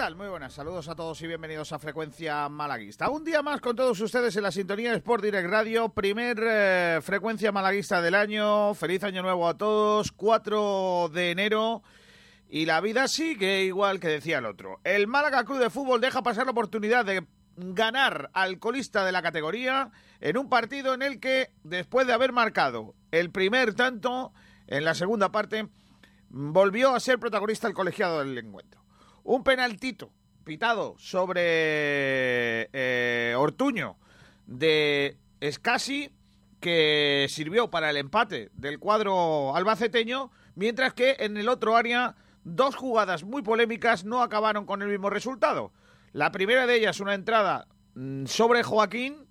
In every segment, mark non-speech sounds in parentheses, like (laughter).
Muy buenas, saludos a todos y bienvenidos a Frecuencia Malaguista. Un día más con todos ustedes en la sintonía de Sport Direct Radio, primer eh, Frecuencia Malaguista del año. Feliz año nuevo a todos, 4 de enero. Y la vida sigue igual que decía el otro. El Málaga Club de Fútbol deja pasar la oportunidad de ganar al colista de la categoría en un partido en el que, después de haber marcado el primer tanto, en la segunda parte, volvió a ser protagonista el colegiado del encuentro. Un penaltito pitado sobre eh, Ortuño de Escasi que sirvió para el empate del cuadro albaceteño, mientras que en el otro área dos jugadas muy polémicas no acabaron con el mismo resultado. La primera de ellas una entrada mm, sobre Joaquín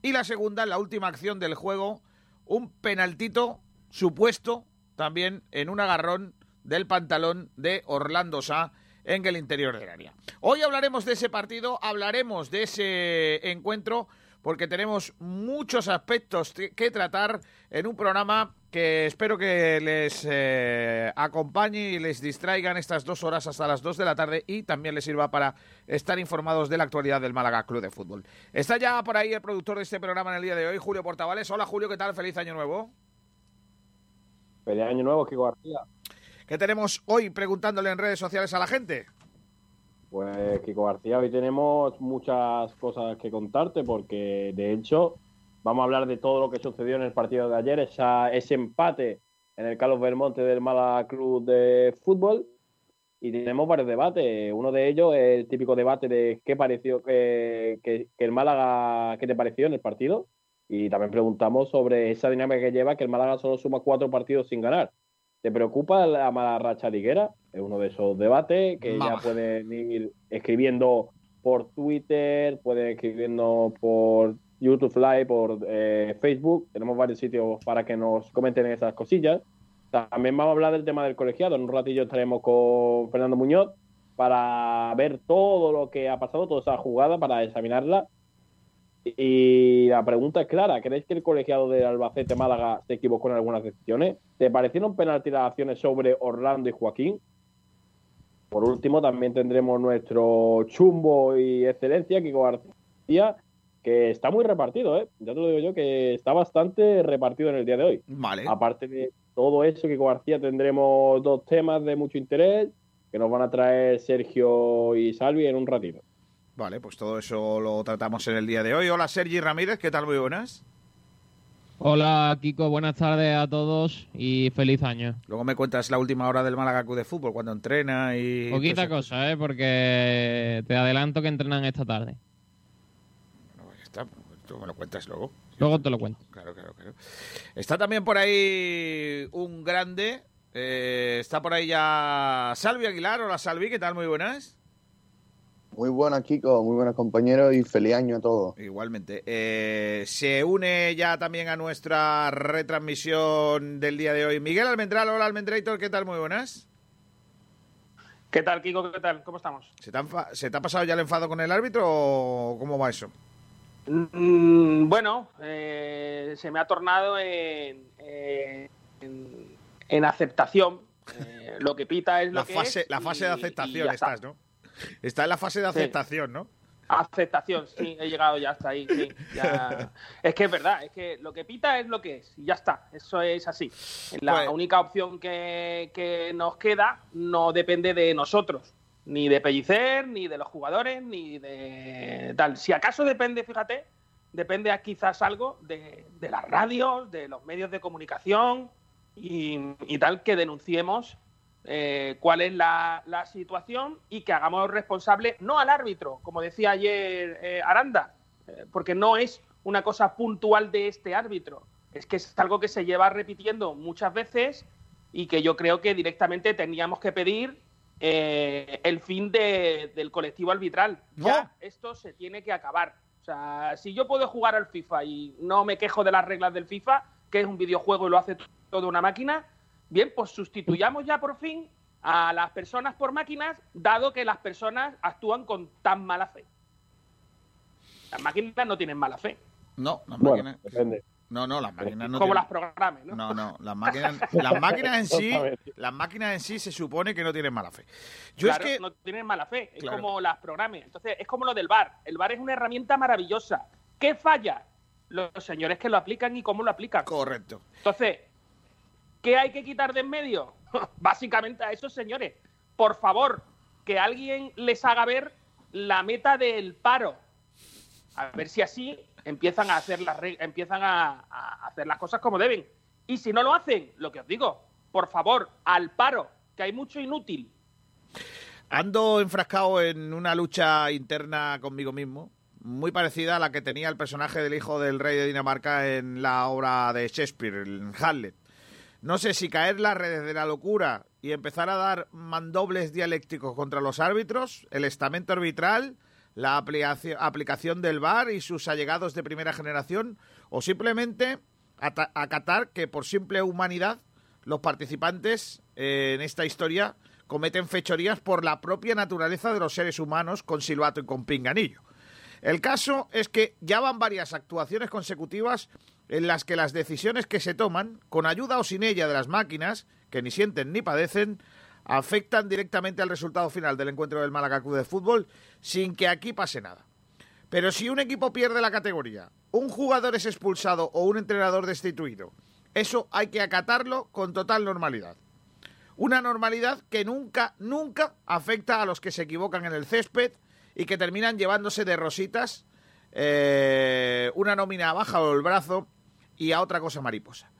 y la segunda, la última acción del juego, un penaltito supuesto también en un agarrón del pantalón de Orlando Sá en el interior del área. Hoy hablaremos de ese partido, hablaremos de ese encuentro, porque tenemos muchos aspectos que tratar en un programa que espero que les eh, acompañe y les distraigan estas dos horas hasta las dos de la tarde y también les sirva para estar informados de la actualidad del Málaga Club de Fútbol. Está ya por ahí el productor de este programa en el día de hoy, Julio Portavales. Hola Julio, ¿qué tal? Feliz año nuevo. Feliz año nuevo, Kiko García. ¿Qué tenemos hoy preguntándole en redes sociales a la gente? Pues Kiko García, hoy tenemos muchas cosas que contarte porque de hecho vamos a hablar de todo lo que sucedió en el partido de ayer, ese empate en el Carlos Belmonte del Málaga Club de Fútbol y tenemos varios debates. Uno de ellos es el típico debate de qué pareció que, el Málaga, qué te pareció en el partido. Y también preguntamos sobre esa dinámica que lleva que el Málaga solo suma cuatro partidos sin ganar. ¿Te preocupa la mala racha liguera? Es uno de esos debates que ya pueden ir escribiendo por Twitter, pueden escribiendo por YouTube Live, por eh, Facebook. Tenemos varios sitios para que nos comenten esas cosillas. También vamos a hablar del tema del colegiado. En un ratillo estaremos con Fernando Muñoz para ver todo lo que ha pasado, toda esa jugada, para examinarla y la pregunta es clara, ¿crees que el colegiado de Albacete Málaga se equivocó en algunas decisiones? ¿Te parecieron penalti las acciones sobre Orlando y Joaquín? Por último, también tendremos nuestro chumbo y excelencia, Kiko García, que está muy repartido, ¿eh? Ya te lo digo yo, que está bastante repartido en el día de hoy. Vale. Aparte de todo eso, Kiko García, tendremos dos temas de mucho interés que nos van a traer Sergio y Salvi en un ratito. Vale, pues todo eso lo tratamos en el día de hoy. Hola Sergi Ramírez, ¿qué tal? Muy buenas. Hola Kiko, buenas tardes a todos y feliz año. Luego me cuentas la última hora del Málaga de fútbol, cuando entrena y... Poquita cosa, ¿eh? Porque te adelanto que entrenan esta tarde. Bueno, ya está, tú me lo cuentas luego. Luego te lo cuento. Claro, claro, claro. Está también por ahí un grande. Eh, está por ahí ya Salvi Aguilar. Hola Salvi, ¿qué tal? Muy buenas. Muy buenas, chicos, muy buenos compañeros y feliz año a todos. Igualmente. Eh, se une ya también a nuestra retransmisión del día de hoy Miguel Almendral. Hola, Almendrator, ¿qué tal? Muy buenas. ¿Qué tal, Kiko? ¿Qué tal? ¿Cómo estamos? ¿Se te, ha, pasado ya el enfado con el árbitro o cómo va eso? Mm, bueno, eh, se me ha tornado en, en, aceptación. Eh, lo que pita es lo la que fase, La fase de aceptación estás, ¿no? Está en la fase de aceptación, ¿no? Aceptación, sí, he llegado ya hasta ahí, sí. (laughs) Es que es verdad, es que lo que pita es lo que es, y ya está, eso es así. La pues- única opción que, nos queda no depende de nosotros, ni de Pellicer, ni de los jugadores, ni de tal. Si acaso depende, fíjate, depende quizás algo de, las radios, de los medios de comunicación y, y tal, que denunciemos eh, cuál es la, situación y que hagamos responsable no al árbitro, como decía ayer eh, Aranda, eh, porque no es una cosa puntual de este árbitro, es que es algo que se lleva repitiendo muchas veces y que yo creo que directamente teníamos que pedir el fin del colectivo arbitral. Ya, esto se tiene que acabar. O sea, si yo puedo jugar al FIFA y no me quejo de las reglas del FIFA, que es un videojuego y lo hace toda una máquina, Bien, pues sustituyamos ya por fin a las personas por máquinas, dado que las personas actúan con tan mala fe. Las máquinas no tienen mala fe. No, las máquinas. depende. No, no, las máquinas no. Como tienen- las programas, ¿no? No, no, las máquinas, (laughs) las máquinas en sí, las máquinas en sí se supone que no tienen mala fe. Yo claro, es que no tienen mala fe. Es Claro. como las programas. Entonces, es como lo del bar. El bar es una herramienta maravillosa. ¿Qué falla? Los señores que lo aplican y cómo lo aplican. correcto. Entonces, ¿qué hay que quitar de en medio? (laughs) Básicamente a esos señores. Por favor, que alguien les haga ver la meta del paro. A ver si así empiezan a hacer las empiezan a, a hacer las cosas como deben. Y si no lo hacen, lo que os digo, por favor, al paro, que hay mucho inútil. Ando enfrascado en una lucha interna conmigo mismo, muy parecida a la que tenía el personaje del hijo del rey de Dinamarca en la obra de Shakespeare, en Hamlet. No sé si caer las redes de la locura y empezar a dar mandobles dialécticos contra los árbitros, el estamento arbitral, la aplicación, del VAR y sus allegados de primera generación, o simplemente ata- acatar que por simple humanidad los participantes eh, en esta historia cometen fechorías por la propia naturaleza de los seres humanos con silbato y con pinganillo. El caso es que ya van varias actuaciones consecutivas en las que las decisiones que se toman, con ayuda o sin ella de las máquinas, que ni sienten ni padecen, afectan directamente al resultado final del encuentro del Málaga Club de Fútbol sin que aquí pase nada. Pero si un equipo pierde la categoría, un jugador es expulsado o un entrenador destituido, eso hay que acatarlo con total normalidad. Una normalidad que nunca, nunca afecta a los que se equivocan en el césped y que terminan llevándose de rositas eh, una nómina baja o el brazo y a otra cosa mariposa.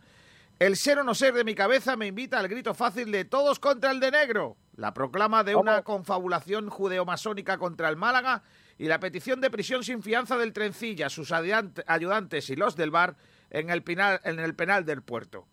El ser o no ser de mi cabeza me invita al grito fácil de todos contra el de negro, la proclama de una confabulación judeomasónica contra el Málaga y la petición de prisión sin fianza del Trencilla, sus ayudantes y los del bar en el, pinal- en el penal del puerto.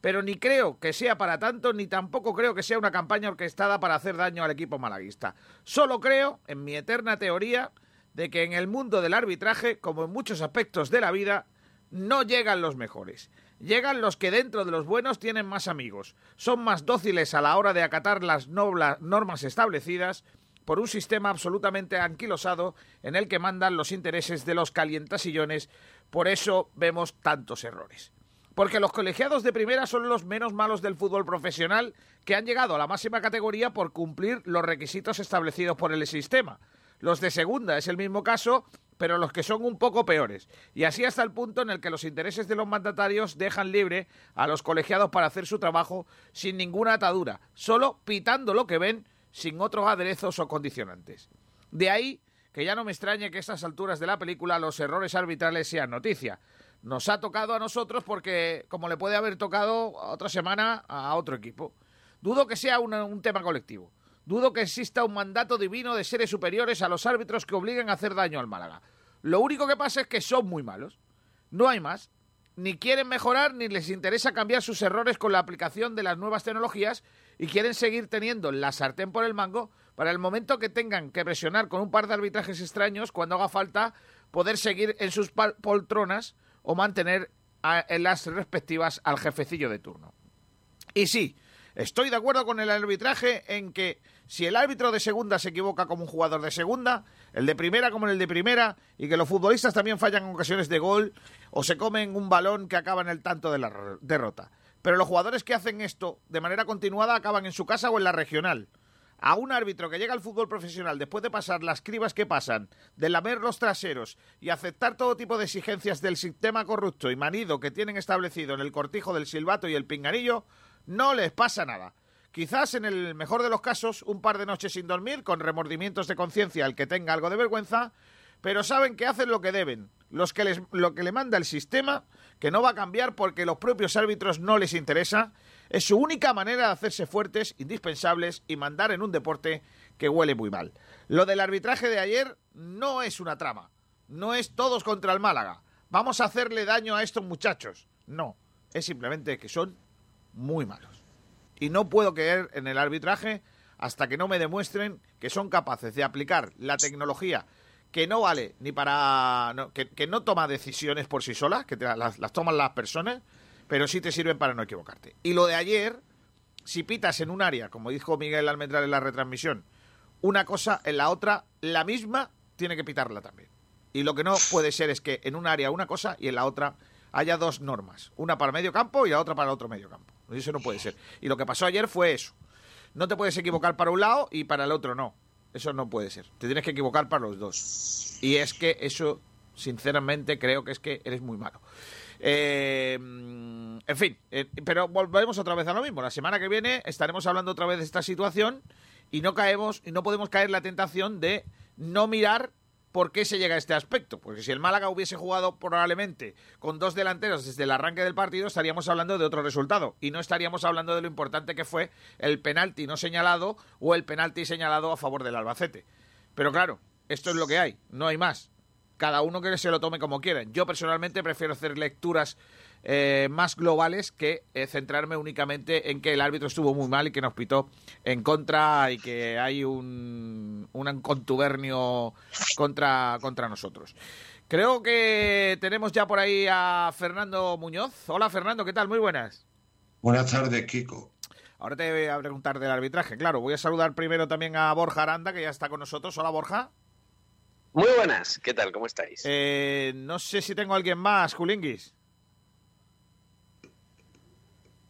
Pero ni creo que sea para tanto, ni tampoco creo que sea una campaña orquestada para hacer daño al equipo malaguista. Solo creo, en mi eterna teoría, de que en el mundo del arbitraje, como en muchos aspectos de la vida, no llegan los mejores. Llegan los que dentro de los buenos tienen más amigos, son más dóciles a la hora de acatar las normas establecidas por un sistema absolutamente anquilosado en el que mandan los intereses de los calientasillones. Por eso vemos tantos errores. Porque los colegiados de primera son los menos malos del fútbol profesional que han llegado a la máxima categoría por cumplir los requisitos establecidos por el sistema. Los de segunda es el mismo caso, pero los que son un poco peores. Y así hasta el punto en el que los intereses de los mandatarios dejan libre a los colegiados para hacer su trabajo sin ninguna atadura, solo pitando lo que ven sin otros aderezos o condicionantes. De ahí que ya no me extrañe que a estas alturas de la película los errores arbitrales sean noticia. Nos ha tocado a nosotros porque, como le puede haber tocado otra semana a otro equipo. Dudo que sea una- un tema colectivo. Dudo que exista un mandato divino de seres superiores a los árbitros que obliguen a hacer daño al Málaga. Lo único que pasa es que son muy malos. No hay más. Ni quieren mejorar ni les interesa cambiar sus errores con la aplicación de las nuevas tecnologías y quieren seguir teniendo la sartén por el mango para el momento que tengan que presionar con un par de arbitrajes extraños cuando haga falta poder seguir en sus poltronas o mantener en las respectivas al jefecillo de turno. Y sí, estoy de acuerdo con el arbitraje en que si el árbitro de segunda se equivoca como un jugador de segunda, el de primera como el de primera, y que los futbolistas también fallan en ocasiones de gol o se comen un balón que acaba en el tanto de la derrota. Pero los jugadores que hacen esto de manera continuada acaban en su casa o en la regional. A un árbitro que llega al fútbol profesional después de pasar las cribas que pasan, de lamer los traseros y aceptar todo tipo de exigencias del sistema corrupto y manido que tienen establecido en el cortijo del silbato y el pinganillo, no les pasa nada. Quizás en el mejor de los casos un par de noches sin dormir, con remordimientos de conciencia al que tenga algo de vergüenza, pero saben que hacen lo que deben, los que les, lo que le manda el sistema, que no va a cambiar porque los propios árbitros no les interesa, es su única manera de hacerse fuertes, indispensables y mandar en un deporte que huele muy mal. Lo del arbitraje de ayer no es una trama, no es todos contra el Málaga, vamos a hacerle daño a estos muchachos, no, es simplemente que son muy malos. Y no puedo creer en el arbitraje hasta que no me demuestren que son capaces de aplicar la tecnología que no vale ni para. no- que, no toma decisiones por sí solas, que te las, las toman las personas, pero sí te sirven para no equivocarte. Y lo de ayer, si pitas en un área, como dijo Miguel Almendral en la retransmisión, una cosa en la otra, la misma, tiene que pitarla también. Y lo que no puede ser es que en un área una cosa y en la otra haya dos normas, una para medio campo y la otra para el otro medio campo. Eso no puede ser. Y lo que pasó ayer fue eso. No te puedes equivocar para un lado y para el otro no. Eso no puede ser. Te tienes que equivocar para los dos. Y es que eso, sinceramente, creo que es que eres muy malo. Eh, en fin, eh, pero volvemos otra vez a lo mismo. La semana que viene estaremos hablando otra vez de esta situación y no caemos y no podemos caer en la tentación de no mirar por qué se llega a este aspecto. Porque si el Málaga hubiese jugado probablemente con dos delanteros desde el arranque del partido, estaríamos hablando de otro resultado. Y no estaríamos hablando de lo importante que fue el penalti no señalado o el penalti señalado a favor del Albacete. Pero claro, esto es lo que hay, no hay más. Cada uno que se lo tome como quiera. Yo personalmente prefiero hacer lecturas eh, más globales que eh, centrarme únicamente en que el árbitro estuvo muy mal y que nos pitó en contra y que hay un, un contubernio contra, contra nosotros. Creo que tenemos ya por ahí a Fernando Muñoz. Hola Fernando, ¿qué tal? Muy buenas. Buenas tardes, Kiko. Ahora te voy a preguntar del arbitraje. Claro, voy a saludar primero también a Borja Aranda, que ya está con nosotros. Hola Borja. Muy buenas, ¿qué tal? ¿Cómo estáis? Eh, no sé si tengo a alguien más, Julinguis.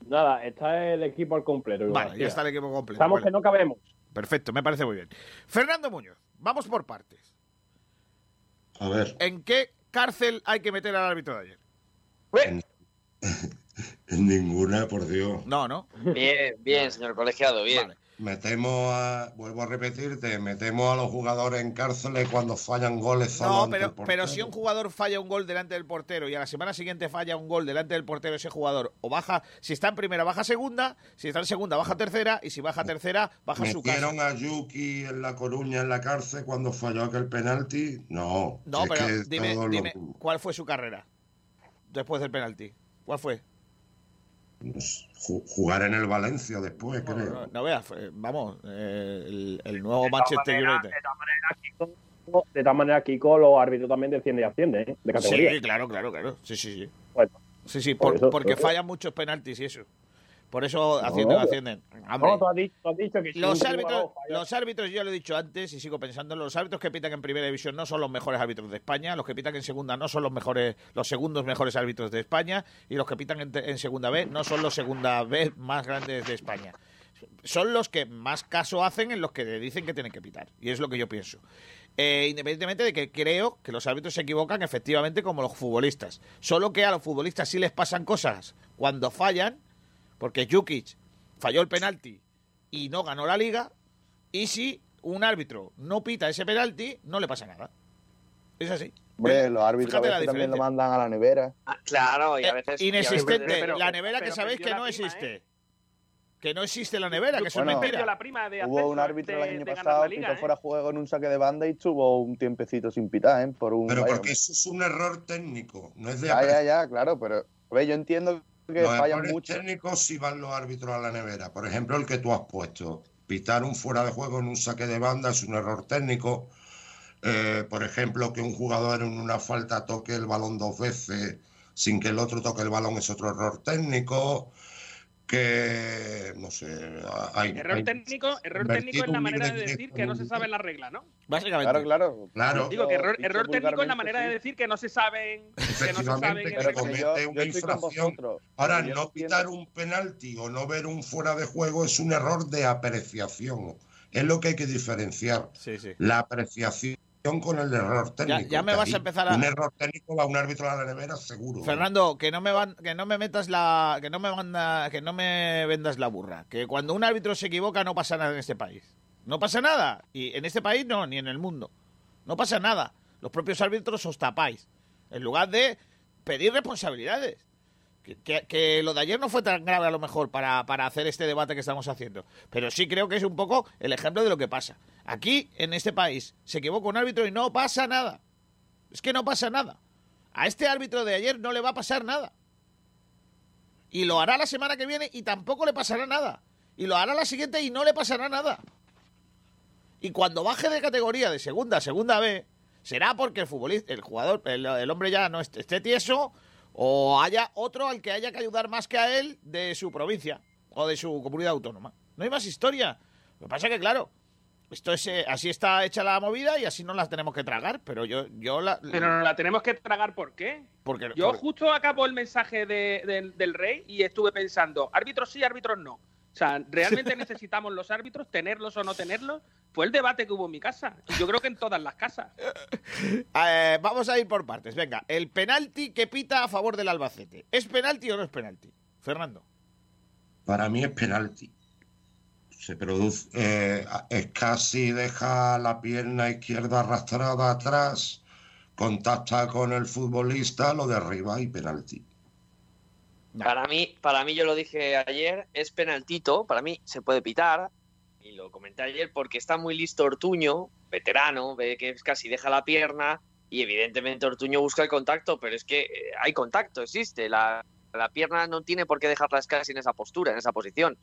Nada, está el equipo al completo. Vale, ya está el equipo completo. Estamos Vale. que no cabemos. Perfecto, me parece muy bien. Fernando Muñoz, vamos por partes. A ver, ¿En qué cárcel hay que meter al árbitro de ayer? en, (laughs) en ninguna, por Dios. No, ¿no? Bien, bien, señor colegiado, bien. Vale. Metemos a, vuelvo a repetirte, metemos a los jugadores en cárceles cuando fallan goles solo No, ante pero, pero si un jugador falla un gol delante del portero y a la semana siguiente falla un gol delante del portero ese jugador, o baja, si está en primera, baja segunda, si está en segunda, baja tercera, y si baja tercera, baja su casa. ¿Metieron a Yuki en La Coruña en la cárcel cuando falló aquel penalti? No. No, pero dime, dime, ¿cuál fue su carrera después del penalti? ¿Cuál fue? ju- jugar en el Valencia después, No, creo. no, no veas, vamos, eh, el, el nuevo De Manchester United. De todas maneras, Kiko, de todas maneras, Kiko, los árbitros también descienden y ascienden, ¿eh? De categoría. Sí, claro, claro, claro. Sí, sí, sí. Bueno, Sí, sí, Por por- eso, porque fallan muchos penaltis y eso. Por eso ascienden, No, ascienden. Hombre, no, tú has dicho, tú has dicho que si los árbitros, los árbitros, yo lo he dicho antes y sigo pensando, los árbitros que pitan en primera división no son los mejores árbitros de España, los que pitan en segunda no son los mejores, los segundos mejores árbitros de España y los que pitan en segunda B no son los segunda B más grandes de España. Son los que más caso hacen en los que le dicen que tienen que pitar. Y es lo que yo pienso. Eh, independientemente de que creo que los árbitros se equivocan efectivamente como los futbolistas. Solo que a los futbolistas sí les pasan cosas cuando fallan, porque Jukic falló el penalti y no ganó la liga, y si un árbitro no pita ese penalti, no le pasa nada. Es así. Hombre, los árbitros a veces también lo mandan a la nevera. Ah, claro, y a Eh, veces... a Inexistente. veces- pero- la nevera que sabéis que no prima, existe. Que no existe la nevera, que Bueno, es mentira. la prima de Hubo un árbitro de- el año pasado que ¿eh? fuera juego en un saque de banda y estuvo un tiempecito sin pitar, ¿eh? Por un Pero porque eso es un error técnico, no es de Ya, ya, ya, claro, pero a ver, yo entiendo que Los fallan mucho. técnicos sí van los árbitros a la nevera. Por ejemplo, el que tú has puesto. Pitar un fuera de juego en un saque de banda es un error técnico. Eh, por ejemplo, que un jugador en una falta toque el balón dos veces sin que el otro toque el balón es otro error técnico. Que, no sé, hay... Error hay- técnico, error técnico es la manera de decir que no se sabe la regla, ¿no? Básicamente. Claro, claro. Claro. Digo que error, técnico es la manera de decir que no se saben, que no se Efectivamente, saben que se yo, comete una yo infracción. Ahora, no pitar un penalti o no ver un fuera de juego es un error de apreciación. Es lo que hay que diferenciar. Sí, sí. La apreciación con el error técnico. ya me que vas ahí a empezar a- Un error técnico va un árbitro a la nevera seguro. Fernando, que no me van, que no me metas la, que no me manda, que no me vendas la burra. Que cuando un árbitro se equivoca no pasa nada en este país. No pasa nada. Y en este país no, ni en el mundo. No pasa nada. Los propios árbitros os tapáis. En lugar de pedir responsabilidades. Que, lo de ayer no fue tan grave a lo mejor para, para hacer este debate que estamos haciendo. Pero sí creo que es un poco el ejemplo de lo que pasa. Aquí, en este país, se equivoca un árbitro y no pasa nada. Es que no pasa nada. A este árbitro de ayer no le va a pasar nada. Y lo hará la semana que viene y tampoco le pasará nada. Y lo hará la siguiente y no le pasará nada. Y cuando baje de categoría de segunda a segunda B, será porque el futbolista, el jugador, el, hombre ya no est- esté tieso o haya otro al que haya que ayudar más que a él de su provincia o de su comunidad autónoma. No hay más historia. Lo que pasa es que, claro, esto es, eh, así está hecha la movida y así no las tenemos que tragar, pero yo, yo la... Pero no la tenemos que tragar, ¿por qué? Porque, Yo justo acabo el mensaje de- del rey y estuve pensando, árbitros sí, árbitros no. O sea, ¿realmente (laughs) necesitamos los árbitros, tenerlos o no tenerlos? Fue el debate que hubo en mi casa. Y yo creo que en todas las casas. (laughs) Eh, vamos a ir por partes. Venga, el penalti que pita a favor del Albacete. ¿Es penalti o no es penalti? Fernando. Para mí es penalti. Se produce. eh, es casi deja la pierna izquierda arrastrada atrás, contacta con el futbolista, lo derriba y penalti. No. Para mí, para mí, yo lo dije ayer, es penaltito, para mí se puede pitar, y lo comenté ayer porque está muy listo Ortuño, veterano, ve que casi deja la pierna, y evidentemente Ortuño busca el contacto, pero es que eh, hay contacto, existe, la, la pierna no tiene por qué dejarlas casi en esa postura, en esa posición.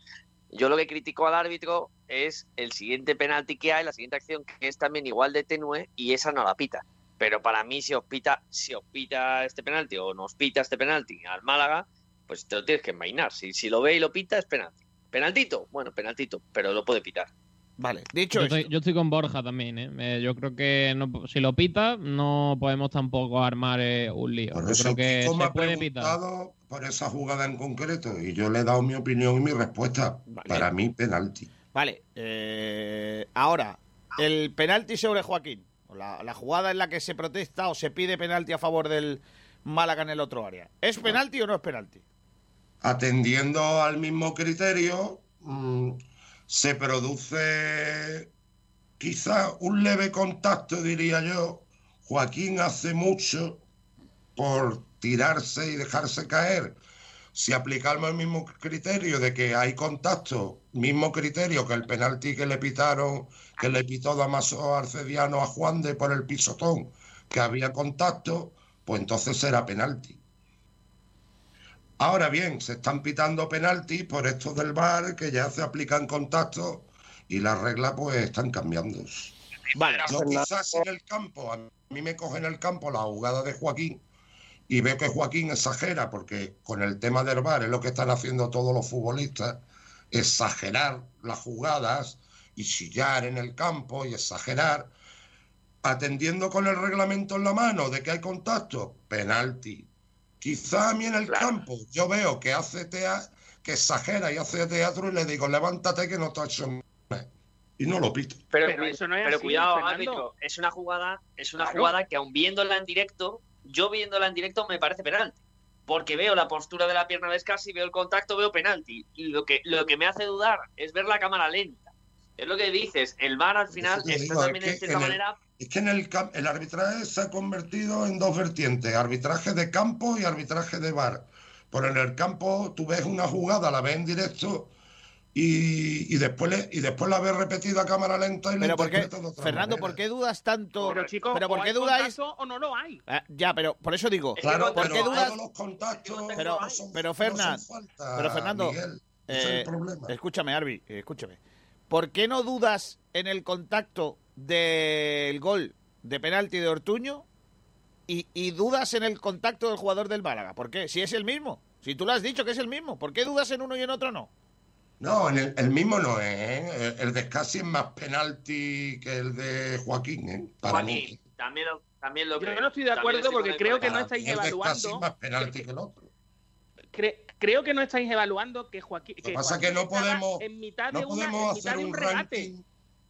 Yo lo que critico al árbitro es el siguiente penalti que hay, la siguiente acción que es también igual de tenue, y esa no la pita. Pero para mí, si os pita, si os pita este penalti o nos pita este penalti al Málaga, pues te lo tienes que envainar. Si, si lo ve y lo pita, es penalti. Penaltito, bueno, penaltito, pero lo puede pitar. Vale, dicho Yo esto. estoy, yo estoy con Borja también, ¿eh? Eh, Yo creo que no- si lo pita, no podemos tampoco armar eh, un lío. Por Yo eso creo que Kiko me se ha puede pitar. por esa jugada en concreto y yo le he dado mi opinión y mi respuesta. Vale. Para mí, penalti. Vale, eh, ahora, el penalti sobre Joaquín. o La, la jugada en la que se protesta o se pide penalti a favor del Málaga en el otro área. ¿Es penalti o no es penalti? Atendiendo al mismo criterio, mm, se produce quizá un leve contacto, diría yo. Joaquín hace mucho por tirarse y dejarse caer. Si aplicamos el mismo criterio de que hay contacto, mismo criterio que el penalti que le pitaron, que le pitó Damaso Arcediano a Juan de por el pisotón, que había contacto, pues entonces será penalti. Ahora bien, se están pitando penaltis por estos del VAR que ya se aplican contactos y las reglas pues están cambiando. Vale, Yo quizás en el campo, a mí me coge en el campo la jugada de Joaquín y veo que Joaquín exagera porque con el tema del VAR es lo que están haciendo todos los futbolistas, exagerar las jugadas y chillar en el campo y exagerar, atendiendo con el reglamento en la mano de que hay contacto, penalti. Quizá a mí en el Claro. campo yo veo que hace tea- que exagera y hace teatro y le digo, levántate que no te ha hecho nada. Y no lo pito. Pero, Pero eso no es pero así, cuidado, árbitro, es una jugada, es una Claro. jugada que aun viéndola en directo, yo viéndola en directo me parece penalti. Porque veo la postura de la pierna de Scassi, veo el contacto, veo penalti. Y lo que, lo que me hace dudar es ver la cámara lenta. Es lo que dices, el VAR al final está digo, es que de cierta en el- manera Es que en el, el arbitraje se ha convertido en dos vertientes, arbitraje de campo y arbitraje de bar. Por en el campo tú ves una jugada, la ves en directo y, y después, le- y después la ves repetida a cámara lenta y la pero ¿por qué, interpretas de otra Fernando, manera. ¿por qué dudas tanto? Pero chicos, pero ¿por qué hay dudáis? o no lo hay. Ah, ya, pero por eso digo, Claro, ¿por pero qué dudas? todos los contactos Pero- no son- pero no Fernand, son falta, pero Fernando, Miguel, ese es eh, el problema. Escúchame, Arbi, eh, escúchame. ¿Por qué no dudas en el contacto del gol de penalti de Ortuño y, y dudas en el contacto del jugador del Málaga? ¿Por qué? Si es el mismo. Si tú lo has dicho que es el mismo, ¿por qué dudas en uno y en otro no? No, en el, el mismo no es. ¿eh? El de Scassi es más penalti que el de Joaquín, ¿eh? Para mí. También lo, también lo Yo creo. no estoy de acuerdo porque creo que no estáis mí el de Scassi es evaluando. más penalti que el otro. Cre- creo que no estáis evaluando que Joaquín. Lo que pasa es que no Joaquín podemos, En mitad no de, una, podemos en mitad hacer de un un regate.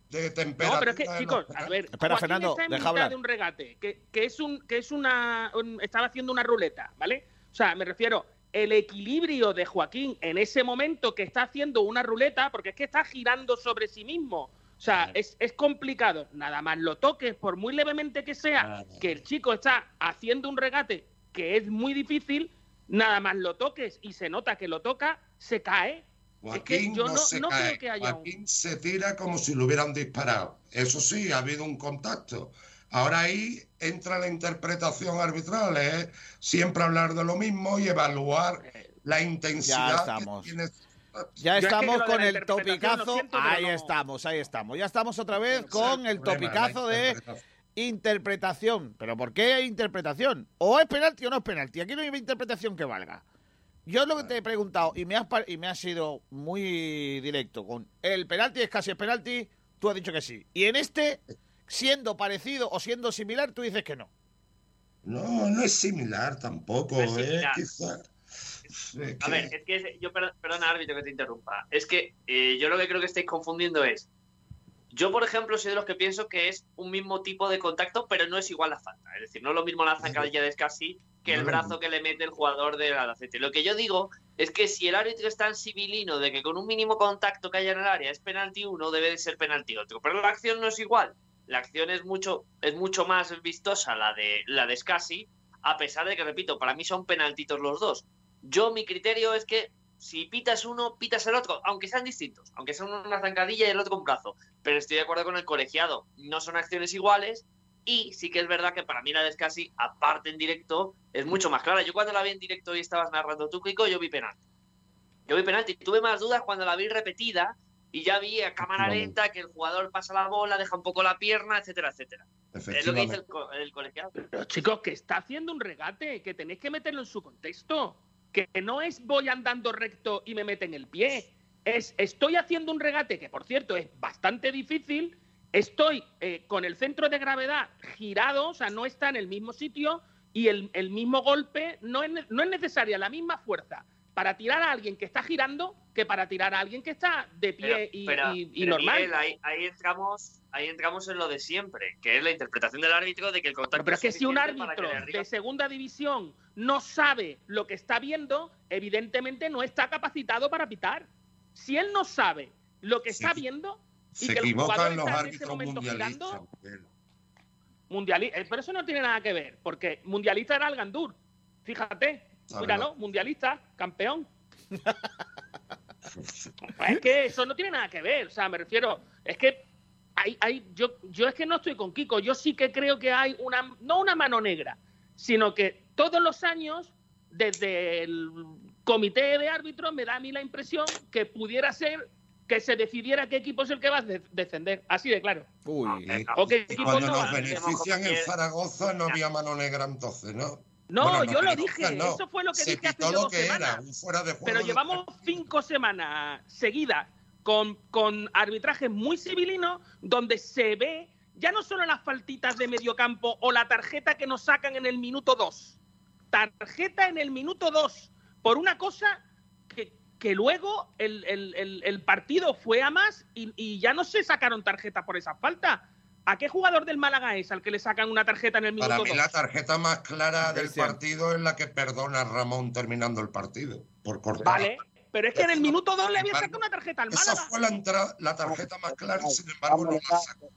de No, temperatura. pero es que, chicos, a ver. Espera, Joaquín Fernando, está en deja mitad hablar. de un regate, que, que es un, que es una, un- estaba haciendo una ruleta, ¿vale? O sea, me refiero, el equilibrio de Joaquín en ese momento que está haciendo una ruleta, porque es que está girando sobre sí mismo. O sea, es, es complicado. Nada más lo toques, por muy levemente que sea, que el chico está haciendo un regate que es muy difícil, nada más lo toques y se nota que lo toca, se cae. Es que Joaquín yo no, no- se no creo cae. que haya un- Joaquín se tira como si lo hubieran disparado. Eso sí, ha habido un contacto. Ahora ahí entra la interpretación arbitral, es siempre hablar de lo mismo y evaluar la intensidad estamos. que tiene. Ya Yo es que estamos lo de con el topicazo. siento, ahí no- estamos, ahí estamos. Ya estamos otra vez con el topicazo de interpretación. ¿Pero por qué interpretación? ¿O es penalti o no es penalti? Aquí no hay interpretación que valga. Yo lo que te he preguntado, y me has, par- y me has sido muy directo con el penalti es casi el penalti, tú has dicho que sí. Y en este, siendo parecido o siendo similar, tú dices que no. No, no es similar tampoco, No es ¿eh? Quizá- A que- ver, es que yo, per- perdona, árbitro, que te interrumpa. Es que eh, yo lo que creo que estáis confundiendo es. Yo, por ejemplo, soy de los que pienso que es un mismo tipo de contacto, pero no es igual la falta. Es decir, no es lo mismo la zancadilla de Scassi que el brazo que le mete el jugador del Albacete. Lo que yo digo es que si el árbitro es tan civilino de que con un mínimo contacto que haya en el área es penalti uno, debe de ser penalti otro. Pero la acción no es igual. La acción es mucho, es mucho más vistosa la de la de Scassi, a pesar de que, repito, para mí son penaltitos los dos. Yo, mi criterio es que si pitas uno, pitas el otro, aunque sean distintos, aunque sea uno una zancadilla y el otro con brazo. Pero estoy de acuerdo con el colegiado, no son acciones iguales y sí que es verdad que para mí la de Scassi, aparte en directo, es mucho más clara. Yo cuando la vi en directo y estabas narrando tú, Kiko, yo vi penalti. Yo vi penalti. Tuve más dudas cuando la vi repetida y ya vi a cámara lenta que el jugador pasa la bola, deja un poco la pierna, etcétera, etcétera. Es lo que dice el, co- el colegiado. Pero chicos, que está haciendo un regate, que tenéis que meterlo en su contexto. Que no es voy andando recto y me meten el pie. Es estoy haciendo un regate, que por cierto es bastante difícil. Estoy eh, con el centro de gravedad girado, o sea, no está en el mismo sitio y el, el mismo golpe no es, no es necesaria la misma fuerza para tirar a alguien que está girando que para tirar a alguien que está de pie y, pero- y- y pero, normal. Miguel, ahí, ahí entramos, ahí entramos en lo de siempre, que es la interpretación del árbitro de que el contacto Pero es que si un árbitro de arriba- de segunda división no sabe lo que está viendo, evidentemente no está capacitado para pitar. Si él no sabe lo que Sí. está viendo, y Se que el jugador los está en ese árbitros momento girando, Miguel. mundiali- eh, pero eso no tiene nada que ver, porque mundialista era el Gandur. Fíjate, Míralo, verdad. mundialista, campeón. (laughs) Es que eso no tiene nada que ver, o sea, me refiero, es que hay, hay, yo, yo es que no estoy con Kiko, yo sí que creo que hay una, no una mano negra, sino que todos los años, desde el comité de árbitros, me da a mí la impresión que pudiera ser que se decidiera qué equipo es el que va a de- descender, así de claro. Uy. O qué Y equipo cuando no nos benefician en Zaragoza no había mano negra entonces, ¿no? No, Bueno, yo lo dije, no. eso fue lo que Se dije hace dos lo que semanas. era, un fuera de juego. Pero de- llevamos cinco semanas seguidas con, con arbitrajes muy civilinos donde se ve ya no solo las faltitas de medio campo o la tarjeta que nos sacan en el minuto 2. Tarjeta en el minuto 2 por una cosa que, que luego el, el- el- el partido fue a más y, y ya no se sacaron tarjetas por esa falta. ¿A qué jugador del Málaga es al que le sacan una tarjeta en el minuto Para mí 2? la tarjeta más clara del Cristian. partido es la que perdona a Ramón terminando el partido. Por cortar. Vale, pero es que en el minuto 2 le había sacado una tarjeta al Esa Málaga. fue la, entrada, la tarjeta más clara sin embargo no la sacó.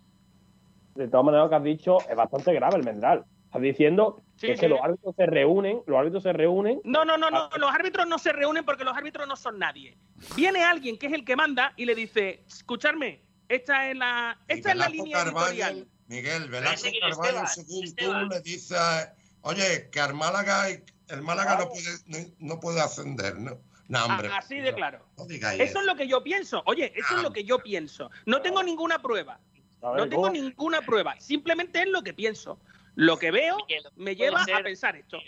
De todas maneras, lo que has dicho es bastante grave el Mendral. Estás diciendo Sí, que, es sí. que los árbitros se reúnen, los árbitros se reúnen No, no, no, no. Ah. Los árbitros no se reúnen porque los árbitros no son nadie. Viene alguien que es el que manda y le dice, escucharme, esta es la, esta es la línea editorial. Miguel, Velasco Esteban, según Esteban. tú, le dice, a- oye, que al Málaga, el Málaga no puede, no, puede ascender, ¿no? No, hombre. Ah, Así de claro. No Eso es lo que yo pienso. Oye, eso es lo que yo pienso. No tengo ninguna prueba. Ver, No tengo ninguna prueba. Simplemente es lo que pienso. Lo que veo Miguel, me lleva a pensar esto.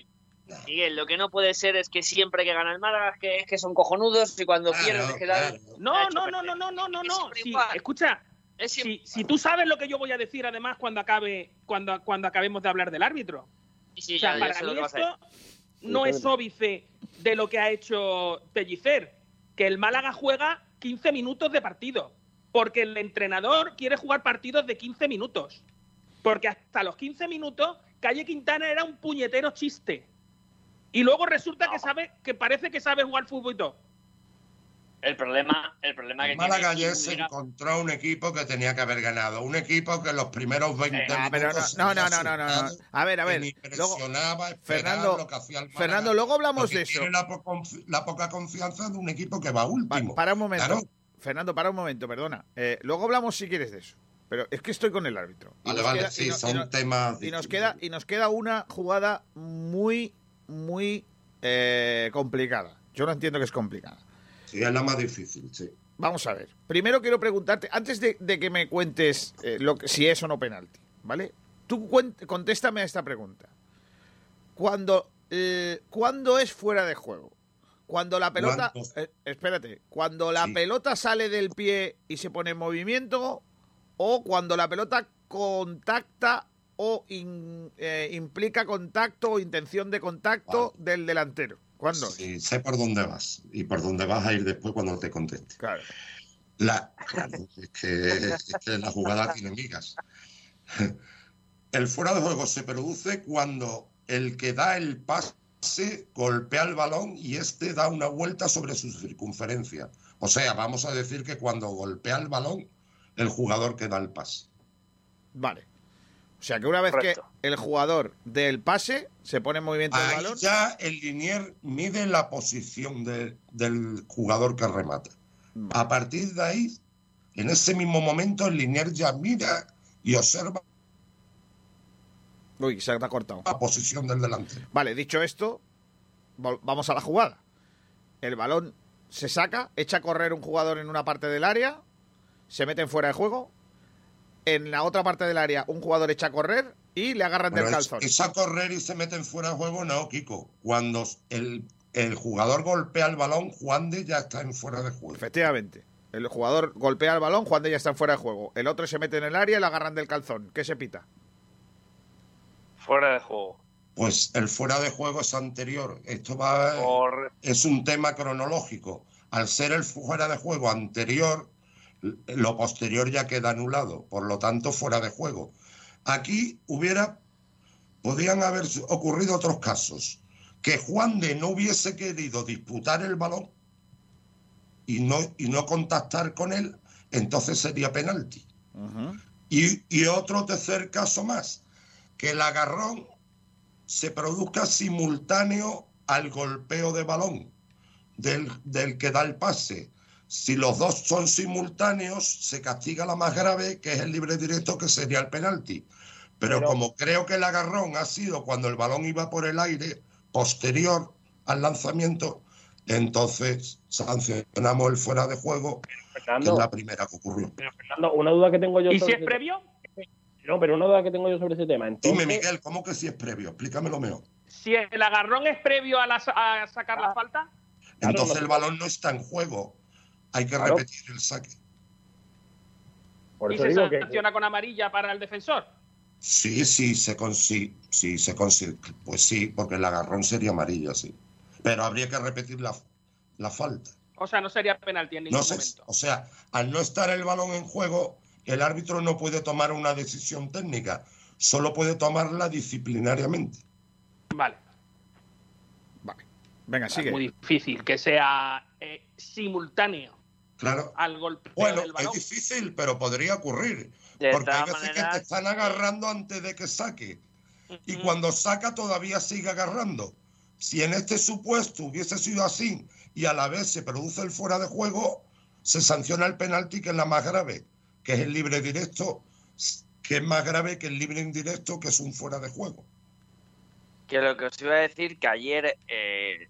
Miguel, lo que no puede ser es que siempre que gana el Málaga es que, es que son cojonudos y cuando Claro, pierden es que dan- claro. No, no, no, no, no, no, no, Es no. Sí, escucha, Es si, si tú sabes lo que yo voy a decir además cuando acabe, cuando, cuando acabemos de hablar del árbitro. Sí, O sea, ya- para mí esto no es óbice de lo que ha hecho Pellicer, que el Málaga juega 15 minutos de partido, porque el entrenador quiere jugar partidos de 15 minutos, porque hasta los 15 minutos Calle Quintana era un puñetero chiste. Y luego resulta que sabe que parece que sabe jugar fútbol y todo. El problema, el problema que Málaga tiene ayer se encontró un equipo que tenía que haber ganado. Un equipo que en los primeros 20 Ah, pero minutos. no, no, no, no, no, A ver, a ver. Luego, Fernando, lo que hacía el Málaga, Fernando, luego hablamos de eso. Tiene la, po- la poca confianza de un equipo que va Pa- último. para un momento. Claro. Fernando, para un momento, perdona. Eh, luego hablamos si quieres de eso. Pero es que estoy con el árbitro. Y Vale, nos vale, queda- sí, y no- y son no- temas. y nos queda y nos queda una jugada muy muy eh, complicada. Yo no entiendo que es complicada. Sí, es la más difícil, sí. vamos a ver. Primero quiero preguntarte antes de, de que me cuentes eh, lo que, si es o no penalti vale tú contéstame a esta pregunta. Cuando eh, cuándo es fuera de juego cuando la pelota eh, espérate cuando la Sí. pelota sale del pie y se pone en movimiento o cuando la pelota contacta o eh, implica contacto o intención de contacto del delantero. ¿Cuándo? Sí, sé por dónde vas y por dónde vas a ir después cuando te conteste. Claro. La, es, que, la jugada tiene migas. El fuera de juego se produce cuando el que da el pase golpea el balón y este da una vuelta sobre su circunferencia. O sea, vamos a decir que cuando golpea el balón, el jugador que da el pase. Vale. O sea que una vez que el jugador del pase se pone en movimiento el balón. Ya el linier mide la posición del jugador que remata. A partir de ahí, en ese mismo momento, el linier ya mira y observa. Uy, se ha cortado. La posición del delante. Vale, dicho esto, vamos a la jugada. El balón se saca, echa a correr un jugador en una parte del área, se mete en fuera de juego, en la otra parte del área un jugador echa a correr y le agarran del calzón. Echa a correr y se meten fuera de juego, no, Kiko. Cuando el, el jugador golpea el balón, Juan de ya está en fuera de juego. Efectivamente. El jugador golpea el balón, Juan de ya está en fuera de juego. El otro se mete en el área y le agarran del calzón. ¿Qué se pita? Fuera de juego. Pues el fuera de juego es anterior. Esto va. Es un tema cronológico. Al ser el fuera de juego anterior, lo posterior ya queda anulado, por lo tanto fuera de juego. Aquí hubiera, podían haber ocurrido otros casos, que Juan de no hubiese querido disputar el balón y no, y no contactar con él, entonces sería penalti. y, y, otro tercer caso más, que el agarrón se produzca simultáneo al golpeo de balón del, del que da el pase si los dos son simultáneos, se castiga la más grave, que es el libre directo, que sería el penalti. Pero, como creo que el agarrón ha sido cuando el balón iba por el aire, posterior al lanzamiento, entonces sancionamos el fuera de juego, que es la primera que ocurrió. Pero Fernando, una duda que tengo yo. ¿Y si es previo? No, pero una duda que tengo yo sobre ese tema. Dime, Miguel, ¿cómo que si es previo? Explícamelo mejor. Si el agarrón es previo a, sacar la falta. Entonces el balón no está en juego hay que repetir el saque. ¿Y se sanciona con amarilla para el defensor? Sí, sí, se consigue. Sí, se consigue. Pues sí, porque el agarrón sería amarilla, sí. Pero habría que repetir la, falta. O sea, no sería penalti en ningún momento. O sea, al no estar el balón en juego, el árbitro no puede tomar una decisión técnica, solo puede tomarla disciplinariamente. Vale. Vale. Venga, sigue. Es muy difícil que sea eh, simultáneo. Claro. Al golpe bueno, es difícil, pero podría ocurrir. porque hay veces que te están agarrando antes de que saque. Y cuando saca todavía sigue agarrando. Si en este supuesto hubiese sido así y a la vez se produce el fuera de juego, se sanciona el penalti, que es la más grave, que es el libre directo, que es más grave que el libre indirecto, que es un fuera de juego. Que lo que os iba a decir, que ayer eh,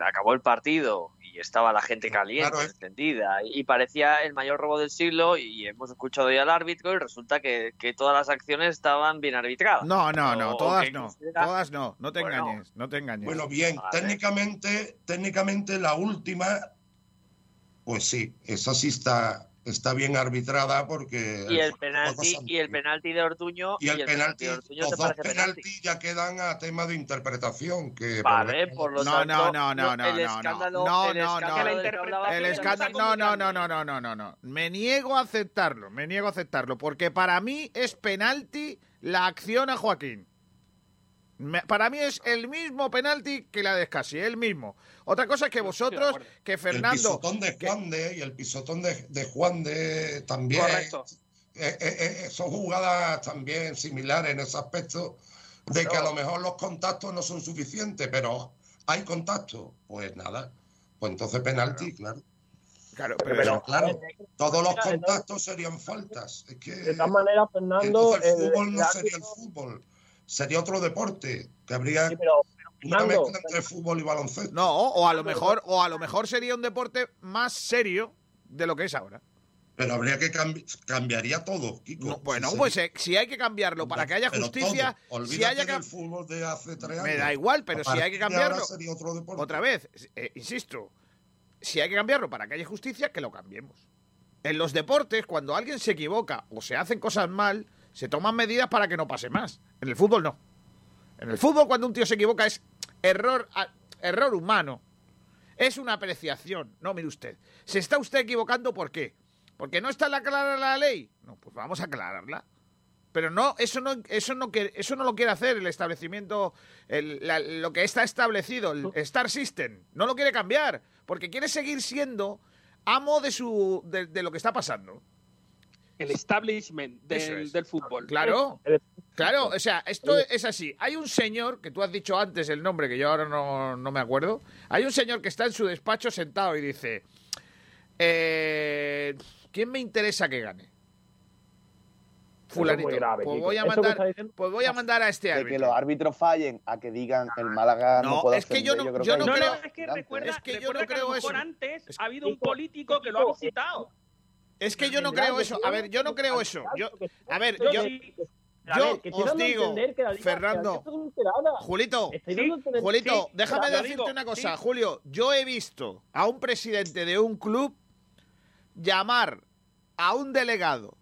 acabó el partido estaba la gente caliente, encendida, y parecía el mayor robo del siglo y hemos escuchado ya al árbitro y resulta que, todas las acciones estaban bien arbitradas. No, no, no, todas no, todas no, no te engañes, no te engañes. Bueno, bien, técnicamente, técnicamente la última, pues sí, esa sí está está bien arbitrada porque y el penalti y el penalti de Ortuño y el, penalti, de Ortuño los dos penaltis ya quedan a tema de interpretación que vale por lo no, tanto no no no no el escándalo no no no. el escándalo no no no no no no no no. Me niego a aceptarlo me niego a aceptarlo porque para mí es penalti la acción a Joaquín para mí es el mismo penalti que la de Escasi, el mismo. Otra cosa es que vosotros, que Fernando. El pisotón de Juan de y el pisotón de, Juan de también. Correcto. Eh, eh, eh, son jugadas también similares en ese aspecto de que a lo mejor los contactos no son suficientes, pero hay contacto. Pues nada, pues entonces penalti, claro. Claro, pero, claro, todos los contactos serían faltas. Es que, de todas maneras, Fernando. el fútbol no sería el fútbol sería otro deporte que habría una mezcla entre fútbol y baloncesto. No, o a lo mejor, o a lo mejor sería un deporte más serio de lo que es ahora. Pero habría que cambiar, cambiaría todo, Kiko. bueno, pues eh, si hay que cambiarlo para que haya justicia, si haya del fútbol de hace tres años. Me da igual, pero si hay que cambiarlo. Otra vez, eh, insisto, si hay que cambiarlo para que haya justicia, que lo cambiemos. En los deportes, cuando alguien se equivoca o se hacen cosas mal, se toman medidas para que no pase más. En el fútbol no. En el fútbol, cuando un tío se equivoca, es error, error humano. Es una apreciación. No, mire usted. ¿Se está usted equivocando por qué? ¿Porque no está la clara la ley? No, pues vamos a aclararla. Pero no, eso no, eso no, eso no lo quiere hacer el establecimiento, lo que está establecido, el Star System. No lo quiere cambiar, porque quiere seguir siendo amo de, su, de, lo que está pasando. El establishment del, fútbol. Claro, claro, o sea, esto es así. Hay un señor, que tú has dicho antes el nombre, que yo ahora no, no me acuerdo, hay un señor que está en su despacho sentado y dice, eh, ¿quién me interesa que gane? Fulanito. pues, voy a mandar, pues voy a mandar a este árbitro. De que los árbitros fallen a que digan el Málaga no, no es que yo no, creo, yo no creo es que recuerda, es que yo no creo eso. antes ha habido un político que lo ha visitado. Es que yo no creo eso. A ver, yo no creo eso. Yo, a ver, yo, yo os digo, Fernando, Julito, Julito, déjame decirte una cosa, Julio. Yo he visto a un presidente de un club llamar a un delegado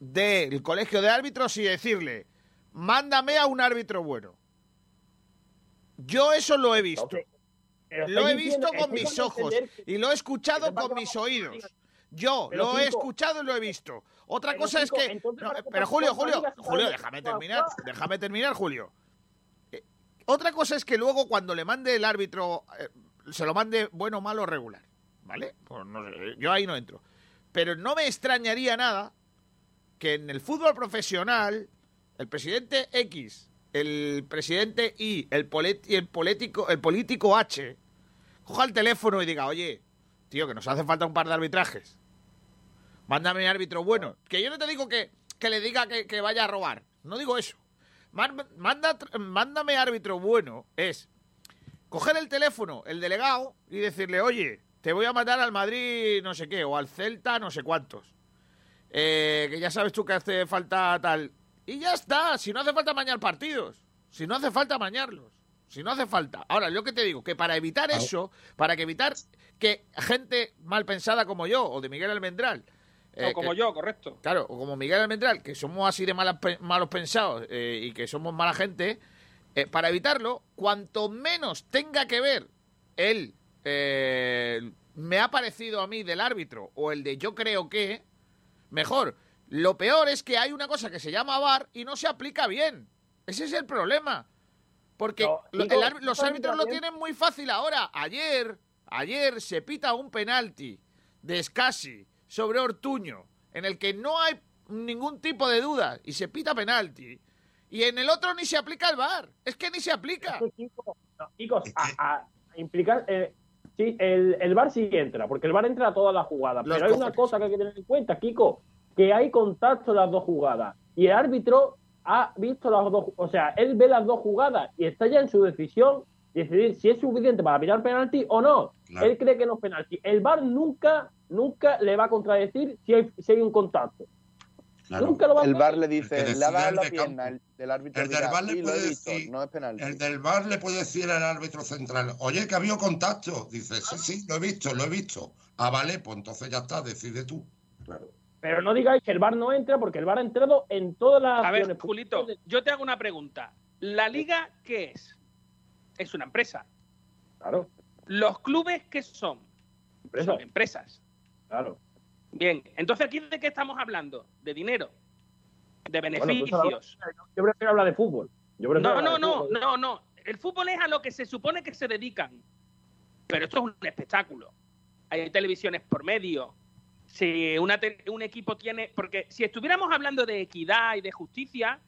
del colegio de árbitros y decirle, mándame a un árbitro bueno. Yo eso lo he visto. Lo he visto con mis ojos y lo he escuchado con mis oídos. Yo lo he escuchado y lo he visto. Otra cosa es que... pero Julio, Julio, Julio, déjame terminar, déjame terminar, Julio. Eh, otra cosa es que luego cuando le mande el árbitro, eh, se lo mande bueno, malo, regular. ¿Vale? Pues no yo ahí no entro. Pero no me extrañaría nada que en el fútbol profesional el presidente X, el presidente Y, el, el, político, el político H, coja el teléfono y diga, oye, tío, que nos hace falta un par de arbitrajes. Mándame árbitro bueno. Que yo no te digo que, que le diga que, vaya a robar. No digo eso. Manda, mándame árbitro bueno. Es coger el teléfono, el delegado, y decirle, oye, te voy a mandar al Madrid no sé qué, o al Celta no sé cuántos. Eh, que ya sabes tú que hace falta tal. Y ya está, si no hace falta mañar partidos, si no hace falta mañarlos, si no hace falta. Ahora, yo que te digo, que para evitar eso, para que evitar que gente mal pensada como yo, o de Miguel Almendral, o eh, como yo, correcto. Claro, o como Miguel Almendral, que somos así de malos pensados eh, y que somos mala gente, para evitarlo, cuanto menos tenga que ver él, me ha parecido a mí del árbitro, o el de yo creo que, mejor. Lo peor es que hay una cosa que se llama VAR y no se aplica bien. Ese es el problema. Porque los árbitros lo tienen muy fácil ahora. Ayer, ayer se pita un penalti de Scassi sobre Ortuño, en el que no hay ningún tipo de duda y se pita penalti. Y en el otro ni se aplica el VAR. Es que ni se aplica. chicos, a, implicar, eh, Sí, el, el VAR sí entra, porque el VAR entra a todas las jugadas. pero hay una cosa que hay que tener en cuenta, Kiko, que hay contacto en las dos jugadas. Y el árbitro ha visto las dos, o sea, él ve las dos jugadas y está ya en su decisión de decidir si es suficiente para mirar penalti o no. Él cree que no es penalti. El VAR nunca, nunca le va a contradecir si hay, si hay un contacto el bar le dice, le ha dado la pierna el, del árbitro. El del le puede decir, no es penal. El del bar le puede decir al árbitro central, oye, que había contacto. Dice, sí, sí, lo he visto, lo he visto. Ah, vale, pues entonces ya está, decide tú. Claro. Pero no digáis que el bar no entra, porque el bar ha entrado en todas las. A ver, Julito, yo te hago una pregunta. ¿La liga qué es? Es una empresa. Claro. ¿Los clubes qué son? Son empresas. Claro. Bien, entonces aquí de qué estamos hablando? De dinero, de beneficios. yo prefiero hablar de fútbol. no, no, no, no, no. El fútbol es a lo que se supone que se dedican. Pero esto es un espectáculo. Hay televisiones por medio. Si un equipo tiene. Porque si estuviéramos hablando de equidad y de justicia,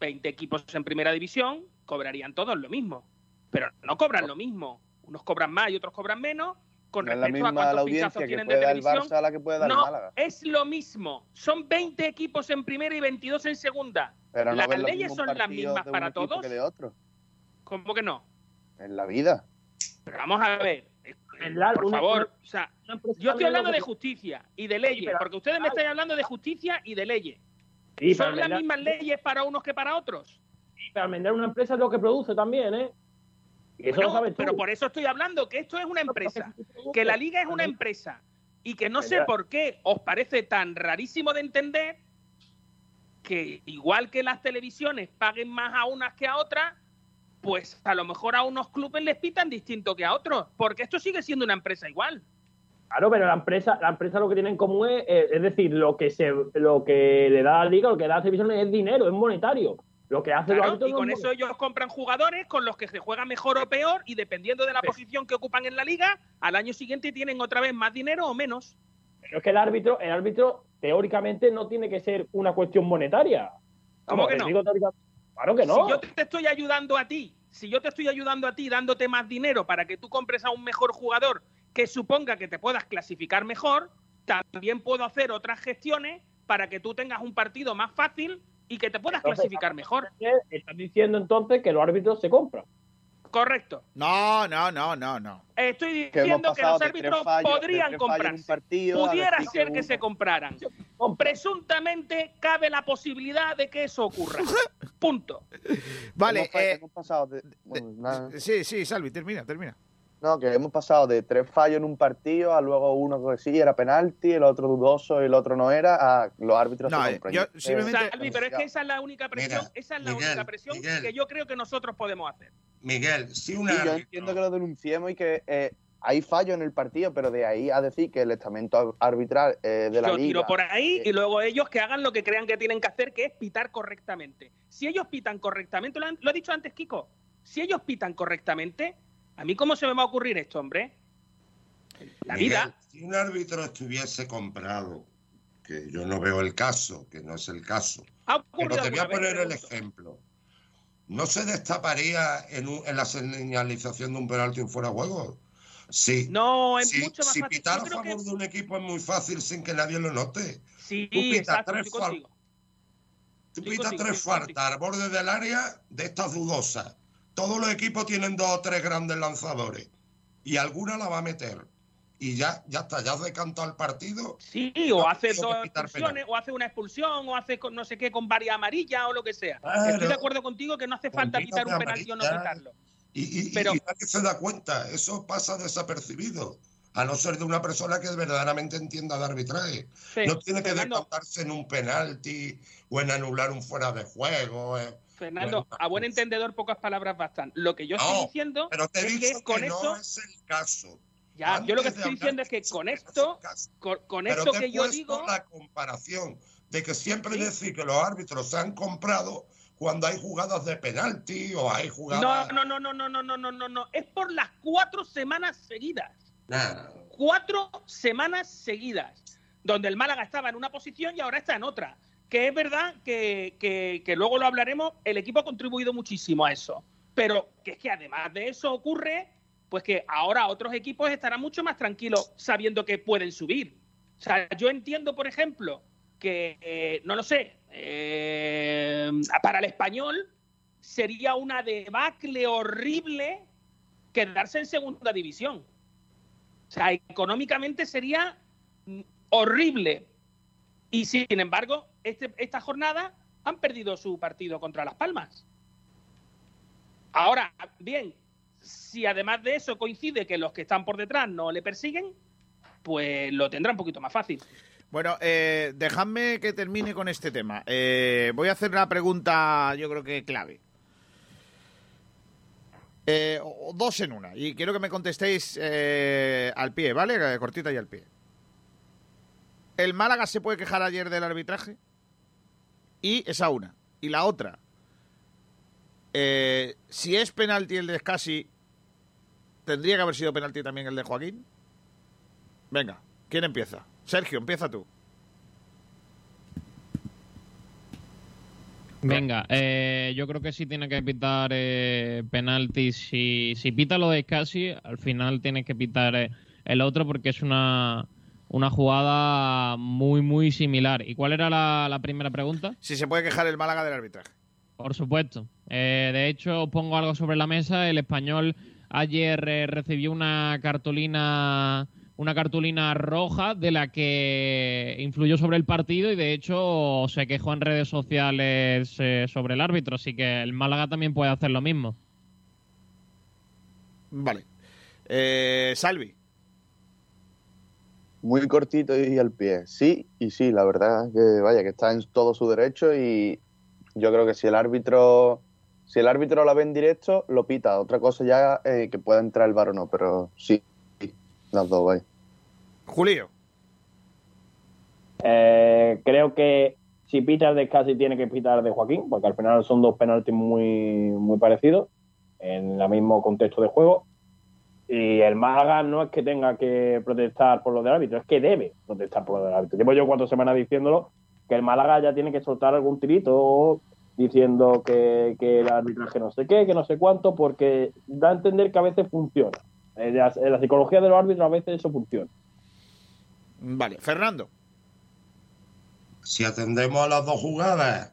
20 equipos en primera división cobrarían todos lo mismo. Pero no cobran lo mismo. Unos cobran más y otros cobran menos con respecto la misma a cuántos la audiencia que puede dar el Barça la que puede dar no, el Málaga. Es lo mismo. Son 20 equipos en primera y 22 en segunda. Pero ¿Las leyes son las mismas para todos? Que de otro. ¿Cómo que no? En la vida. Pero vamos a ver. por favor, o sea, yo estoy hablando de justicia y de leyes, porque ustedes me están hablando de justicia y de leyes. ¿Son las mismas leyes para unos que para otros? Sí, para vender una empresa es lo que produce también, ¿eh? Pero por eso estoy hablando, que esto es una empresa, que la liga es una empresa y que no sé por qué os parece tan rarísimo de entender que igual que las televisiones paguen más a unas que a otras, pues a lo mejor a unos clubes les pitan distinto que a otros, porque esto sigue siendo una empresa igual. Claro, pero la empresa, la empresa lo que tiene en común es, es decir, lo que se, lo que le da a la liga, lo que da a la televisión es dinero, es monetario. Lo que hace claro, y con eso ellos compran jugadores con los que se juega mejor o peor y dependiendo de la posición que ocupan en la liga, al año siguiente tienen otra vez más dinero o menos. Pero es que el árbitro, el árbitro teóricamente no tiene que ser una cuestión monetaria. ¿Cómo que no? claro que no. Si yo te estoy ayudando a ti, si yo te estoy ayudando a ti dándote más dinero para que tú compres a un mejor jugador que suponga que te puedas clasificar mejor, también puedo hacer otras gestiones para que tú tengas un partido más fácil y que te puedas clasificar mejor. Estás diciendo entonces que los árbitros se compran. Correcto. No, no, no, no, no. Estoy diciendo que, los árbitros podrían comprarse. Pudiera ser que se compraran. Presuntamente cabe la posibilidad de que eso ocurra. (laughs) Punto. Vale. Eh, sí, sí, Salvi, termina, termina. No, que hemos pasado de tres fallos en un partido a luego uno que sí era penalti, el otro dudoso y el otro no era, a los árbitros no, se yo, simplemente... Salvi, pero es que esa es la única presión, esa es la única presión que yo creo que nosotros podemos hacer. Miguel, si una. yo entiendo que lo denunciemos y que eh, hay fallo en el partido, pero de ahí a decir que el estamento arbitral eh, de la yo liga. tiro por ahí y luego ellos que hagan lo que crean que tienen que hacer, que es pitar correctamente. Si ellos pitan correctamente, lo, han, lo ha dicho antes Kiko, si ellos pitan correctamente, a mí cómo se me va a ocurrir esto, hombre. La vida. Si un árbitro estuviese comprado, que yo no veo el caso, que no es el caso, pero te voy a poner el ejemplo ¿no se destaparía en, la señalización de un penalti en fuera de juego? Sí. No, es mucho más si pitar a favor de un equipo es muy fácil sin que nadie lo note. Sí, tú pitas tres, tú pitas tres faltas al borde del área de estas dudosas. Todos los equipos tienen dos o tres grandes lanzadores y alguna la va a meter y ya, ya está, ya has decantado el partido. Sí, o hace dos expulsiones, o hace una expulsión, o hace no sé qué con varias amarillas o lo que sea. Estoy de acuerdo contigo que no hace falta pitar un penalti o no quitarlo. Y, Pero... y nadie se da cuenta, eso pasa desapercibido. A no ser de una persona que verdaderamente entienda de arbitraje. no tiene que decantarse en un penalti o en anular un fuera de juego. Eh. Fernando, a buen entendedor pocas palabras bastan. Lo que yo estoy diciendo pero te es que con eso no es el caso. Ya, yo lo que estoy diciendo es que con esto, con, esto que yo digo. la comparación de que siempre decir que los árbitros se han comprado cuando hay jugadas de penalti o hay jugadas. No, no, no, no, no, no, no, no, no. Es por las cuatro semanas seguidas. Cuatro semanas seguidas. Donde el Málaga estaba en una posición y ahora está en otra. Que es verdad que, que, luego lo hablaremos, el equipo ha contribuido muchísimo a eso. Pero que es que además de eso ocurre pues que ahora otros equipos estarán mucho más tranquilos sabiendo que pueden subir. O sea, yo entiendo, por ejemplo, que, eh, no lo sé, eh, para el español sería una debacle horrible quedarse en segunda división. O sea, económicamente sería horrible. Y sin embargo, este, esta jornada han perdido su partido contra Las Palmas. Ahora, bien, si además de eso coincide que los que están por detrás no le persiguen, pues lo tendrá un poquito más fácil. Bueno, eh, dejadme que termine con este tema. Eh, voy a hacer una pregunta, yo creo que clave. Eh, dos en una. Y quiero que me contestéis al pie, ¿vale? Cortita y al pie. ¿El Málaga se puede quejar ayer del arbitraje? Y esa una. Y la otra. si es penalti el de Escasi, ¿Tendría que haber sido penalti también el de Joaquín? Venga, ¿quién empieza? Sergio, empieza tú. Venga, eh, yo creo que sí tiene que pitar eh, penalti. Si, si pita lo de casi, al final tiene que pitar eh, el otro porque es una, una jugada muy, muy similar. ¿Y cuál era la, la, primera pregunta? Si se puede quejar el Málaga del arbitraje. Por supuesto. Eh, de hecho, pongo algo sobre la mesa. El español ayer eh, recibió una cartulina una cartulina roja de la que influyó sobre el partido y de hecho se quejó en redes sociales eh, sobre el árbitro, así que el Málaga también puede hacer lo mismo. Vale. Eh, Salvi. Muy cortito y al pie. Sí y sí, la verdad que vaya, que está en todo su derecho y yo creo que si el árbitro si el árbitro la ve en directo, lo pita. Otra cosa ya eh, que pueda entrar el bar o no, pero sí, las dos, vaya. Julio. Eh, creo que si pita de casi tiene que pitar de Joaquín, porque al final son dos penaltis muy, muy parecidos en el mismo contexto de juego. Y el Málaga no es que tenga que protestar por lo del árbitro, es que debe protestar por lo del árbitro. Llevo yo cuatro semanas diciéndolo que el Málaga ya tiene que soltar algún tirito diciendo que, que el arbitraje no sé qué, que no sé cuánto, porque da a entender que a veces funciona. En la, en la psicología de los árbitros a veces eso funciona. Vale, Fernando. Si atendemos a las dos jugadas,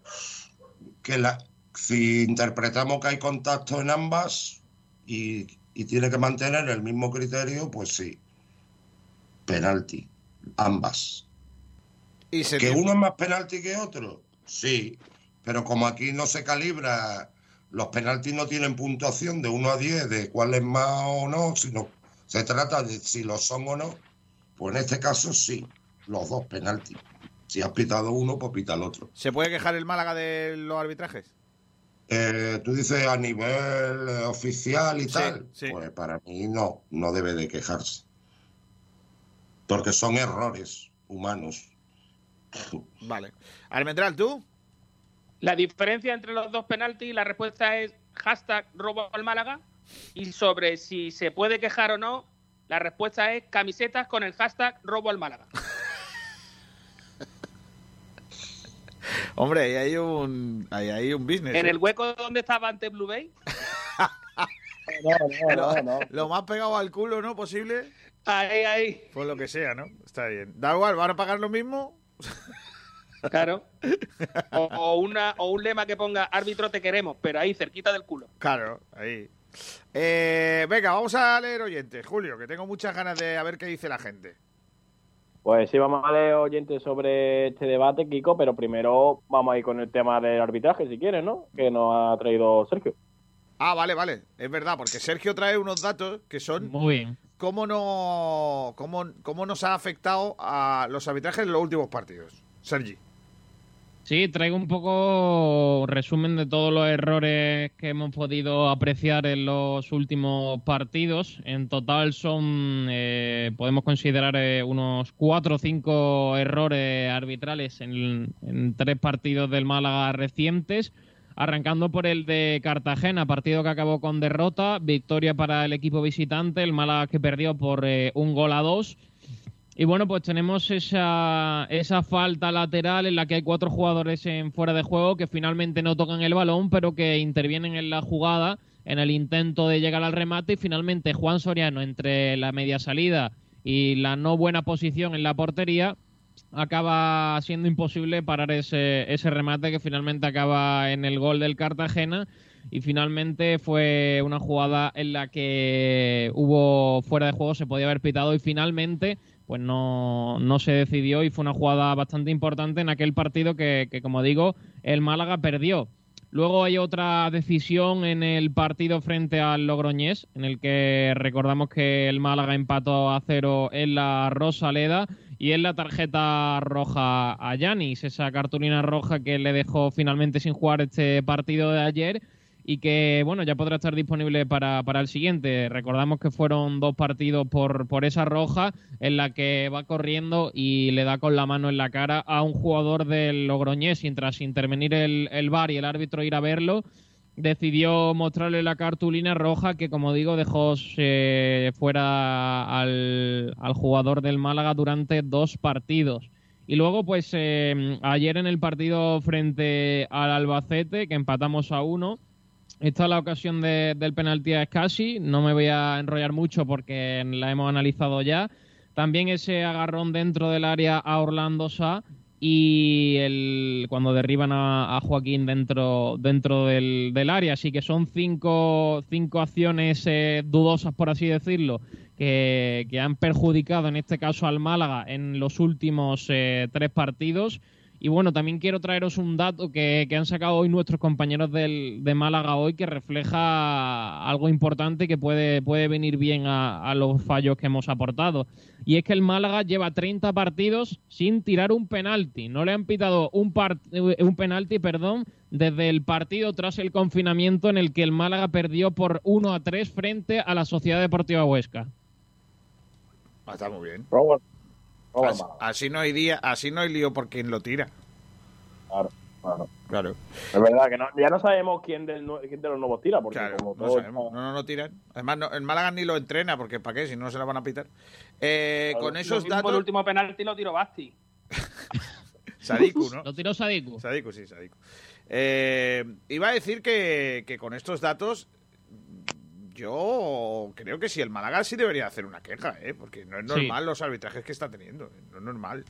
que la, si interpretamos que hay contacto en ambas y, y tiene que mantener el mismo criterio, pues sí. Penalti. Ambas. Y se ¿Que tiene- uno es más penalti que otro? Sí. Pero como aquí no se calibra, los penaltis no tienen puntuación de 1 a 10 de cuál es más o no, sino se trata de si lo son o no. Pues en este caso sí, los dos penaltis. Si has pitado uno, pues pita el otro. ¿Se puede quejar el Málaga de los arbitrajes? Eh, tú dices a nivel eh, oficial y Sí, tal. sí. Pues para mí no, no debe de quejarse. Porque son errores humanos. Vale. Almendral, ¿tú? La diferencia entre los dos penaltis, la respuesta es hashtag robo al Málaga. Y sobre si se puede quejar o no, la respuesta es camisetas con el hashtag robo al Málaga. (laughs) (laughs) Hombre, ahí hay un, ahí hay un business. En ¿eh? el hueco donde estaba antes Blue Bay, (laughs) No, no, no, no. Lo más pegado al culo, ¿no? Posible. ahí, ahí, Pues lo que sea, ¿no? Está bien. Da igual, ¿van a pagar lo mismo? (laughs) claro. O, o una, o un lema que ponga árbitro te queremos, pero ahí cerquita del culo. Claro, ahí. Eh, venga, vamos a leer oyentes, Julio, que tengo muchas ganas de a ver qué dice la gente. Pues sí, vamos a leer oyentes sobre este debate, Kiko, pero primero vamos a ir con el tema del arbitraje, si quieres, ¿no? Que nos ha traído Sergio. Ah, vale, vale. Es verdad, porque Sergio trae unos datos que son Muy bien. cómo, no, cómo, cómo nos ha afectado a los arbitrajes en los últimos partidos. Sergi. Sí, traigo un poco resumen de todos los errores que hemos podido apreciar en los últimos partidos. En total son, eh, podemos considerar eh, unos cuatro o cinco errores arbitrales en, en tres partidos del Málaga recientes. Arrancando por el de Cartagena, partido que acabó con derrota, victoria para el equipo visitante, el Málaga que perdió por eh, un gol a dos. Y bueno, pues tenemos esa, esa falta lateral en la que hay cuatro jugadores en fuera de juego que finalmente no tocan el balón, pero que intervienen en la jugada en el intento de llegar al remate. Y finalmente Juan Soriano entre la media salida y la no buena posición en la portería acaba siendo imposible parar ese, ese remate que finalmente acaba en el gol del Cartagena. Y finalmente fue una jugada en la que hubo fuera de juego, se podía haber pitado y finalmente pues no, no se decidió y fue una jugada bastante importante en aquel partido que, como digo, el Málaga perdió. Luego hay otra decisión en el partido frente al Logroñés, en el que recordamos que el Málaga empató a cero en la Rosaleda y en la tarjeta roja a Yanis, esa cartulina roja que le dejó finalmente sin jugar este partido de ayer y que bueno ya podrá estar disponible para, para el siguiente. Recordamos que fueron dos partidos por, por esa roja en la que va corriendo y le da con la mano en la cara a un jugador del Logroñés y tras intervenir el, el VAR y el árbitro ir a verlo decidió mostrarle la cartulina roja que como digo dejó eh, fuera al, al jugador del Málaga durante dos partidos. Y luego, pues eh, ayer en el partido frente al Albacete, que empatamos a uno, esta es la ocasión de, del penalti a Scassi. No me voy a enrollar mucho porque la hemos analizado ya. También ese agarrón dentro del área a Orlando Sá y el, cuando derriban a, a Joaquín dentro, dentro del, del, área. Así que son cinco, cinco acciones eh, dudosas, por así decirlo, que, que, han perjudicado en este caso al Málaga en los últimos eh, tres partidos Y bueno, también quiero traeros un dato que, han sacado hoy nuestros compañeros del, de Málaga hoy que refleja algo importante que puede, puede venir bien a, los fallos que hemos aportado. Y es que el Málaga lleva 30 partidos sin tirar un penalti. No le han pitado un, un penalti perdón, desde el partido tras el confinamiento en el que el Málaga perdió por 1 a 3 frente a la Sociedad Deportiva Huesca. Ah, está muy bien. Así, así, no hay día, así no hay lío por quien lo tira. Claro, claro. Claro. Es verdad que ya no sabemos quién, del, quién de los nuevos tira, porque como no, sabemos. no, no, no tiran. Además, el Málaga ni lo entrena, porque ¿para qué? Si no se la van a pitar. Eh, con esos datos. El último penalti lo tiró Basti. (laughs) Sadiku, ¿no? Lo tiró Sadiku. Sadiku, sí, Sadiku. Eh, iba a decir que, que con estos datos yo creo que si el Málaga sí debería hacer una queja, ¿eh? porque no es normal los arbitrajes que está teniendo. No es normal.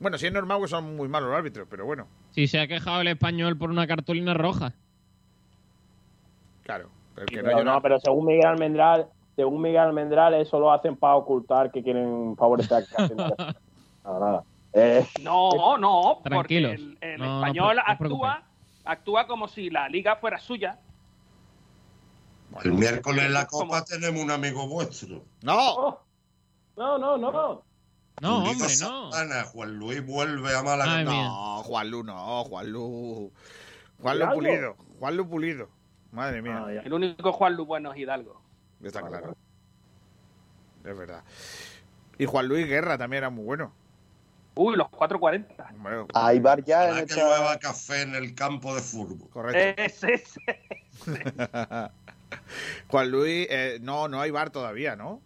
Bueno, sí es normal que son muy malos los árbitros, pero bueno. Sí, se ha quejado el español por una cartulina roja. Claro. Pero, no, pero según Miguel Almendral, según Miguel Almendral, eso lo hacen para ocultar que quieren favorecer a (laughs) Nada, nada. Eh, no, no, porque el, español actúa, actúa como si la liga fuera suya el miércoles en la Copa tenemos un amigo vuestro. ¡No! No, no, no. No, hombre, no. Juan Luis vuelve a Málaga. no, Juan Lu no, Juan Lu. Juan Lu Pulido. Juan Lu Pulido. Madre mía. Ah, el único Juan Lu bueno es Hidalgo. Está claro. Es verdad. Y Juan Luis Guerra también era muy bueno. Uy, los 440. Bueno, Hay bar ya en que llevaba café en el campo de fútbol. Correcto. Es ese. (laughs) Juan Luis, eh, no, no hay bar todavía, ¿no?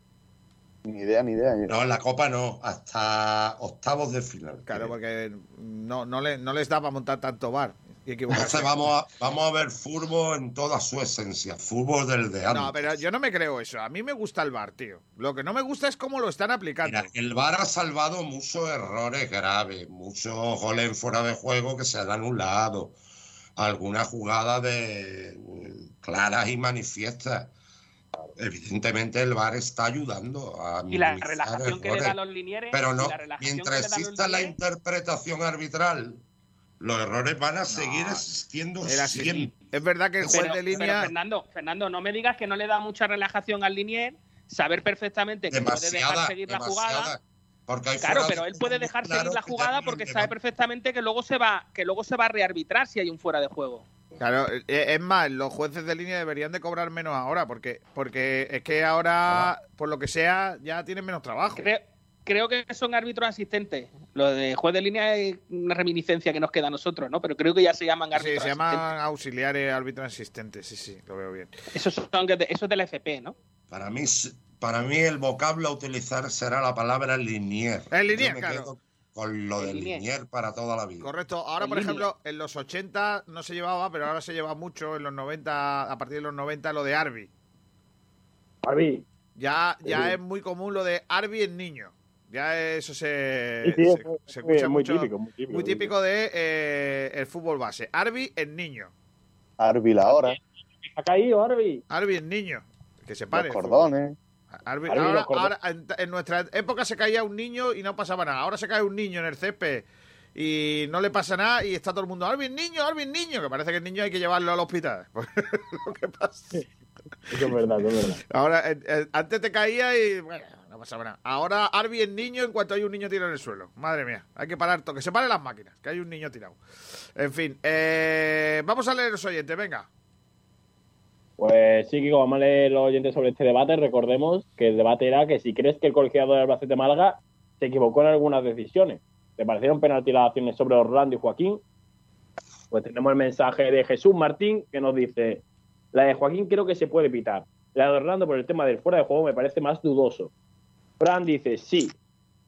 Ni idea, ni idea. No, en la Copa no, hasta octavos de final. Claro, porque no, no, le, no les da para montar tanto bar. Entonces vamos a, vamos a ver fútbol en toda su esencia, fútbol del de antes. No, pero yo no me creo eso. A mí me gusta el bar, tío. Lo que no me gusta es cómo lo están aplicando. el bar ha salvado muchos errores graves, muchos goles fuera de juego que se han anulado alguna jugada de claras y manifiestas. Evidentemente el VAR está ayudando a y la relajación que le dan los linieres pero no mientras exista la interpretación arbitral los errores van a seguir existiendo siempre. Es verdad que el juez de línea Fernando, Fernando, no me digas que no le da mucha relajación al linier, saber perfectamente que puede dejar seguir la jugada claro, pero él puede dejar seguir la jugada porque sabe perfectamente que luego se va que luego se va a rearbitrar si hay un fuera de juego. Claro, eh, es más, los jueces de línea deberían de cobrar menos ahora porque porque es que ahora por lo que sea ya tienen menos trabajo. Creo, que son árbitros asistentes. Lo de juez de línea es una reminiscencia que nos queda a nosotros, ¿no? Pero creo que ya se llaman árbitros. Sí, se llaman auxiliares árbitros asistentes, sí, sí, lo veo bien. Eso, son, eso es del FP, ¿no? Para mí para mí el vocablo a utilizar será la palabra linier. El linier, claro. Con lo de linier. para toda la vida. Correcto. Ahora, por ejemplo, en los 80 no se llevaba, pero ahora se lleva mucho en los 90, a partir de los 90, lo de Arby. Arby. Ya, ya es muy común lo de Arby en niño. Ya eso se, se, escucha muy mucho. Típico, muy típico, de eh, el fútbol base. Arby en niño. Arby la hora. Ha caído Arby. Arby en niño. Que se pare. Los cordones ahora, en nuestra época se caía un niño y no pasaba nada. Ahora se cae un niño en el césped y no le pasa nada y está todo el mundo, Alvin niño, Alvin niño, que parece que el niño hay que llevarlo al hospital. (laughs) lo que pasa. Eso es verdad, es verdad. Ahora, antes te caía y bueno, no pasaba nada. Ahora Arby es niño en cuanto hay un niño tirado en el suelo. Madre mía, hay que parar que se paren las máquinas, que hay un niño tirado. En fin, eh, vamos a leer los oyentes, venga. Pues sí, Kiko, vamos a los oyentes sobre este debate. Recordemos que el debate era que si crees que el colegiado de Albacete Málaga se equivocó en algunas decisiones. ¿Te parecieron penalti las acciones sobre Orlando y Joaquín? Pues tenemos el mensaje de Jesús Martín que nos dice: La de Joaquín creo que se puede pitar. La de Orlando por el tema del fuera de juego me parece más dudoso. Fran dice: Sí,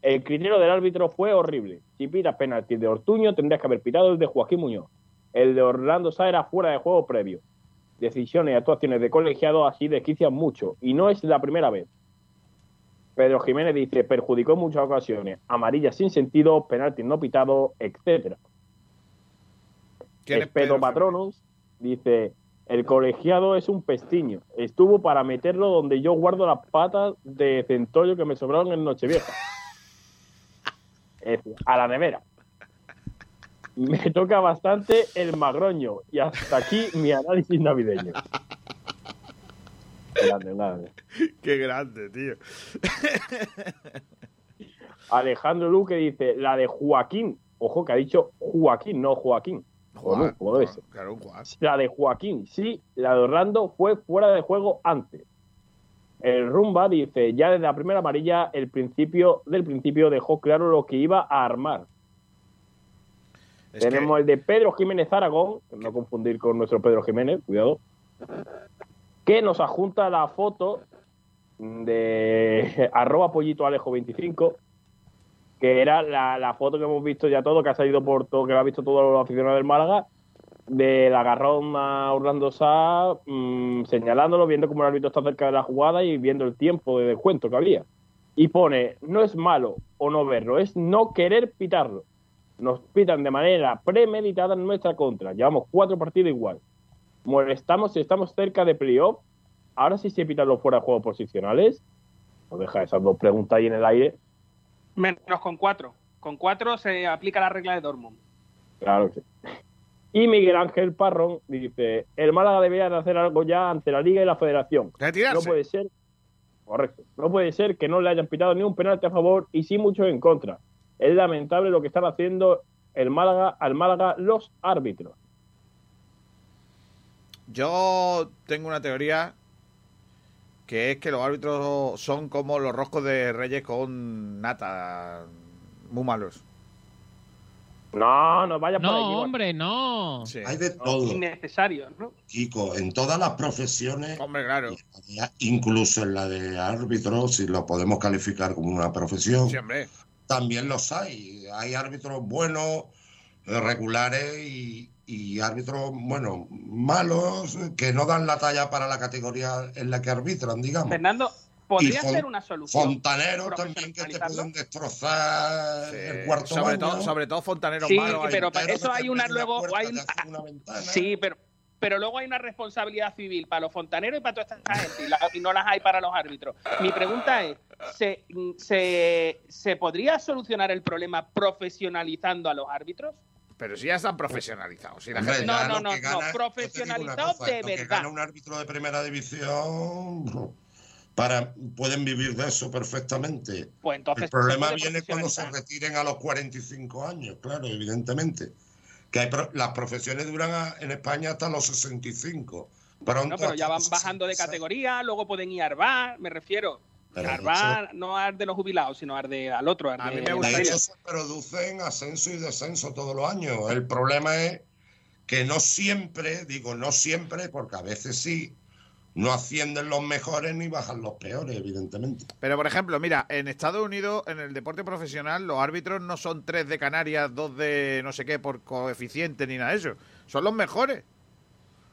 el criterio del árbitro fue horrible. Si pitas penalti de Ortuño, tendrías que haber pitado el de Joaquín Muñoz. El de Orlando Sá era fuera de juego previo decisiones y actuaciones de colegiados así desquician mucho, y no es la primera vez. Pedro Jiménez dice, perjudicó en muchas ocasiones, amarillas sin sentido, penaltis no pitados, etcétera. Pedro Patronus dice, el colegiado es un pestiño, estuvo para meterlo donde yo guardo las patas de centollo que me sobraron en Nochevieja. (laughs) a la nevera. Me toca bastante el magroño. Y hasta aquí mi análisis navideño. Grande, grande. Qué grande, tío. Alejandro Luque dice, la de Joaquín. Ojo que ha dicho Joaquín, no Joaquín. Claro. La de Joaquín, sí. La de Orlando fue fuera de juego antes. El Rumba dice, ya desde la primera amarilla, el principio del principio dejó claro lo que iba a armar. Es Tenemos que- el de Pedro Jiménez Aragón, no confundir con nuestro Pedro Jiménez, cuidado, que nos adjunta la foto de (laughs) arroba pollito alejo 25, que era la, la foto que hemos visto ya todo, que ha salido por todo, que lo ha visto todos los aficionados del Málaga, del agarrón a Orlando Sá, mm, señalándolo, viendo cómo el árbitro está cerca de la jugada y viendo el tiempo de descuento que había. Y pone, no es malo o no verlo, es no querer pitarlo. Nos pitan de manera premeditada en nuestra contra. Llevamos cuatro partidos igual. Molestamos si estamos cerca de playoff. Ahora sí se pitan los fuera de juego posicionales. Nos deja esas dos preguntas ahí en el aire. Menos con cuatro. Con cuatro se aplica la regla de Dortmund. Claro que sí. Y Miguel Ángel Parrón dice, el Málaga debería de hacer algo ya ante la Liga y la Federación. Retirarse. No puede ser, correcto, no puede ser que no le hayan pitado ni un penalti a favor y sí muchos en contra. Es lamentable lo que están haciendo el Málaga al Málaga los árbitros. Yo tengo una teoría que es que los árbitros son como los roscos de Reyes con nata, muy malos. No, no vaya por ahí. No, hombre, no. Sí. Hay de todo, Innecesario, ¿no? Kiko, en todas las profesiones, Hombre, claro. incluso en la de árbitro, si lo podemos calificar como una profesión, Sí, hombre. También los hay. Hay árbitros buenos, eh, regulares y, y árbitros, bueno, malos, que no dan la talla para la categoría en la que arbitran, digamos. Fernando, podría ser una solución. Fontaneros también que te pueden destrozar Sí, el cuarto sobre, baño. todo, sobre todo fontaneros Sí, malos. hay. pero para eso hay una luego puerta, hay te un- hacen una ventana. Sí, pero pero luego hay una responsabilidad civil para los fontaneros y para toda esta gente y, la- y no las hay para los árbitros. Mi pregunta es, ¿se, se, ¿se podría solucionar el problema profesionalizando a los árbitros? Pero si ya están profesionalizados. Si la Hombre, gente- No, ya no, no, no, gana- yo te digo una profesionalizado cosa, de lo que verdad. gana un árbitro de primera división para pueden vivir de eso perfectamente. Pues entonces el problema viene cuando se retiren a los 45 años, claro, evidentemente. Que hay pro- las profesiones duran a- en España hasta los 65. Pronto No, pero ya van bajando de 66. categoría, luego pueden ir a Arbar, me refiero. Pero no al de los jubilados, sino al, de, al otro. Al A de- mí me De gustaría- se producen ascenso y descenso todos los años. El problema es que no siempre, digo no siempre, porque a veces sí, no ascienden los mejores ni bajan los peores, evidentemente. Pero, por ejemplo, mira, en Estados Unidos, en el deporte profesional, los árbitros no son tres de Canarias, dos de no sé qué por coeficiente ni nada de eso. Son los mejores.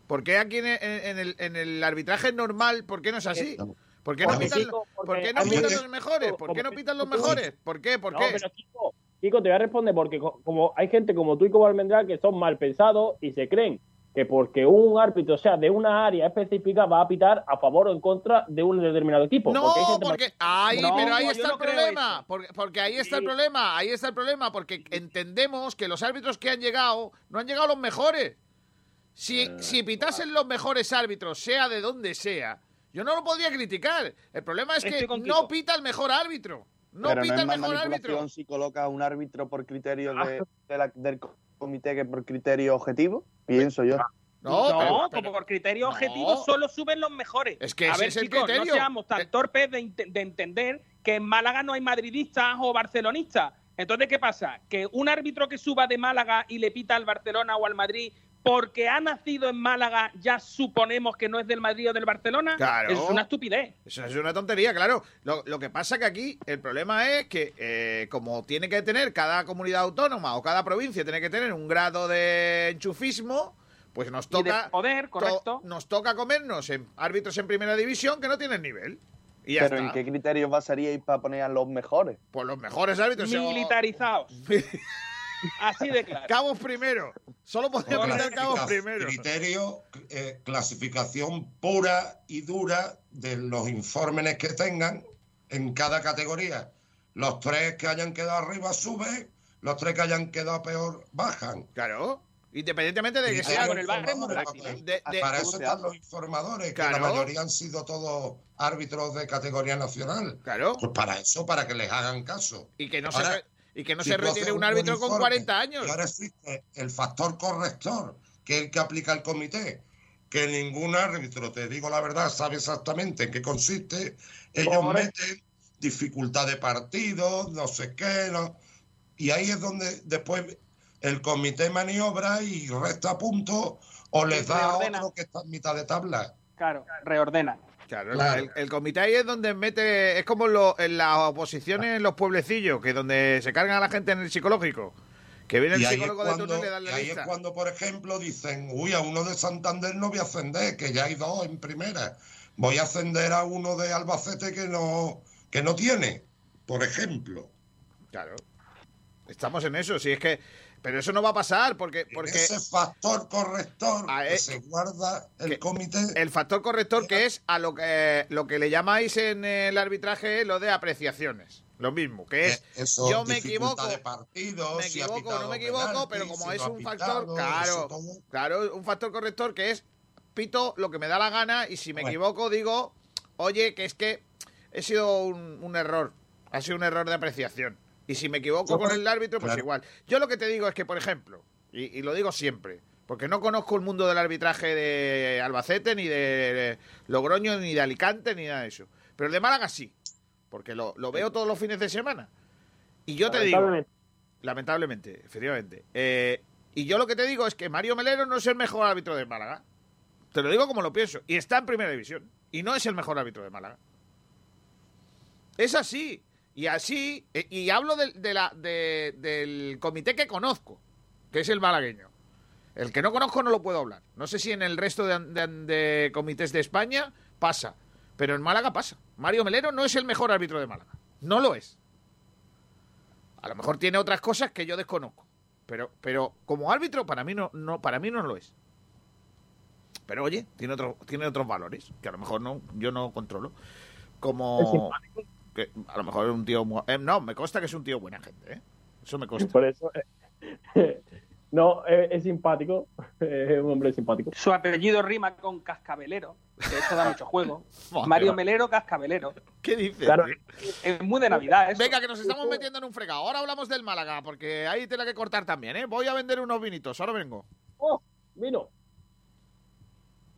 ¿Por qué aquí en el, en el arbitraje normal, por qué no es así? ¿Por qué no Porque pitan, Kiko, ¿por porque qué no pitan los mejores? ¿Por qué no pitan los mejores? ¿Por qué? ¿Por No, qué? pero Kiko, Kiko, te voy a responder porque co- como hay gente como tú y como Almendral que son mal pensados y se creen que porque un árbitro sea de una área específica va a pitar a favor o en contra de un determinado equipo. No, Porque hay mal- porque ahí, No, pero ahí está no el problema. Porque, porque ahí está el problema. Ahí está el problema. Porque entendemos que los árbitros que han llegado no han llegado los mejores. Si, Eh, si pitasen los mejores árbitros, sea de donde sea, yo no lo podría criticar. El problema es que no pita el mejor árbitro. No Pero pita no es el más mejor manipulación árbitro. si coloca un árbitro por criterio de, de la- del comité que por criterio objetivo, pienso yo. No, No, pero- como pero- por criterio no. objetivo solo suben los mejores. Es que a ese ver, es el chicos, criterio. no seamos tan Eh. torpes de, de entender que en Málaga no hay madridistas o barcelonistas. Entonces, ¿qué pasa? Que un árbitro que suba de Málaga y le pita al Barcelona o al Madrid porque ha nacido en Málaga, ya suponemos que no es del Madrid o del Barcelona. Claro. Es una estupidez. Eso es una tontería, claro. Lo, lo que pasa que aquí el problema es que eh, como tiene que tener cada comunidad autónoma o cada provincia tiene que tener un grado de enchufismo, pues nos Y de toca poder, to- correcto. nos toca comernos en árbitros en primera división que no tienen nivel. Y ya Pero ¿en qué criterios basaríais para poner a los mejores? Pues los mejores árbitros. Militarizados. (laughs) Así de claro. Cabos primero. Solo podía pitar cabos primero. Criterio, eh, clasificación pura y dura de los informes que tengan en cada categoría. Los tres que hayan quedado arriba suben, los tres que hayan quedado peor bajan. Claro. Independientemente de que sea con el bar es muy informadores, fácil, ¿eh? de- de- Para ¿Cómo eso están los informadores, que la mayoría han sido todos árbitros de categoría nacional. Claro. Pues para eso, para que les hagan caso. Y que no Ahora, se, y que no Si se retire un árbitro con informe, 40 años. Ahora existe el factor corrector, que es el que aplica el comité, que ningún árbitro, te digo la verdad, sabe exactamente en qué consiste. Ellos meten dificultad de partido, no sé qué, no- y ahí es donde después el comité maniobra y resta puntos o les da a Reordena. otro que está en mitad de tabla. Claro, reordena. Claro, Claro. El, el comité ahí es donde mete. Es como lo- en las oposiciones en los pueblecillos, que donde se cargan a la gente en el psicológico. Que viene el Y es psicólogo de turno cuando, y le dan y la ahí es cuando, por ejemplo, dicen, uy, a uno de Santander no voy a ascender, que ya hay dos en primera. Voy a ascender a uno de Albacete que no, que no tiene, por ejemplo. Claro. Estamos en eso, si es que. Pero eso no va a pasar, porque. porque Ese factor corrector Ah, que eh, se guarda el que- comité. el factor corrector que es a lo que, lo que le llamáis en el arbitraje lo de apreciaciones. Lo mismo, que es. eh, eso, yo me equivoco, de partido, me si equivoco, no me equivoco, penalti, pero como si es un pitado, factor, claro, claro, un factor corrector que es pito lo que me da la gana y si me Bueno. equivoco digo, oye, que es que he sido un, un error, ha sido un error de apreciación. Y si me equivoco con el árbitro, pues claro. igual. Yo lo que te digo es que, por ejemplo, y, y lo digo siempre, porque no conozco el mundo del arbitraje de Albacete, ni de Logroño, ni de Alicante, ni nada de eso. Pero el de Málaga sí, porque lo, lo veo todos los fines de semana. Y yo te digo, Lamentablemente. Lamentablemente, efectivamente. Eh, y yo lo que te digo es que Mario Melero no es el mejor árbitro de Málaga. Te lo digo como lo pienso. Y está en primera división. Y no es el mejor árbitro de Málaga. Es así. Y así. eh, Y hablo del- de la, de- del comité que conozco, que es el malagueño. El que no conozco no lo puedo hablar. No sé si en el resto de, de- de comités de España pasa. Pero en Málaga pasa. Mario Melero no es el mejor árbitro de Málaga. No lo es. A lo mejor tiene otras cosas que yo desconozco. Pero, pero como árbitro, para mí no, no, para mí no lo es. Pero oye, tiene otro, tiene otros valores que a lo mejor no, yo no controlo. Como. Que a lo mejor es un tío eh, no, me consta que es un tío buena gente, ¿eh? Eso me consta. Por eso. eh, (laughs) no, eh, es simpático. (laughs) Es un hombre simpático. Su apellido rima con Cascabelero, que eso da mucho juego. (laughs) Mario. Melero Cascabelero. ¿Qué dices? Claro. Es muy de Navidad eso. Venga, que nos estamos metiendo en un fregado. Ahora hablamos del Málaga, porque hay tela que cortar también, ¿eh? Voy a vender unos vinitos, ahora vengo. ¡Oh! Vino.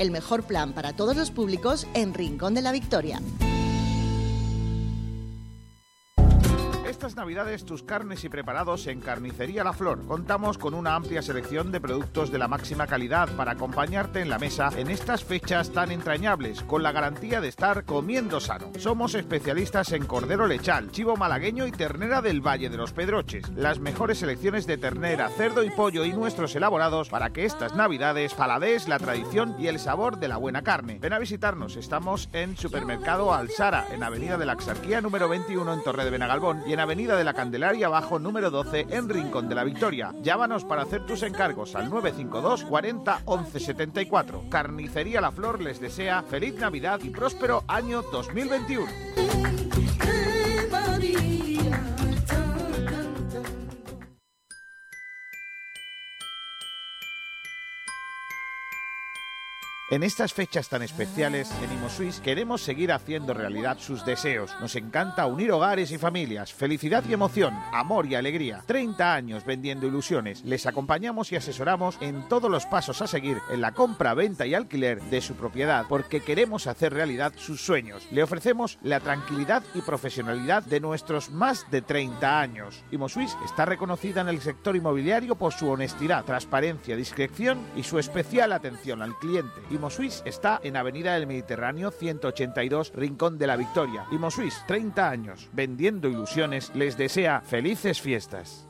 El mejor plan para todos los públicos en Rincón de la Victoria. Estas navidades tus carnes y preparados en Carnicería La Flor. Contamos con una amplia selección de productos de la máxima calidad para acompañarte en la mesa en estas fechas tan entrañables, con la garantía de estar comiendo sano. Somos especialistas en cordero lechal, chivo malagueño y ternera del Valle de los Pedroches. Las mejores selecciones de ternera, cerdo y pollo y nuestros elaborados para que estas navidades paladees la tradición y el sabor de la buena carne. Ven a visitarnos, estamos en Supermercado Alsara, en Avenida de la Axarquía número 21 en Torre de Benagalbón y Avenida de la Candelaria Bajo número 12 en Rincón de la Victoria. Llámanos para hacer tus encargos al 952 40 11 74. Carnicería La Flor les desea feliz Navidad y próspero año 2021. En estas fechas tan especiales, en ImoSuisse queremos seguir haciendo realidad sus deseos. Nos encanta unir hogares y familias, felicidad y emoción, amor y alegría. 30 años vendiendo ilusiones. Les acompañamos y asesoramos en todos los pasos a seguir en la compra, venta y alquiler de su propiedad, porque queremos hacer realidad sus sueños. Le ofrecemos la tranquilidad y profesionalidad de nuestros más de 30 años. ImoSuisse está reconocida en el sector inmobiliario por su honestidad, transparencia, discreción y su especial atención al cliente. ImoSuisse está en Avenida del Mediterráneo 182, Rincón de la Victoria. ImoSuisse, 30 años, vendiendo ilusiones, les desea felices fiestas.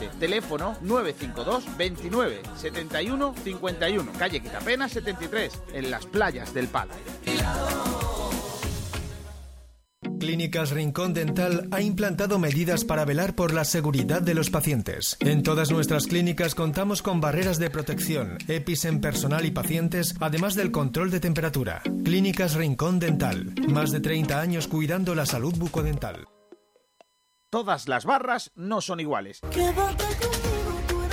Teléfono 952 29 71 51. Calle Quitapena 73, en las playas del Palo. Clínicas Rincón Dental ha implantado medidas para velar por la seguridad de los pacientes. En todas nuestras clínicas contamos con barreras de protección, EPIs en personal y pacientes, además del control de temperatura. Clínicas Rincón Dental. Más de 30 años cuidando la salud bucodental. Todas las barras no son iguales.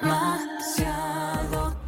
demasiado.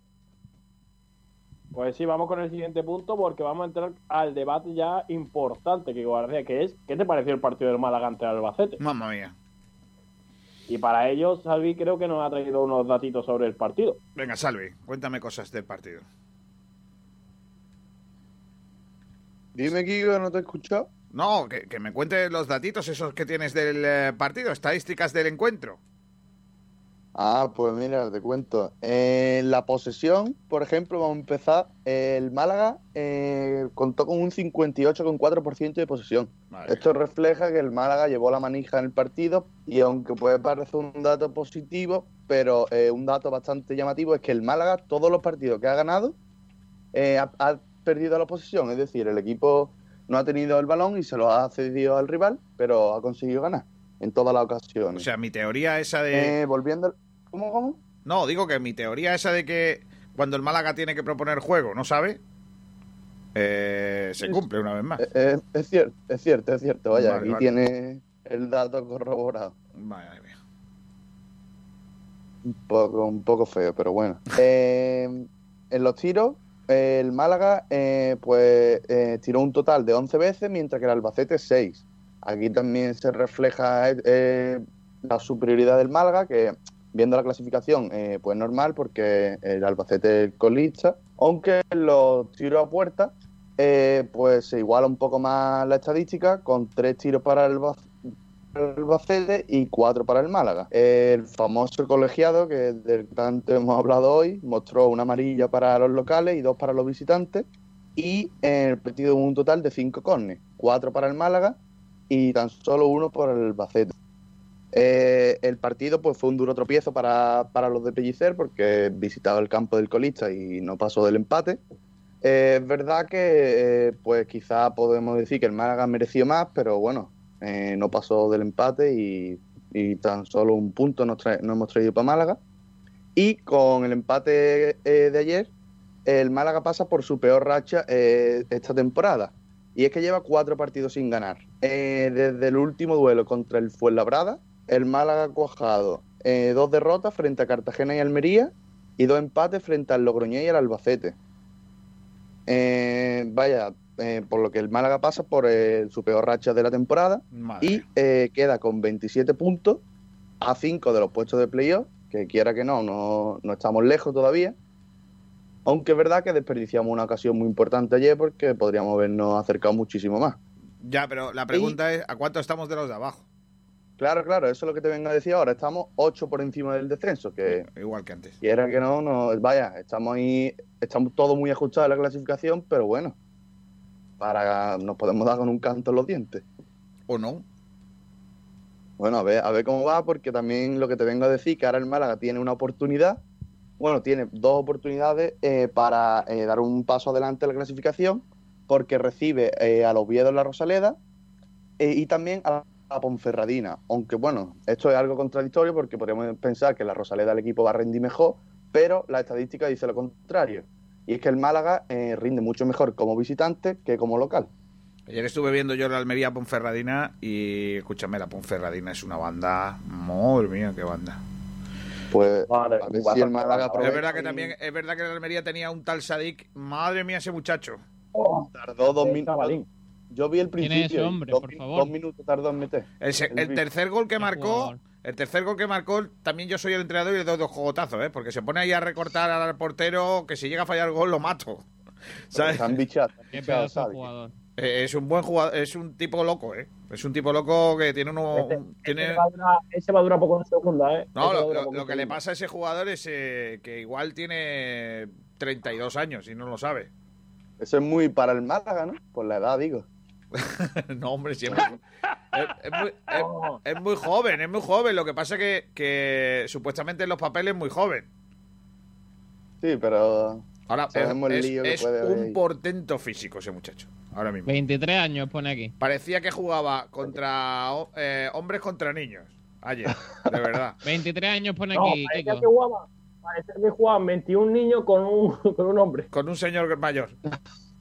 Pues sí, vamos con el siguiente punto porque vamos a entrar al debate ya importante que García, que es ¿qué te pareció el partido del Málaga ante el Albacete? Mamma mía. Y para ello, Salvi creo que nos ha traído unos datitos sobre el partido. Venga, Salvi, cuéntame cosas del partido. Dime, Kiko, ¿no te he escuchado? No, que, que me cuentes los datitos esos que tienes del eh, partido, estadísticas del encuentro. Ah, pues mira, te cuento. En la posesión, por ejemplo, vamos a empezar. El Málaga eh, contó con un 58,4% de posesión. Esto refleja que el Málaga llevó la manija en el partido y aunque puede parecer un dato positivo, pero eh, un dato bastante llamativo es que el Málaga, todos los partidos que ha ganado, eh, ha, ha perdido la posesión. Es decir, el equipo no ha tenido el balón y se lo ha cedido al rival, pero ha conseguido ganar en todas las ocasiones. O sea, mi teoría esa de... Eh, volviendo... ¿Cómo, cómo? No, digo que mi teoría esa de que cuando el Málaga tiene que proponer juego, ¿no sabe? Eh, se cumple una vez más. Eh, eh, es cierto, es cierto, es cierto. Vaya, Vale, aquí vale. tiene el dato corroborado. Madre mía. Un poco, un poco feo, pero bueno. (laughs) Eh, en los tiros, el Málaga eh, pues tiró un total de 11 veces, mientras que el Albacete 6. Aquí también se refleja eh, la superioridad del Málaga, que viendo la clasificación, eh, pues normal, porque el Albacete es el colista, aunque los tiros a puerta eh, pues se iguala un poco más la estadística con tres tiros para el, Ba- el Albacete y cuatro para el Málaga. El famoso colegiado que del tanto hemos hablado hoy mostró una amarilla para los locales y dos para los visitantes y el partido un total de cinco cornes, cuatro para el Málaga y tan solo uno por el Albacete. Eh, el partido pues fue un duro tropiezo para, para los de Pellicer porque visitaba el campo del colista y no pasó del empate. Eh, es verdad que eh, pues quizá podemos decir que el Málaga mereció más, pero bueno, eh, no pasó del empate y, y tan solo un punto nos, nos hemos traído para Málaga. Y con el empate de ayer, el Málaga pasa por su peor racha esta temporada. Y es que lleva cuatro partidos sin ganar. Eh, desde el último duelo contra el Fuenlabrada, el Málaga ha cuajado eh, dos derrotas frente a Cartagena y Almería y dos empates frente al Logroñés y al Albacete. Eh, vaya, eh, por lo que el Málaga pasa por eh, su peor racha de la temporada Madre y eh, queda con 27 puntos a 5 de los puestos de playoff, que quiera que no, no, no estamos lejos todavía. Aunque es verdad que desperdiciamos una ocasión muy importante ayer porque podríamos habernos acercado muchísimo más. Ya, pero la pregunta es, ¿a cuánto estamos de los de abajo? Claro, claro, eso es lo que te vengo a decir ahora. Estamos 8 por encima del descenso, que Igual que antes. quiera que no, no, vaya, estamos ahí, estamos todos muy ajustados en la clasificación, pero bueno, para nos podemos dar con un canto en los dientes. ¿O no? Bueno, a ver, a ver cómo va, porque también lo que te vengo a decir, que ahora el Málaga tiene una oportunidad, bueno, tiene dos oportunidades eh, para eh, dar un paso adelante en la clasificación, porque recibe eh, al Oviedo en la Rosaleda eh, y también a la Ponferradina. Aunque bueno, esto es algo contradictorio porque podríamos pensar que la Rosaleda el equipo va a rendir mejor, pero la estadística dice lo contrario. Y es que el Málaga eh, rinde mucho mejor como visitante que como local. Ayer estuve viendo yo la Almería Ponferradina y escúchame, la Ponferradina es una banda, madre mía, qué banda. Pues Madre, a ver si el Málaga. Es verdad que también, es verdad que la Almería tenía un tal Sadik, madre mía ese muchacho. Tardó dos El minutos. Yo vi el ¿Quién es principio. hombre, dos, por favor? dos minutos tardó en meter. El, se- El el vi- tercer gol que marcó, el tercer gol que marcó, también yo soy el entrenador y le doy dos jogotazos, ¿eh? Porque se pone ahí a recortar al portero que si llega a fallar el gol lo mato. Eh, es un buen jugador, es un tipo loco, ¿eh? Es un tipo loco que tiene uno... Ese, un- tiene... ese va a durar, ese va a durar poco en segunda, ¿eh? No, lo, que le pasa a ese jugador es eh, que igual tiene 32 años y no lo sabe. Eso es muy para el Málaga, ¿no? Por la edad, digo. (laughs) no, hombre, siempre. es, es muy, es- es muy joven, es muy joven. Lo que pasa que, que supuestamente en los papeles es muy joven. Sí, pero Ahora Sabemos el es, lío que es puede haber un ahí. portento físico ese muchacho. Ahora mismo. 23 años pone aquí. Parecía que jugaba contra eh, hombres contra niños. Ayer, de verdad. (laughs) 23 años pone No, aquí, que Kiko. jugaba, parecía que jugaban 21 niños con un, (laughs) con un hombre. Con un señor mayor. (laughs)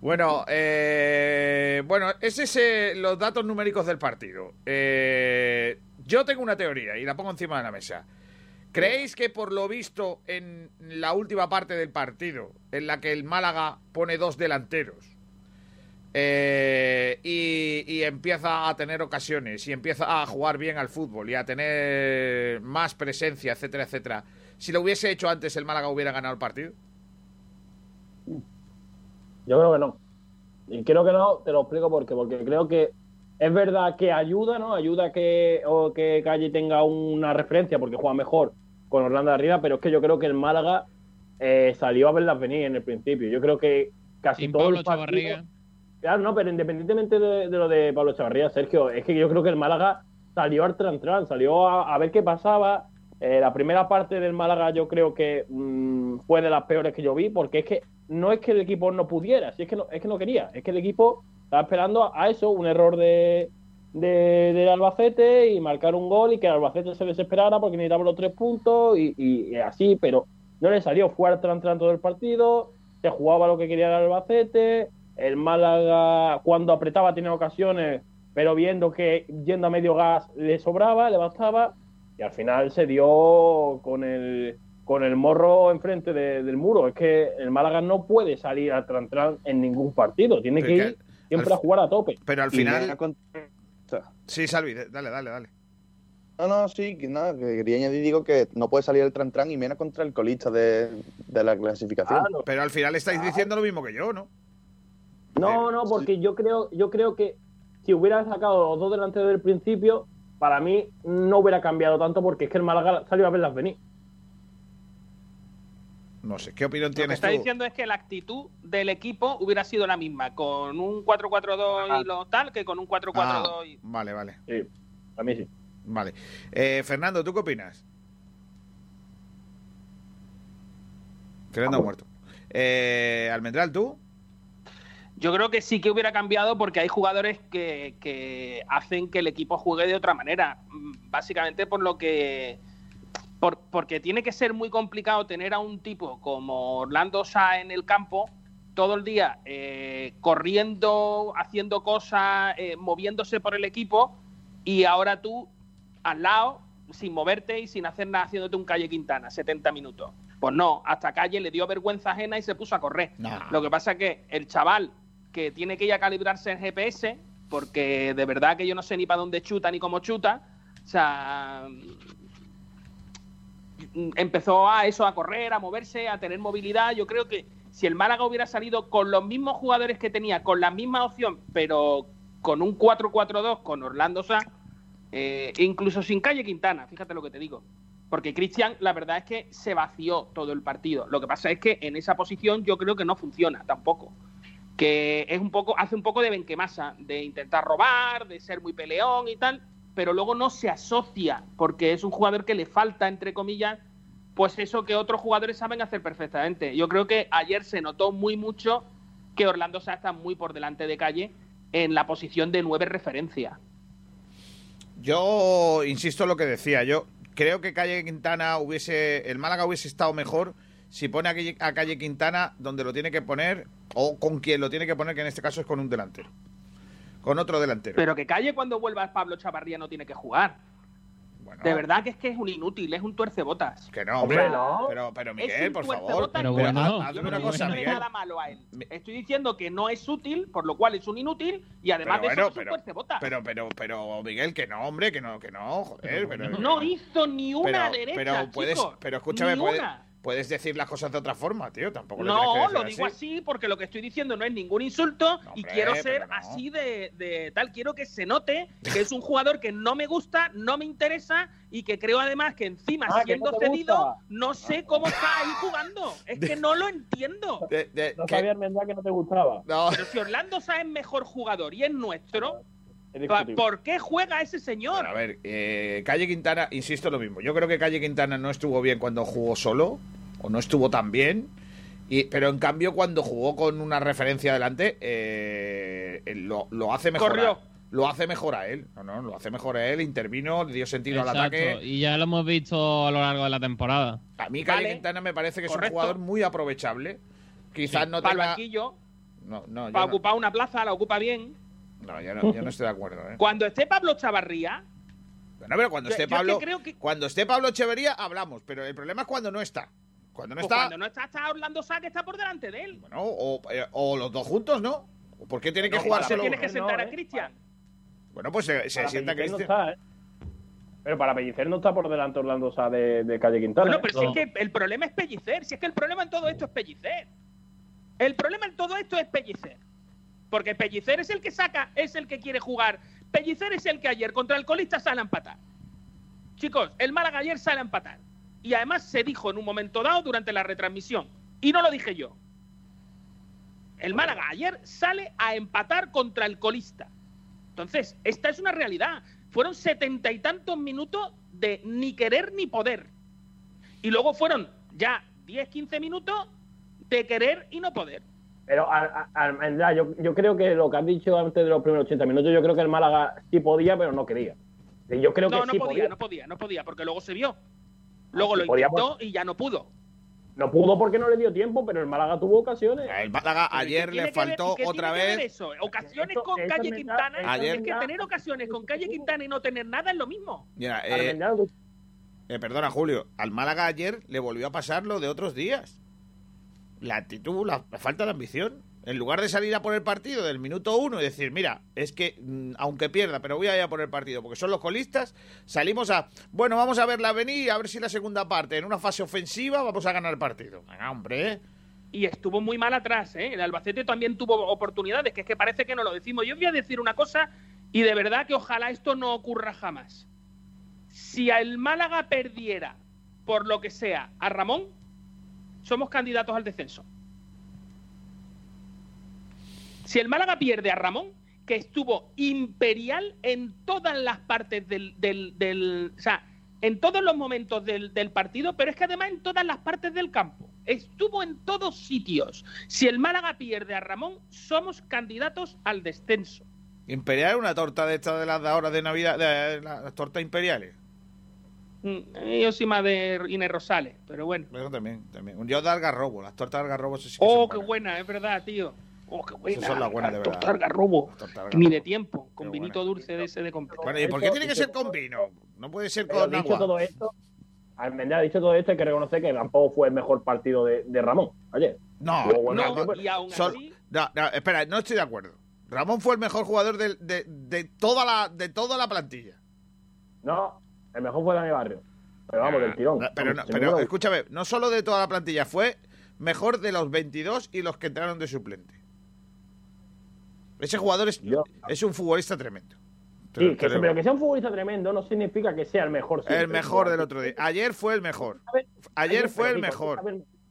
Bueno, eh, bueno, ese es eh, los datos numéricos del partido. Eh, yo tengo una teoría y la pongo encima de la mesa. ¿Creéis que por lo visto en la última parte del partido, en la que el Málaga pone dos delanteros eh, y, y empieza a tener ocasiones y empieza a jugar bien al fútbol y a tener más presencia, etcétera, etcétera, si lo hubiese hecho antes el Málaga hubiera ganado el partido? Yo creo que no. Y creo que no, te lo explico por qué. Porque creo que es verdad que ayuda, ¿no? Ayuda que, o que Calle tenga una referencia porque juega mejor con Orlando de arriba, pero es que yo creo que el Málaga eh, salió a verlas venir en el principio. Yo creo que casi Sin todo Pablo el partido- Chavarría. Claro, no, pero independientemente de, lo de Pablo Chavarría, Sergio, es que yo creo que el Málaga salió al tran salió a, a ver qué pasaba. Eh, la primera parte del Málaga yo creo que mm, fue de las peores que yo vi, porque es que no es que el equipo no pudiera, si es que no, es que no quería, es que el equipo estaba esperando a eso, un error de, de- del Albacete y marcar un gol y que el Albacete se desesperara porque necesitaba los tres puntos y, y- así, pero no le salió, fue al tran todo el partido, se jugaba lo que quería el Albacete, el Málaga cuando apretaba tenía ocasiones, pero viendo que yendo a medio gas le sobraba, le bastaba, y al final se dio con el, con el morro enfrente de- del muro. Es que el Málaga no puede salir al tran en ningún partido, tiene Pero que ir siempre al- a jugar a tope. Pero al Y final... Sí, Salvi, dale, dale, dale. No, no, sí, que nada, que quería añadir, digo que no puede salir el tran tran y menos contra el colista de, de la clasificación. Pero al final estáis diciendo lo mismo que yo, ¿no? No, no, porque yo creo, yo creo que si hubiera sacado los dos delanteros del principio, para mí no hubiera cambiado tanto porque es que el Málaga salió a verlas venir. No sé, ¿qué opinión Lo que tienes está tú? diciendo es que la actitud del equipo hubiera sido la misma con un 4-4-2 y lo tal que con un 4-4-2 Ah, y... Vale, vale. Sí, a mí sí. Vale. Eh, Fernando, ¿tú qué opinas? Fernando ha muerto. Eh, Almendral, ¿tú? Yo creo que sí que hubiera cambiado porque hay jugadores que, que hacen que el equipo juegue de otra manera. Mm, Básicamente por lo que. Por, porque tiene que ser muy complicado tener a un tipo como Orlando Sá en el campo todo el día eh, corriendo, haciendo cosas, eh, moviéndose por el equipo y ahora tú al lado, sin moverte y sin hacer nada, haciéndote un calle Quintana, 70 minutos. Pues no, hasta calle le dio vergüenza ajena y se puso a correr. Lo que pasa es que el chaval que tiene que ir a calibrarse el GPS, porque de verdad que yo no sé ni para dónde chuta ni cómo chuta, o sea, empezó a eso, a correr, a moverse, a tener movilidad. Yo creo que si el Málaga hubiera salido con los mismos jugadores que tenía, con la misma opción, pero con un 4-4-2 con Orlando Sá, eh, incluso sin Calle Quintana, fíjate lo que te digo. Porque Cristian, la verdad es que se vació todo el partido. Lo que pasa es que en esa posición yo creo que no funciona tampoco. Que es un poco, hace un poco de benquemasa, de intentar robar, de ser muy peleón y tal, pero luego no se asocia, porque es un jugador que le falta, entre comillas, pues eso que otros jugadores saben hacer perfectamente. Yo creo que ayer se notó muy mucho que Orlando Sá está muy por delante de calle en la posición de nueve referencia. Yo insisto en lo que decía. Yo creo que Calle Quintana hubiese. El Málaga hubiese estado mejor si pone a Calle, Quintana donde lo tiene que poner o con quien lo tiene que poner, que en este caso es con un delantero. Con otro delantero. Pero que calle cuando vuelva Pablo Chavarría no tiene que jugar. De verdad que es que es un inútil, es un tuercebotas. Que no, hombre, Pero, pero Miguel, por favor. Pero Pero bueno, haz- hazme una cosa, estoy Miguel. nada malo a él. Estoy diciendo que no es útil, por lo cual es un inútil y además Pero de eso bueno, es un pero, tuercebotas. pero, pero, pero, Miguel, que no, hombre, que no, que no, joder. Pero, no hizo ni una pero, derecha, pero puedes, chicos, pero escúchame, ni puedes, una. Puedes decir las cosas de otra forma, tío. Tampoco lo que No, lo digo así porque lo que estoy diciendo no es ningún insulto y hombre, quiero ser no. así de, de tal. Quiero que se note que es un jugador que no me gusta, no me interesa y que creo además que encima, Ah, que siendo no cedido, gusta. no sé cómo está ahí jugando. Es que no lo entiendo. No sabía Almendral que no te gustaba. Pero si Orlando Sá es mejor jugador y es nuestro, Es ¿pa- discutible. ¿Por qué juega ese señor? A ver, eh, Calle Quintana, insisto lo mismo. Yo creo que Calle Quintana no estuvo bien cuando jugó solo, o no estuvo tan bien. Y, pero en cambio, cuando jugó con una referencia delante, eh, él lo, lo hace mejor. Corrió. a- Lo hace mejor a él. No, no, lo hace mejor a él. Intervino, le dio sentido al ataque. Y ya lo hemos visto a lo largo de la temporada. A mí, Calle Vale. Quintana me parece que es un jugador muy aprovechable. Quizás no Para el tenga. banquillo, No, no, yo para no, ocupar una plaza, la ocupa bien. No, yo no, yo no estoy de acuerdo. ¿eh? Cuando esté Pablo Chavarría, Bueno, pero cuando esté yo es que Pablo, creo que- cuando esté Pablo Echeverría hablamos, pero el problema es cuando no está. Cuando no pues está, cuando no está, está Orlando Sá que está por delante de él. ¿no? o, eh, o los dos juntos, ¿no? ¿O ¿Por qué tiene que No, jugárselo? tienes que no, sentar ¿eh? a Cristian. Bueno, pues se, sienta Cristian. está, ¿eh? Pero para Pellicer no está por delante Orlando Sá de, de Calle Quintana. Bueno, ¿eh? pero si es que el problema es Pellicer, si es que el problema en todo esto es Pellicer. El problema en todo esto es Pellicer. Porque Pellicer es el que saca, es el que quiere jugar. Pellicer es el que ayer contra el colista sale a empatar. Chicos, el Málaga ayer sale a empatar. Y además se dijo en un momento dado durante la retransmisión. Y no lo dije yo. El Málaga ayer sale a empatar contra el colista. Entonces, esta es una realidad. Fueron setenta y tantos minutos de ni querer ni poder. Y luego fueron ya 10, 15 minutos de querer y no poder. Pero a- a- Almendral, yo, yo creo que lo que has dicho antes de los primeros 80 minutos, yo creo que el Málaga sí podía, pero no quería. Yo creo no, que no sí podía, podía. no podía, no podía, porque luego se vio. Luego sí lo podía, intentó y ya no pudo. No pudo porque no le dio tiempo, pero el Málaga tuvo ocasiones. El Málaga Pero ¿y qué ayer le ver- faltó otra vez. eso? Ocasiones Eso- con eso Calle Quintana. Ayer- Es que tener ocasiones con Calle Quintana y no tener nada es lo mismo. Mira, eh, eh, perdona, Julio. Al Málaga ayer le volvió a pasar lo de otros días. La actitud, la, falta de ambición. En lugar de salir a por el partido del minuto uno y decir, mira, es que mm, aunque pierda, pero voy a ir a por el partido porque son los colistas, salimos a, bueno, vamos a verla venir, a ver si la segunda parte, en una fase ofensiva, vamos a ganar el partido. Venga, hombre, ¿eh? y estuvo muy mal atrás. ¿eh? El Albacete también tuvo oportunidades, que es que parece que no lo decimos. Yo voy a decir una cosa y de verdad que ojalá esto no ocurra jamás. Si el Málaga perdiera, por lo que sea, a Ramón, somos candidatos al descenso. Si el Málaga pierde a Ramón, que estuvo imperial en todas las partes del, del, o sea, en todos los momentos del, del, partido, pero es que además en todas las partes del campo. Estuvo en todos sitios. Si el Málaga pierde a Ramón, somos candidatos al descenso. ¿Imperial una torta de estas de las de de Navidad, de, las tortas imperiales? Mm, yo soy más de Inés Rosales, pero bueno. Yo también, también. Yo de algarrobo, las tortas de algarrobo sí Oh, qué buena, es verdad, tío. Oh, qué buena. Esas son las buenas de verdad. Torta algarrobo. Ni de tiempo, con vinito dulce de ese de comprar. Bueno, ¿y por qué tiene que ser con vino? No puede ser con dicho todo esto, Almendra ha dicho todo esto, hay que reconocer que tampoco fue el mejor partido de, de Ramón ayer. No, no, no, y aún así... no, no, espera, no estoy de acuerdo. Ramón fue el mejor jugador de, de, de, toda, la, de toda la plantilla. No, el mejor fue Dani Barrio. Pero vamos, del tirón. Pero, no, pero escúchame, no solo de toda la plantilla, fue mejor de los 22 y los que entraron de suplente. Ese jugador es, es un futbolista tremendo. Sí, que, pero que sea un futbolista tremendo no significa que sea el mejor. el mejor del otro día. Ayer fue el mejor. Ayer fue el mejor.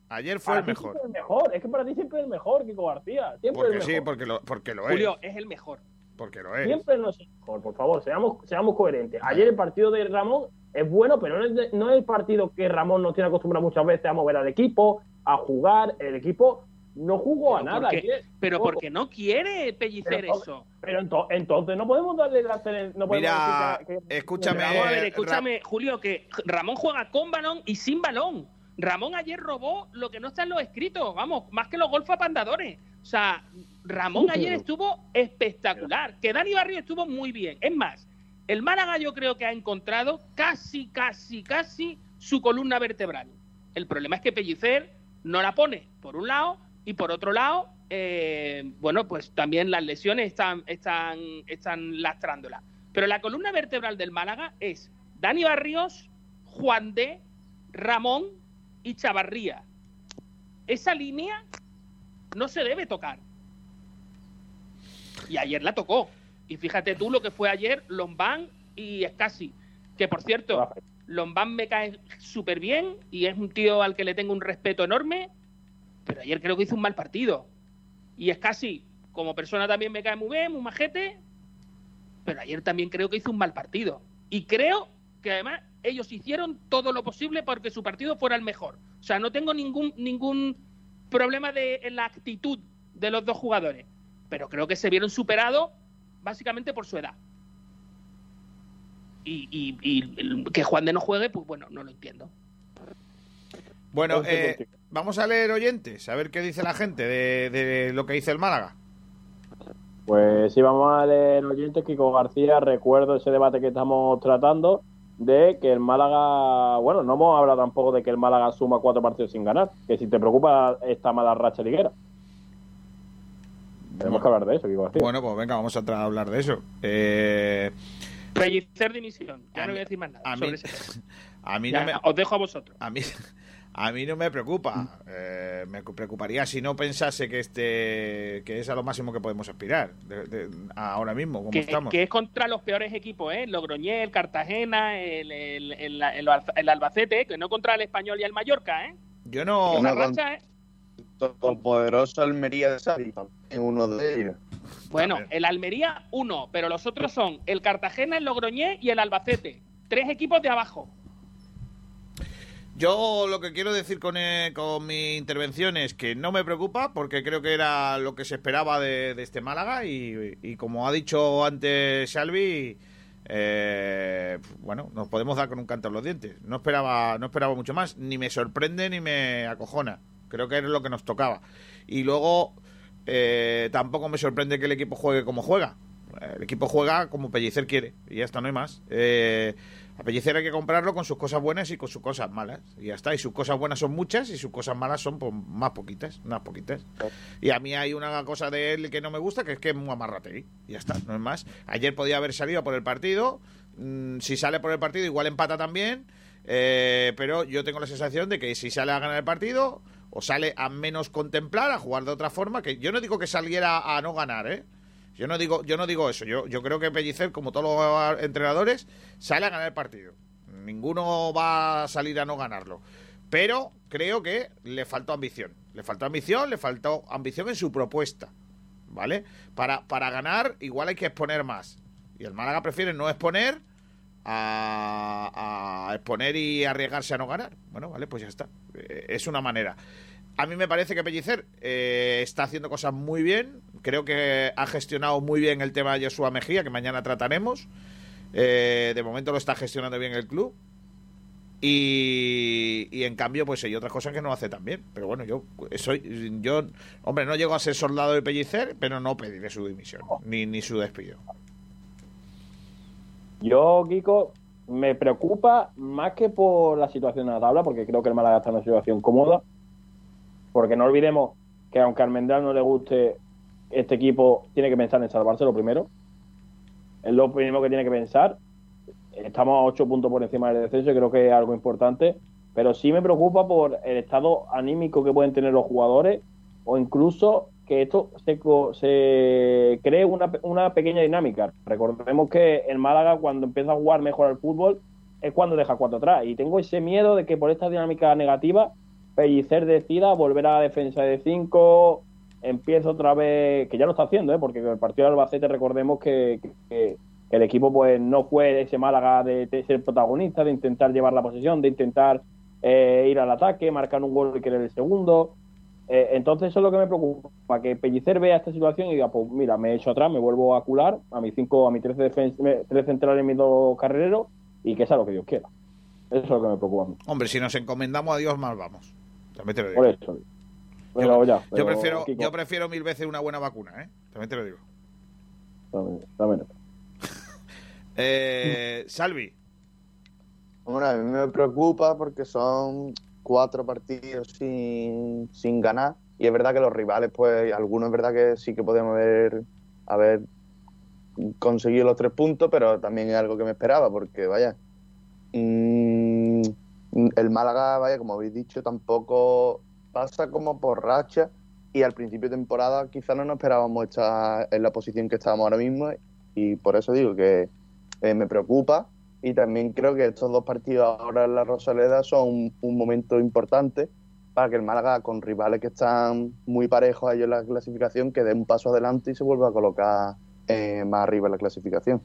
Ayer fue el mejor. Es el mejor. Es que para ti siempre es el mejor, Kiko García. Siempre porque el sí, porque lo, porque lo es. Julio es el mejor. Porque lo es. Siempre no es el mejor, por favor, seamos, seamos coherentes. Ayer el partido de Ramón es bueno, pero no es, no es el partido que Ramón nos tiene acostumbrado muchas veces a mover al equipo, a jugar. El equipo no jugó a nada. Porque, pero porque no quiere pellicer eso. Pero entonces no podemos darle la no podemos Mira, que, escúchame, a ver, escúchame, Julio, que Ramón juega con balón y sin balón. Ramón ayer robó lo que no está en los escritos, vamos, más que los golfos apandadores. O sea, Ramón ayer estuvo espectacular. Que Dani Barrio estuvo muy bien. Es más, el Málaga yo creo que ha encontrado casi, casi, casi su columna vertebral. El problema es que Pellicer no la pone, por un lado, y por otro lado, eh, bueno, pues también las lesiones están, están, están lastrándola. Pero la columna vertebral del Málaga es Dani Barrios, Juan de, Ramón y Chavarría. Esa línea no se debe tocar. Y ayer la tocó. Y fíjate tú lo que fue ayer Lombán y Escasi. Que por cierto, Lombán me cae súper bien y es un tío al que le tengo un respeto enorme pero ayer creo que hizo un mal partido. Y es casi, como persona también me cae muy bien, muy majete, pero ayer también creo que hizo un mal partido. Y creo que además ellos hicieron todo lo posible porque su partido fuera el mejor. O sea, no tengo ningún, ningún problema de, en la actitud de los dos jugadores, pero creo que se vieron superados básicamente por su edad. Y, y que Juan de no juegue, pues bueno, no lo entiendo. Bueno, eh, vamos a leer oyentes, a ver qué dice la gente de, lo que dice el Málaga. Pues sí, vamos a leer oyentes. Kiko García, recuerdo ese debate que estamos tratando de que el Málaga, bueno, no hemos hablado tampoco de que el Málaga suma cuatro partidos sin ganar, que si te preocupa esta mala racha liguera. Tenemos que hablar de eso, Kiko García. Bueno, pues venga, vamos a hablar de eso. Eh... Pellicer dimisión. Ya no voy a decir más nada a mí, (laughs) A mí no me... Os dejo a vosotros. A mí, a mí no me preocupa. Eh, me preocuparía si no pensase que este que es a lo máximo que podemos aspirar ahora mismo, como que, estamos. Que es contra los peores equipos, ¿eh? Logroñé, el Cartagena, el, el, el, Albacete, que no contra el Español y el Mallorca, ¿eh? Yo no. Una racha, ¿eh? Poderoso Almería de Sari, en uno de ellos. Bueno, el Almería, uno, pero los otros son el Cartagena, el Logroñé y el Albacete. Tres equipos de abajo. Yo lo que quiero decir con, eh, con, mi intervención es que no me preocupa porque creo que era lo que se esperaba de, este Málaga y, como ha dicho antes Salvi, eh, bueno, nos podemos dar con un canto en los dientes. No esperaba, no esperaba mucho más, ni me sorprende ni me acojona. Creo que es lo que nos tocaba. Y luego eh, tampoco me sorprende que el equipo juegue como juega. El equipo juega como Pellicer quiere y ya está, no hay más. Eh, a Pellicer hay que comprarlo con sus cosas buenas y con sus cosas malas. Y ya está. Y sus cosas buenas son muchas y sus cosas malas son pues, más poquitas, unas poquitas. Y a mí hay una cosa de él que no me gusta, que es que es muy amarrate. Y ya está, no es más. Ayer podía haber salido por el partido. Mm, si sale por el partido, igual empata también. Eh, pero yo tengo la sensación de que si sale a ganar el partido, o sale a menos contemplar, a jugar de otra forma, que yo no digo que saliera a no ganar, ¿eh? Yo no digo, yo no digo eso. Yo, yo creo que Pellicer, como todos los entrenadores, sale a ganar el partido. Ninguno va a salir a no ganarlo. Pero creo que le faltó ambición. Le faltó ambición, le faltó ambición en su propuesta. ¿Vale? Para, para ganar, igual hay que exponer más. Y el Málaga prefiere no exponer a, exponer y arriesgarse a no ganar. Bueno, vale, pues ya está. Eh, es una manera. A mí me parece que Pellicer eh, está haciendo cosas muy bien. Creo que ha gestionado muy bien el tema de Joshua Mejía, que mañana trataremos. Eh, de momento lo está gestionando bien el club. Y, y, en cambio, pues hay otras cosas que no hace tan bien. Pero bueno, yo soy. yo Hombre, no llego a ser soldado de Pellicer, pero no pediré su dimisión, ni, ni su despido. Yo, Kiko, me preocupa más que por la situación de la tabla, porque creo que el Málaga está en una situación cómoda. Porque no olvidemos que aunque a Almendral no le guste este equipo, tiene que pensar en salvarse lo primero. Es lo primero que tiene que pensar. Estamos a 8 puntos por encima del descenso y creo que es algo importante. Pero sí me preocupa por el estado anímico que pueden tener los jugadores o incluso que esto se, se cree una, una, pequeña dinámica. Recordemos que el Málaga cuando empieza a jugar mejor al fútbol es cuando deja cuatro atrás. Y tengo ese miedo de que por esta dinámica negativa Pellicer decida volver a la defensa de 5, empieza otra vez, que ya lo está haciendo, ¿eh? porque el partido de Albacete recordemos que, que, que, el equipo pues no fue ese Málaga de, de, ser protagonista, de intentar llevar la posesión, de intentar eh, ir al ataque, marcar un gol y querer el segundo. Eh, entonces eso es lo que me preocupa, que Pellicer vea esta situación y diga, pues mira, me he hecho atrás, me vuelvo a cular a mis cinco, a mis 13, defen- tres centrales y mis dos carrereros y que sea lo que Dios quiera. Eso es lo que me preocupa a mí. Hombre, si nos encomendamos a Dios, mal vamos. También te lo digo. Por eso. Pero yo, ya, yo prefiero, Kiko, yo prefiero mil veces una buena vacuna, ¿eh? También te lo digo. también- también. (laughs) Eh, Salvi, Bueno, a mí me preocupa porque son cuatro partidos sin, sin ganar. Y es verdad que los rivales, pues algunos es verdad que sí que podemos haber, haber conseguido los tres puntos, pero también es algo que me esperaba porque, vaya, mm, el Málaga, vaya, como habéis dicho, tampoco pasa como por racha. Y al principio de temporada quizás no nos esperábamos estar en la posición que estábamos ahora mismo. Y por eso digo que eh, me preocupa y también creo que estos dos partidos ahora en la Rosaleda son un, momento importante para que el Málaga, con rivales que están muy parejos ellos en la clasificación, que dé un paso adelante y se vuelva a colocar eh, más arriba en la clasificación.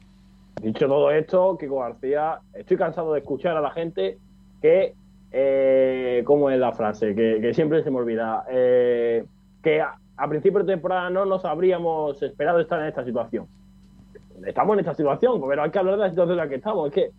Dicho todo esto, Kiko García, estoy cansado de escuchar a la gente que, eh, ¿cómo es la frase? Que, siempre se me olvida. Eh, que a principio de temporada no nos habríamos esperado estar en esta situación. Estamos en esta situación, pero hay que hablar de la situación en la que estamos. Es que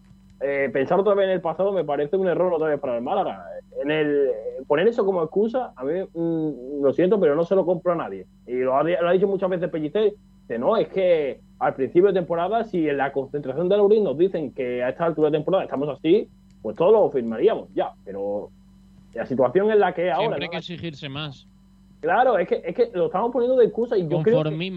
eh, pensar otra vez en el pasado me parece un error otra vez para el Málaga. En el, poner eso como excusa, a mí mm, lo siento, pero no se lo compro a nadie. Y lo ha, lo ha dicho muchas veces Pellicer, que no, es que al principio de temporada, si en la concentración de Laurín nos dicen que a esta altura de temporada estamos así, pues todos lo firmaríamos, ya. Pero la situación en la que ahora. Siempre hay ¿no? que exigirse más. Claro, es que, es que lo estamos poniendo de excusa y yo creo que.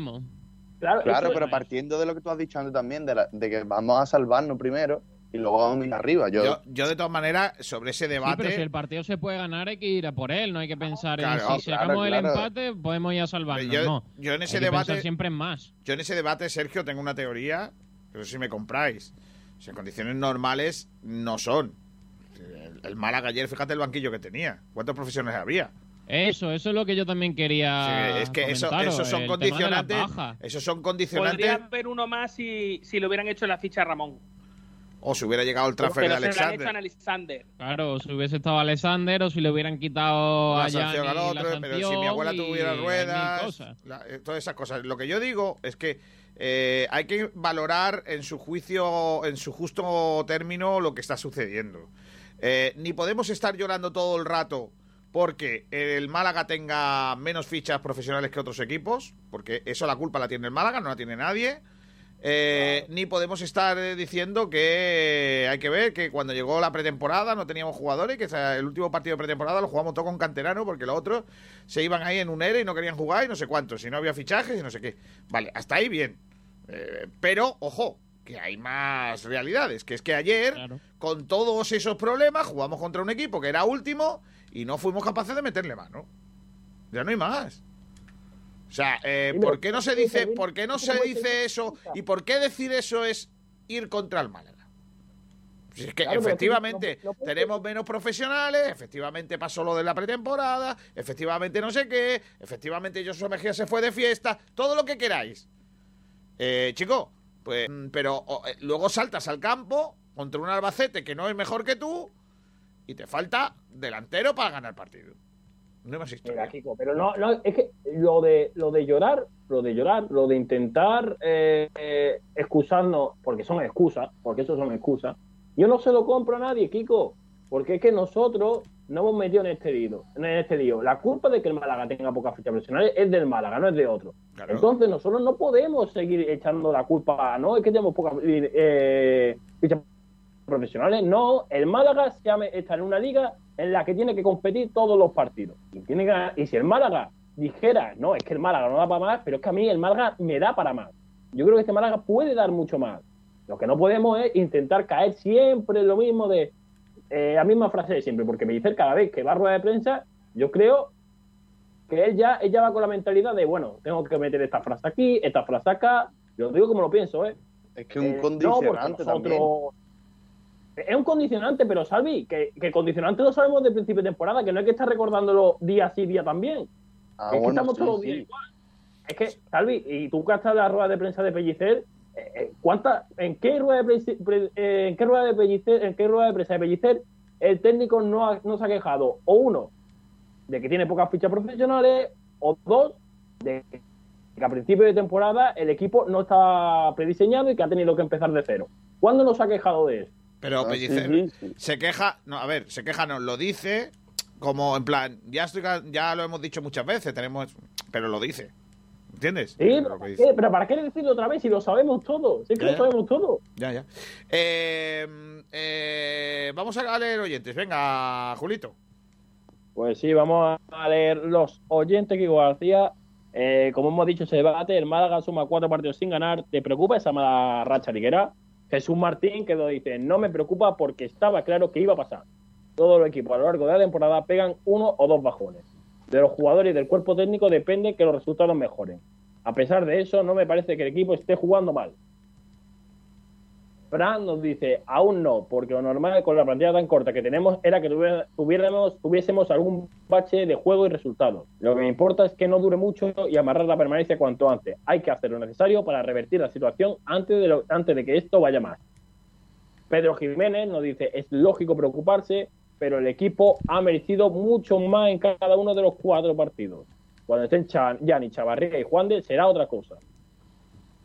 Claro, Claro, pero partiendo de lo que tú has dicho antes también, de, la- de que vamos a salvarnos primero y luego vamos a ir arriba. Yo, yo, yo de todas maneras, sobre ese Sí, debate... pero si el partido se puede ganar, hay que ir a por él. No hay que pensar Claro, en si claro, sacamos el empate, podemos ir a salvarnos. yo, no. yo en ese hay que debate... siempre en más. Yo en ese debate, Sergio, tengo una teoría, pero si me compráis. Si en condiciones normales no son. El, el Málaga ayer, fíjate el banquillo que tenía. ¿Cuántos profesionales había? Eso, eso es lo que yo también quería. Sí, es que eso, esos son condicionantes. Esos son Podría condicionantes. haber uno más si, si le hubieran hecho la ficha a Ramón. O si hubiera llegado el transfer Pero de se la han hecho a Alexander. Alexander. Claro, si hubiese estado Alexander o si le hubieran quitado La a sanción al la otro, pero si mi abuela tuviera ruedas, la- eh, todas esas cosas. Lo que yo digo es que eh, hay que valorar en su juicio, en su justo término, lo que está sucediendo. Eh, ni podemos estar llorando todo el rato porque el Málaga tenga menos fichas profesionales que otros equipos, porque eso la culpa la tiene el Málaga, no la tiene nadie. Eh, Ni podemos estar eh, diciendo que hay que ver que cuando llegó la pretemporada no teníamos jugadores, que el último partido de pretemporada lo jugamos todo con canterano porque los otros se iban ahí en un ERE y no querían jugar y no sé cuántos, y no había fichajes y no sé qué. Vale, hasta ahí bien. Eh, pero, ojo, que hay más realidades, que es que ayer, con todos esos problemas, jugamos contra un equipo que era último y no fuimos capaces de meterle mano. Ya no hay más. O sea, eh, ¿por qué no se dice, por qué no se dice eso y por qué decir eso es ir contra el Málaga? Si es que Claro, efectivamente no- tenemos menos profesionales, efectivamente pasó lo de la pretemporada, efectivamente no sé qué, efectivamente Josué Mejía se fue de fiesta, todo lo que queráis. Eh, chico, pues, mm, pero eh, luego saltas al campo contra un Albacete que no es mejor que tú y te falta delantero para ganar partido. No hay más historia. Mira, Kiko, pero no, no, es que lo de, lo de llorar, lo de llorar, lo de intentar eh, eh, excusarnos, porque son excusas, porque eso son excusas, yo no se lo compro a nadie, Kiko, porque es que nosotros no hemos metido en este lío. En este lío. La culpa de que el Málaga tenga pocas fichas profesionales es del Málaga, no es de otro. Claro. Entonces nosotros no podemos seguir echando la culpa, no, es que tenemos pocas eh, profesionales, no, el Málaga se llama- está en una liga en la que tiene que competir todos los partidos. Y, tiene que y si el Málaga dijera, no, es que el Málaga no da para más, pero es que a mí el Málaga me da para más. Yo creo que este Málaga puede dar mucho más. Lo que no podemos es intentar caer siempre en lo mismo de eh, la misma frase de siempre, porque me dice cada vez que va a rueda de prensa, yo creo que él ya, ella va con la mentalidad de, bueno, tengo que meter esta frase aquí, esta frase acá, yo digo como lo pienso, ¿eh? Es que un Eh, no, condicionante también. Es un condicionante, pero Salvi, que, que condicionante lo sabemos de principio de temporada, que no hay que estar recordándolo día sí, día también. Ah, es que estamos sí, todos sí. días igual. Es que, Salvi, y tú que has estado en la rueda de prensa de Pellicer, ¿cuánta, en, qué rueda de prensa, pre- eh, en qué rueda de Pellicer, en qué rueda de prensa de Pellicer el técnico no, ha- no se ha quejado? O uno, de que tiene pocas fichas profesionales, o dos, de que a principio de temporada el equipo no está prediseñado y que ha tenido que empezar de cero. ¿Cuándo nos ha quejado de eso? Pero Ah, Pellicer sí, sí, sí. se queja, no, a ver, se queja, no, lo dice como en plan, ya estoy, ya lo hemos dicho muchas veces, tenemos, pero lo dice, ¿entiendes? Sí, pero, ¿para qué? ¿Pero ¿para qué decirlo otra vez si lo sabemos todo? Sí que Ya, lo ya. sabemos todo. Ya, ya. Eh, eh, vamos a leer oyentes, venga, Julito. Pues sí, vamos a leer los oyentes que García. Eh, como hemos dicho, ese debate, el Málaga suma cuatro partidos sin ganar. ¿Te preocupa esa mala racha liguera? Jesús Martín que lo dice, no me preocupa porque estaba claro que iba a pasar. Todos los equipos a lo largo de la temporada pegan uno o dos bajones. De los jugadores y del cuerpo técnico depende que los resultados mejoren. A pesar de eso, no me parece que el equipo esté jugando mal. Fran nos dice, aún no, porque lo normal con la plantilla tan corta que tenemos era que tuviéramos, tuviésemos algún bache de juego y resultados. Lo que me importa es que no dure mucho y amarrar la permanencia cuanto antes. Hay que hacer lo necesario para revertir la situación antes de, lo- antes de que esto vaya más. Pedro Jiménez nos dice, es lógico preocuparse, pero el equipo ha merecido mucho más en cada uno de los cuatro partidos. Cuando estén Cha- Gianni, Chavarría y Juan de será otra cosa.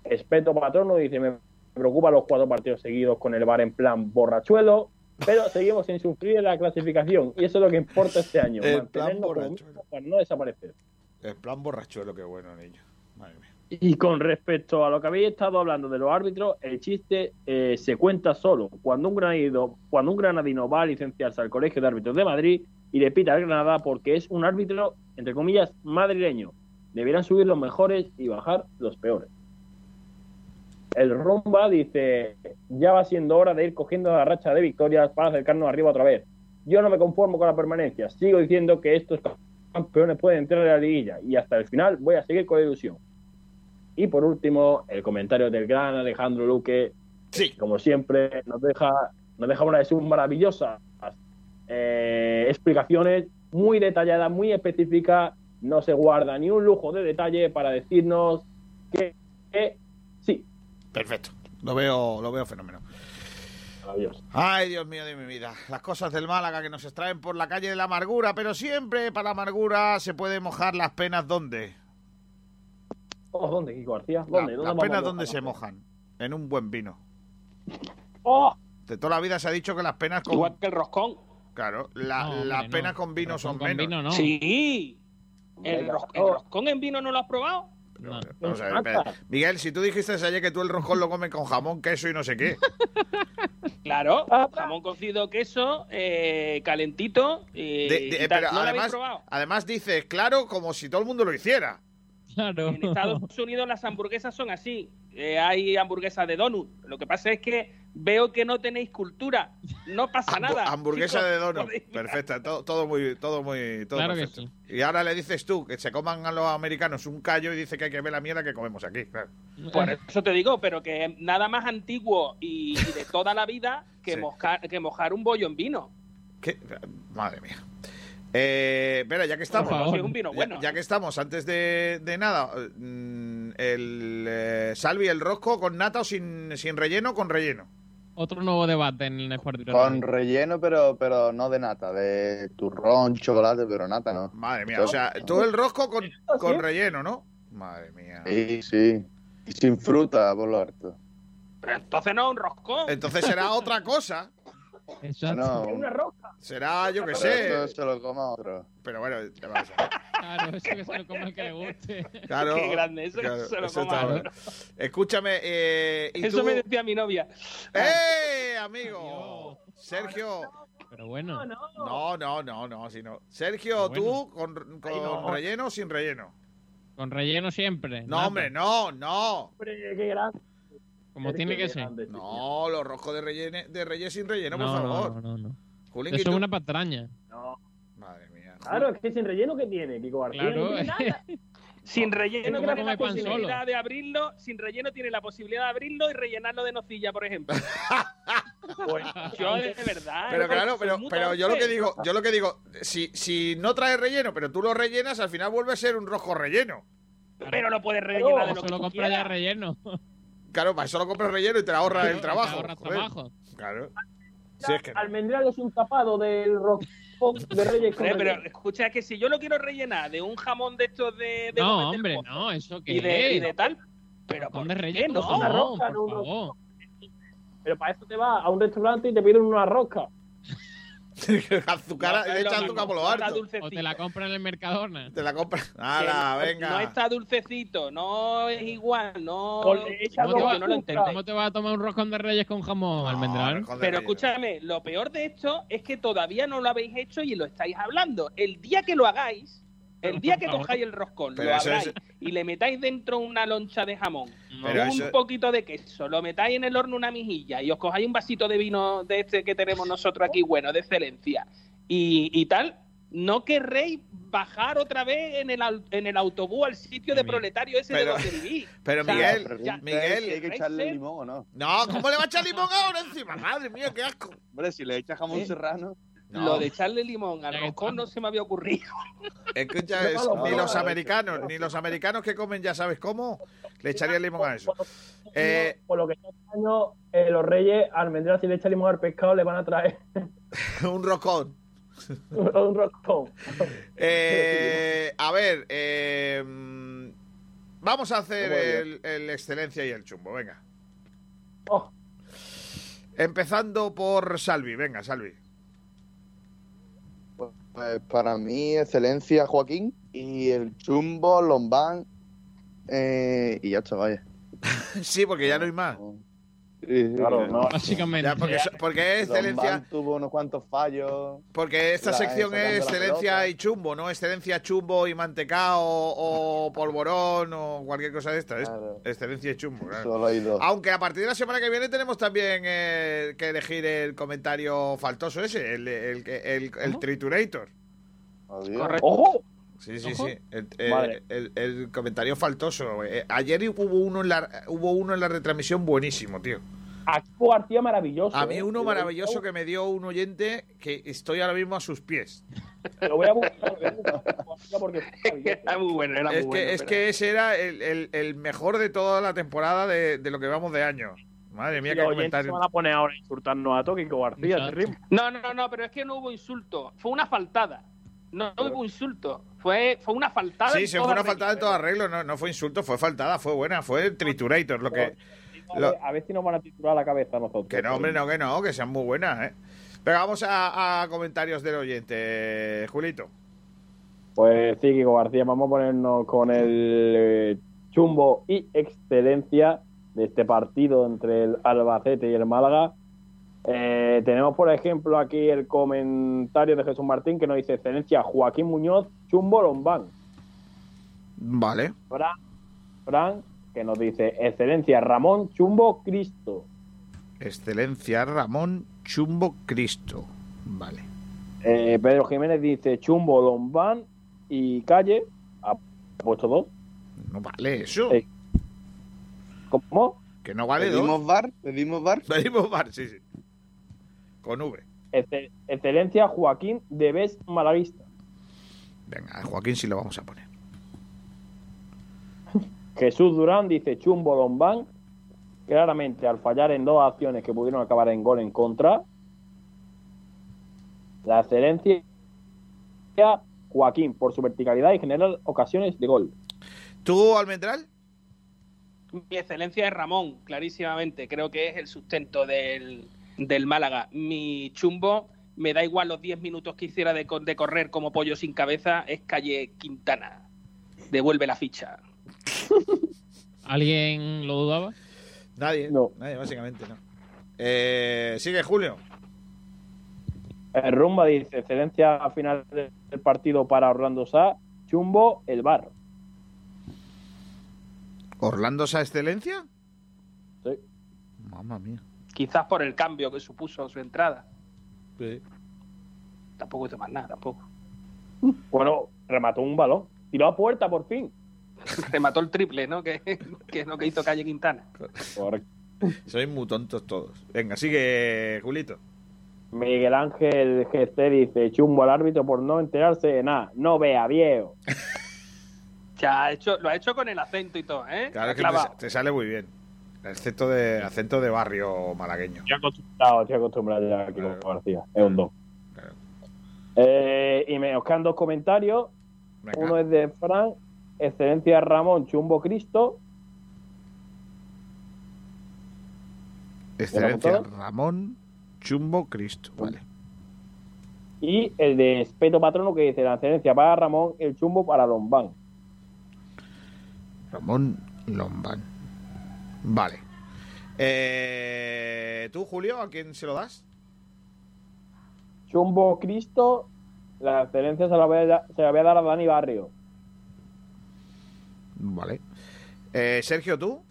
Espeto Patrono dice, me preocupa los cuatro partidos seguidos con el bar en plan borrachuelo, pero (laughs) seguimos sin sufrir en la clasificación y eso es lo que importa este año, El plan mantenernos borrachuelo. para no desaparecer. El plan borrachuelo, qué bueno, niño. Madre mía. Y con respecto a lo que habéis estado hablando de los árbitros, el chiste eh, se cuenta solo cuando un, granadino, cuando un granadino va a licenciarse al Colegio de Árbitros de Madrid y le pita al Granada porque es un árbitro, entre comillas, madrileño. Deberían subir los mejores y bajar los peores. El Rumba dice, ya va siendo hora de ir cogiendo la racha de victorias para acercarnos arriba otra vez. Yo no me conformo con la permanencia, sigo diciendo que estos campeones pueden entrar en la liguilla y hasta el final voy a seguir con la ilusión. Y por último, el comentario del gran Alejandro Luque, Sí. como siempre, nos deja, nos deja una de sus maravillosas eh, explicaciones, muy detalladas, muy específicas, no se guarda ni un lujo de detalle para decirnos que, Perfecto. Lo veo, lo veo fenómeno. maravilloso. Ay, Dios mío de mi vida. Las cosas del Málaga que nos extraen por la calle de la amargura, pero siempre para la amargura se puede mojar las penas ¿dónde? Oh, ¿Dónde, Kiko García? La- ¿Dónde? ¿Dónde las penas ¿dónde se mojan? En un buen vino. ¡Oh! De toda la vida se ha dicho que las penas con... Igual que el roscón. Claro, la- No, las no. penas con vino Roscón son con menos. vino no. Sí. ¿El, ros- el roscón en vino no lo has probado? No. Vamos a ver, Mata. espera. Miguel, si tú dijiste ayer que tú el roscón lo comes con jamón, queso y no sé qué. (laughs) Claro. Ah. Jamón cocido, queso, eh, calentito. y- De- de- y tal. pero ¿No lo habéis además, probado? además dices, claro, como si todo el mundo lo hiciera. Claro. En Estados Unidos las hamburguesas son así. Eh, hay hamburguesas de donut. Lo que pasa es que veo que no tenéis cultura. No pasa Hambu- nada. Hamburguesa chicos. de donut. Perfecta, todo, todo muy, todo muy, todo Claro que perfecto. Y ahora le dices tú que se coman a los americanos un callo y dice que hay que ver la mierda que comemos aquí. Claro. Por eso te digo, pero que nada más antiguo y, y de toda la vida que, Sí. mojar, que mojar un bollo en vino. ¿Qué? Madre mía. Eh, espera, ya que estamos. Por favor. Sí, un vino ya- bueno. Ya, que estamos, antes de, de nada, mm, el eh, Salvi, el rosco con nata o sin, sin relleno con relleno. Otro nuevo debate en el Sport Con relleno, pero, pero no de nata, de turrón, chocolate, pero nata no. Madre mía, o sea, todo el rosco con, con relleno, ¿no? Madre mía. Sí, sí. Y sin fruta, por lo harto. Pero entonces no es un roscón. Entonces será otra cosa. No, Una rosca. Será, yo que sé. eso se lo coma otro. Pero bueno, ya vamos a ver. Claro, eso que se lo coma el que le guste. Claro, Qué grande, eso claro, se lo eso coma otro. bueno. Escúchame, eh, ¿y Eso tú? me decía mi novia. ¡Eh, amigo! Sergio. Pero bueno. No, no, no, no, si no. Sergio, Pero tú con, con no. relleno o sin relleno. Con relleno siempre. No, nata. hombre, no, no. Hombre, qué grande. Como tiene que ser. No, los rojos de relleno, de relleno sin relleno, por No, favor. no, no, no. Julín, ¿y Eso es una patraña. Madre mía. Claro, es que sin relleno que tiene, Kiko García. Claro. No tiene nada. (laughs) Sin relleno tiene la solo. posibilidad de abrirlo, sin relleno tiene la posibilidad de abrirlo y rellenarlo de nocilla, por ejemplo. (laughs) Pues yo de verdad. Pero eh, claro, pero, pero yo lo que digo, yo lo que digo, si, si no trae relleno, pero tú lo rellenas, al final vuelve a ser un rojo relleno. Pero lo puedes rellenar de lo se que lo tú compra ya relleno. Claro, para eso lo compras relleno y te ahorras el Te trabajo. ahorras joder. trabajo. Claro. Si es que no. Almendral es un tapado del roscón de Reyes con pero relleno. escucha que si yo lo quiero rellenar de un jamón de estos de, de No, hombre, Pozo no, eso y que de, y de tal, pero Con ¿por de qué relleno, no? No, por no, favor. Pero para eso te vas a un restaurante y te piden una rosca. (laughs) azúcar, No, mismo, azúcar por lo harto. O te la dulcecito. compra en el Mercadona. Te la compras. Que ¡Hala, no- venga! No está dulcecito, no es igual, no. ¿Cómo te, va, no lo entendí. ¿Cómo te vas a tomar un roscón de reyes con jamón, almendral? Pero escúchame, lo peor de esto es que todavía no lo habéis hecho y lo estáis hablando. El día que lo hagáis, el día que cojáis el roscón, Pero lo eso abráis es- y le metáis dentro una loncha de jamón, Pero un eso- poquito de queso, lo metáis en el horno una mijilla y os cojáis un vasito de vino de este que tenemos nosotros aquí, bueno, de excelencia, y, y tal, no querréis bajar otra vez en el, au- en el autobús al sitio de proletario ese pero- de donde vivís. (laughs) Pero O sea, Miguel, ya- Miguel, hay que echarle limón o no. No, ¿cómo le va a echar limón ahora encima? Madre mía, qué asco. Hombre, si le echas jamón ¿Eh? serrano. No. Lo de echarle limón al roscón no se me había ocurrido. Escucha, ni los no, americanos, ni los americanos que comen, ya sabes cómo, le echarían limón a eso. Eh, Por lo que este año, eh, los reyes, almendral, si le echan limón al pescado, le van a traer (laughs) un roscón. (laughs) un roscón. Eh, a ver, eh, vamos a hacer el excelencia y el chumbo, venga. Oh, Empezando por Salvi, venga, Salvi. Pues para mí, excelencia Joaquín y el chumbo, Lombán eh, y ya está, vaya. (laughs) Sí, porque ya no hay más. Claro, no. Básicamente. Ya, porque, porque es excelencia, tuvo unos cuantos fallos. porque esta La- sección es excelencia y chumbo, no excelencia, chumbo y mantecao o polvorón o cualquier cosa de esta. Claro. excelencia y chumbo, claro. Solo hay dos. Aunque a partir de la semana que viene tenemos también eh, que elegir el comentario faltoso ese, el, el, el, el triturator. Adiós. ¡Ojo! Sí, sí, Ojo. sí. El, el- Madre. el- el comentario faltoso. Eh, ayer hubo uno en la hubo uno en la retransmisión buenísimo, tío. A Kiko García maravilloso. A mí ¿eh? uno Lo- maravilloso que me dio un oyente que estoy ahora mismo a sus pies. Lo voy a buscar, lo voy a buscar porque. Era muy bueno, era Es que, bueno. es pero- que ese era el, el- el mejor de toda la temporada de, de lo que vamos de año. Madre mía, Y qué se comentario. van a poner ahora a insultarnos a García. No, no, no, pero es que no hubo insulto. Fue una faltada. No, no hubo insulto. Fue, fue una faltada. Sí, se fue una faltada en todo arreglo, no, no fue insulto, fue faltada, fue buena, fue el triturator, lo que... A Lo- ver, a ver si nos van a titular la cabeza nosotros. Que no, hombre, no, que no, que sean muy buenas, ¿eh? Pero vamos a, a comentarios del oyente, Julito. Pues sí, Kiko García, vamos a ponernos con el eh, chumbo y excelencia de este partido entre el Albacete y el Málaga. Eh, tenemos, por ejemplo, aquí el comentario de Jesús Martín que nos dice excelencia Joaquín Muñoz, chumbo Lombán. Vale. Fran, Fran, que nos dice Excelencia Ramón Chumbo Cristo. Excelencia Ramón Chumbo Cristo. Vale. Eh, Pedro Jiménez dice Chumbo Lombán y Calle. Ha puesto dos. No vale eso. ¿Cómo? Que no vale ¿Pedimos dos. bar? ¿Pedimos bar? (laughs) Pedimos bar, sí, sí. Con V. Excel- Excelencia Joaquín de Bes Malaguista. Venga, a Joaquín sí lo vamos a poner. (laughs) Jesús Durán dice Chumbo Lombán. Claramente, al fallar en dos acciones que pudieron acabar en gol en contra, la excelencia Joaquín por su verticalidad y generar ocasiones de gol. ¿Tú, Almendral? Mi excelencia es Ramón, clarísimamente. Creo que es el sustento del, del Málaga. Mi chumbo, me da igual los 10 minutos que hiciera de, co- de correr como pollo sin cabeza, es calle Quintana. Devuelve la ficha. (laughs) ¿Alguien lo dudaba? Nadie. No. Nadie, básicamente, no. Eh, sigue Julio. El Rumba dice excelencia al final del partido para Orlando Sá. Chumbo, el bar. ¿Orlando esa excelencia? Sí. Mamma mía. Quizás por el cambio que supuso su entrada. Sí. Tampoco hizo más nada, tampoco. Bueno, remató un balón. Tiró a puerta por fin. (laughs) Remató el triple, ¿no? Que, que es lo que hizo Calle Quintana. Correcto. Sois muy tontos todos. Venga, sigue Julito. Miguel Ángel GC dice chumbo al árbitro por no enterarse de nada. No vea, viejo. (laughs) Ya ha hecho, lo ha hecho con el acento y todo, ¿eh? Claro que te sale muy bien. Acento de, acento de barrio malagueño. Estoy acostumbrado, estoy acostumbrado ya aquí Claro. con García. Es un don. Claro. Eh, y me os quedan dos comentarios. Venga. Uno es de Fran, Excelencia Ramón Chumbo Cristo. Excelencia? Ramón Chumbo Cristo. Vale. Y el de Espeto Patrono que dice la excelencia para Ramón, el chumbo para Lombán. Ramón Lombán. Vale. Eh, ¿Tú, Julio, a quién se lo das? Chumbo Cristo, la excelencia se la voy a, da- se la voy a dar a Dani Barrio. Vale. Eh, Sergio, ¿tú?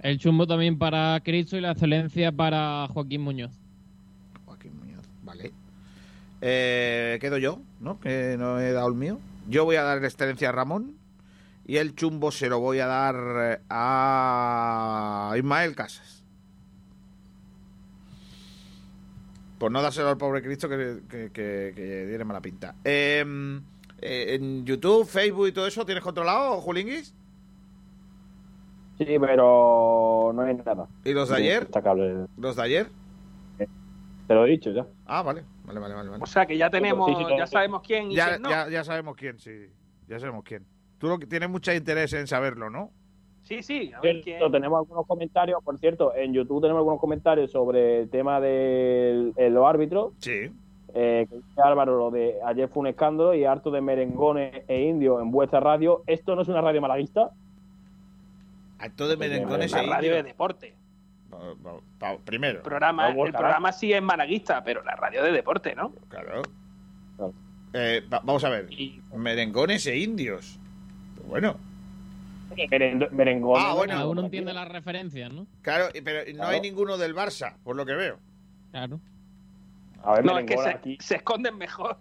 El chumbo también para Cristo y la excelencia para Joaquín Muñoz. Joaquín Muñoz. Vale. Eh, quedo yo, ¿no? Que no he dado el mío. Yo voy a dar la excelencia a Ramón. Y el chumbo se lo voy a dar eh, a Ismael Casas. Por no dárselo al pobre Cristo que, que, que- que tiene mala pinta. Eh, eh, en YouTube, Facebook y todo eso, ¿tienes controlado, Julinguis? Sí, pero no hay nada. ¿Y los de ayer? ¿Los de ayer? Te lo he dicho ya. Ah, vale. Vale, vale, vale. O sea que ya tenemos, Sí, sí, todo- ya sabemos quién y Ya, quién no. ya, ya sabemos quién, sí. Ya sabemos quién. Tú lo que tienes mucho interés en saberlo, ¿no? Sí, sí, a ver quién. Cierto, tenemos algunos comentarios, por cierto, en YouTube tenemos algunos comentarios sobre el tema de los árbitros. Sí. Eh, que dice Álvaro, lo de ayer fue un escándalo y harto de merengones e indios en vuestra radio. ¿Esto no es una radio malaguista? Acto de merengones la e radio de indios. deporte. Primero. El programa, el programa sí es managuista, pero la radio de deporte, ¿no? Claro. Claro. Eh, va- vamos a ver. Y- Merengones e indios. Bueno, Meren- merengones. Ah, bueno. Cada uno entiende las referencias, ¿no? claro, y- pero no Claro. hay ninguno del Barça, por lo que veo. Claro. A ver, No, es que se, aquí. se esconden mejor.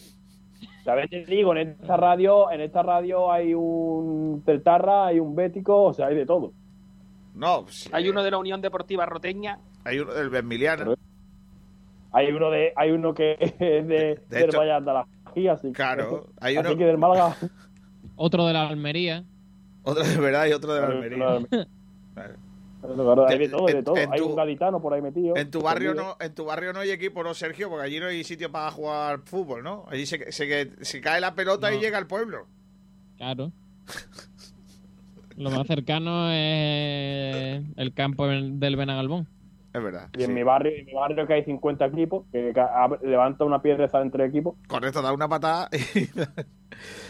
(laughs) ¿Sabes? Te digo, en esta radio, en esta radio hay un Celtarra, hay un Bético, o sea, hay de todo. No, pues, Hay eh, uno de la Unión Deportiva Roteña. hay uno del Benmiliano. Hay uno de, hay uno que (laughs) es de, De del Valle de Andalajía, así que- Claro, hay así uno, que del Málaga. (laughs) Otro de la Almería. otro de verdad y otro de la Almería. claro, (laughs) Claro. claro, hay de En- todo, de todo. en Hay tu- un gaditano por ahí metido. En tu barrio no, en tu barrio no hay equipo, ¿no, Sergio? Porque allí no hay sitio para jugar fútbol, ¿no? Allí se, se, se cae la pelota y No. llega al pueblo. Claro. (laughs) Lo más cercano es el campo del Benagalbón. Es verdad. Y en sí. mi barrio, en mi barrio que hay 50 equipos, que levanta una piedra y sale entre equipos. Correcto, da una patada. (laughs) y-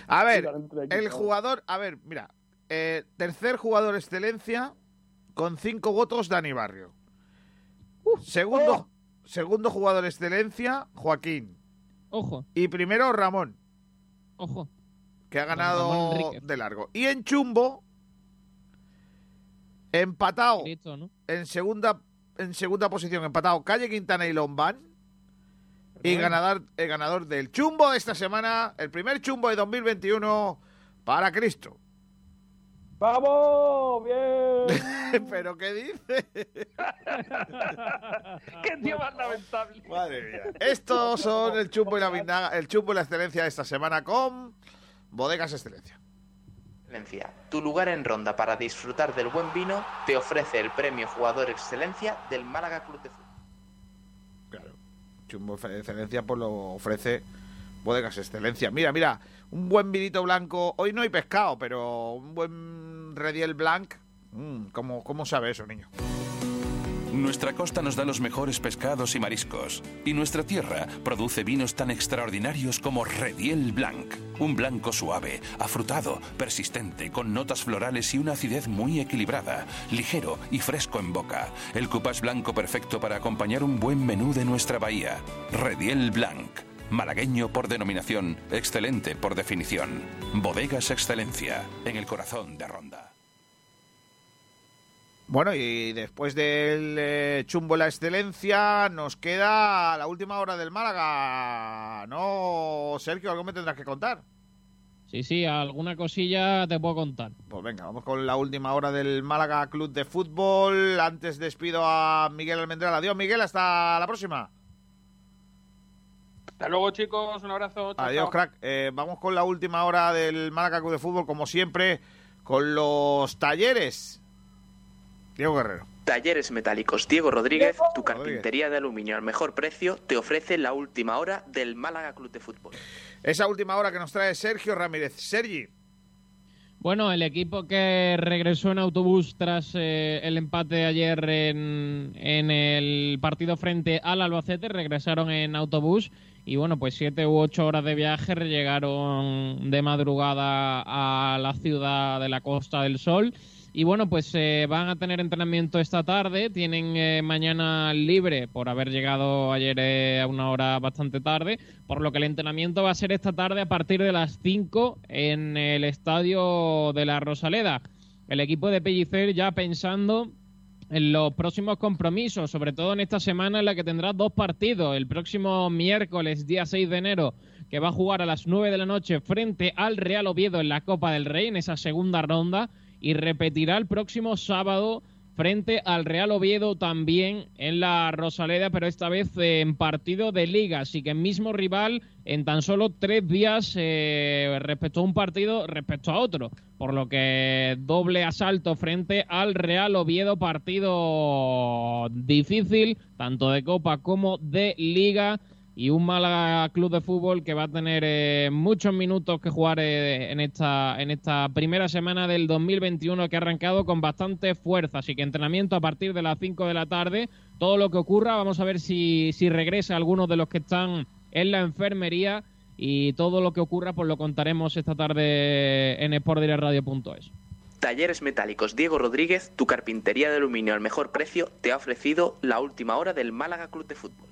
a ver, el jugador. A ver, mira. eh, tercer jugador excelencia con cinco votos, Dani Barrio. Segundo, oh. segundo jugador excelencia, Joaquín. Ojo, Y primero, Ramón. ojo. que ha ganado de largo. Y en Chumbo, empatado en segunda en segunda posición, empatado Calle Quintana y Lombán. Y ganador, el ganador del chumbo de esta semana, el primer chumbo de 2021 para Cristo. ¡Vamos! (laughs) ¡Bien! ¿Pero qué dice? (laughs) ¡Qué tío más lamentable! Madre mía. Estos son el chumbo y la el chumbo y la excelencia de esta semana con Bodegas Excelencia. Excelencia. Tu lugar en ronda para disfrutar del buen vino te ofrece el premio Jugador Excelencia del Málaga Club de Fútbol. Claro. Chumbo Excelencia pues lo ofrece Bodegas Excelencia. Mira, mira, un buen vinito blanco. Hoy no hay pescado, pero un buen Rediel Blanc. Mm, ¿cómo, ¿Cómo sabe eso, niño? Nuestra costa nos da los mejores pescados y mariscos, y nuestra tierra produce vinos tan extraordinarios como Rediel Blanc, un blanco suave, afrutado, persistente, con notas florales y una acidez muy equilibrada, ligero y fresco en boca. El cupás blanco perfecto para acompañar un buen menú de nuestra bahía. Rediel Blanc. Malagueño por denominación, excelente por definición. Bodegas Excelencia, en el corazón de Ronda. Bueno, y después del eh, chumbo la excelencia, nos queda la última hora del Málaga. ¿No, Sergio? Algo me tendrás que contar. Sí, sí, alguna cosilla te puedo contar. Pues venga, vamos con la última hora del Málaga Club de Fútbol. Antes despido a Miguel Almendral. Adiós, Miguel, hasta la próxima. Hasta luego, chicos. Un abrazo. Adiós, crack. Eh, vamos con la última hora del Málaga Club de Fútbol, como siempre, con los talleres. Diego Guerrero. Talleres Metálicos Diego Rodríguez, tu carpintería de aluminio al mejor precio, te ofrece la última hora del Málaga Club de Fútbol. Esa última hora que nos trae Sergio Ramírez. Sergi. Bueno, el equipo que regresó en autobús tras eh, el empate ayer en, en, el partido frente al Albacete, regresaron en autobús y bueno, pues siete u ocho horas de viaje llegaron de madrugada a la ciudad de la Costa del Sol y bueno, pues eh, van a tener entrenamiento esta tarde, tienen eh, mañana libre por haber llegado ayer eh, a una hora bastante tarde, por lo que el entrenamiento va a ser esta tarde a partir de las 5 en el estadio de la Rosaleda. El equipo de Pellicer ya pensando en los próximos compromisos, sobre todo en esta semana en la que tendrá dos partidos. El próximo miércoles, día 6 de enero, que va a jugar a las 9 de la noche frente al Real Oviedo en la Copa del Rey, en esa segunda ronda y repetirá el próximo sábado frente al Real Oviedo también en la Rosaleda, pero esta vez en partido de liga, así que mismo rival en tan solo tres días eh, respecto a un partido, respecto a otro, por lo que doble asalto frente al Real Oviedo, partido difícil, tanto de Copa como de liga y un Málaga Club de Fútbol que va a tener eh, muchos minutos que jugar eh, en, esta, en esta primera semana del 2021 que ha arrancado con bastante fuerza. Así que entrenamiento a partir de las 5 de la tarde. Todo lo que ocurra, vamos a ver si, si regresa algunos de los que están en la enfermería y todo lo que ocurra pues lo contaremos esta tarde en sportdireradio.es. Talleres Metálicos Diego Rodríguez, tu carpintería de aluminio al mejor precio, te ha ofrecido la última hora del Málaga Club de Fútbol.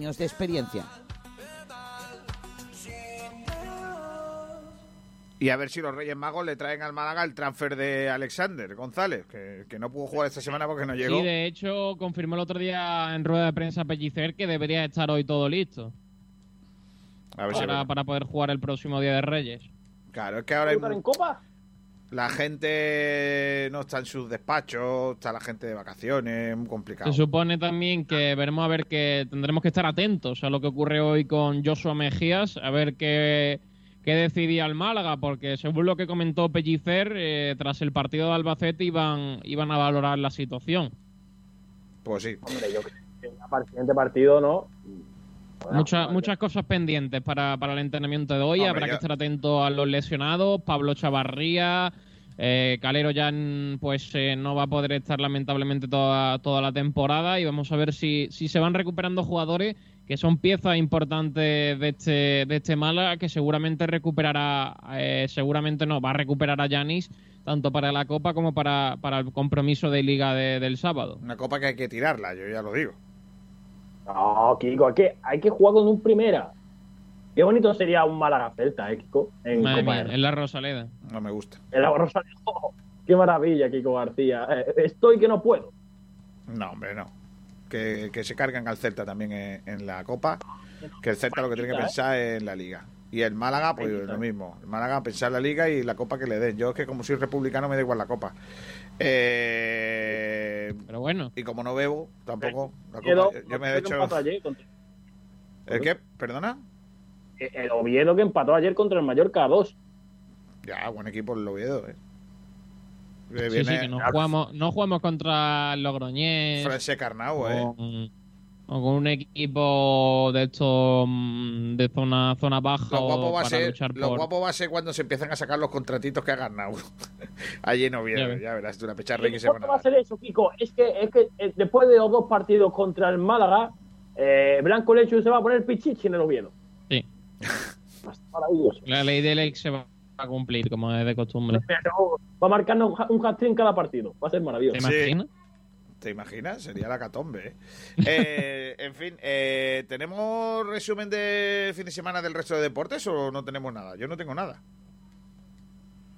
de experiencia. Y a ver si los Reyes Magos le traen al Málaga el transfer de Alexander González, que, no pudo jugar esta semana porque no llegó. Sí, de hecho, confirmó el otro día en rueda de prensa Pellicer que debería estar hoy todo listo. para, para poder jugar el próximo día de Reyes. Claro, es que ahora hay. en Copa? La gente no está en sus despachos, está la gente de vacaciones, muy complicado. Se supone también que veremos a ver que tendremos que estar atentos a lo que ocurre hoy con Joshua Mejías, a ver qué, qué decidía el Málaga, porque según lo que comentó Pellicer, eh, tras el partido de Albacete iban, iban a valorar la situación. Pues sí. Hombre, yo creo que para el siguiente partido, ¿no? Muchas, muchas cosas pendientes para, para el entrenamiento de hoy. Hombre, Habrá que estar atento a los lesionados. Pablo Chavarría, eh, Calero ya pues eh, no va a poder estar lamentablemente toda, toda la temporada y vamos a ver si, si se van recuperando jugadores que son piezas importantes de este, de este Málaga que seguramente recuperará, eh, seguramente no, va a recuperar a Yanis tanto para la Copa como para, para el compromiso de Liga de- del sábado. Una copa que hay que tirarla, yo ya lo digo. No, Kiko, hay que, hay que jugar con un primera. Qué bonito sería un Málaga Celta, ¿eh, Kiko? En Madre Copa mía, R. en la Rosaleda. No me gusta. En la Rosaleda. (laughs) ¡Oh! qué maravilla, Kiko García. Eh, estoy que no puedo. No, hombre, no. Que, que se cargan al Celta también en, en la Copa. Que el Celta lo que tiene que ¿eh? pensar es en la Liga. Y el Málaga, pues lo mismo. El Málaga pensar en la Liga y la Copa que le den. Yo es que como soy republicano me da igual la Copa. Eh, Pero bueno. Y como no bebo, tampoco. La Oviedo- Copa, yo, yo me he hecho... empató ayer contra- ¿El qué? ¿Perdona? eh, El Oviedo que empató ayer contra el Mallorca a 2. Ya, buen equipo el Oviedo, eh. Sí, sí, que no jugamos, no jugamos contra el Logroñés. Francesc Carnau, eh. con- o con un equipo de estos mm, de zona zona baja Lo guapo, o va a para ser, luchar lo por guapo va a ser cuando se empiezan a sacar los contratitos que ha ganado. (laughs) Allí en Oviedo, Ya ya, verás tú, una pecharra que se van ¿Cuánto a va a ser eso, Kiko? Es que, es que eh, después de los dos partidos contra el Málaga, eh, Blanco Lechu se va a poner pichichi en el Oviedo. Sí. Maravilloso. La ley del ex se va a cumplir, como es de costumbre. Pero va a marcarnos un hat-trick en cada partido. Va a ser maravilloso. ¿Te imaginas? ¿Te imaginas? Sería la catombe. ¿eh? Eh, en fin, eh, ¿tenemos resumen de fin de semana del resto de deportes o no tenemos nada? Yo no tengo nada.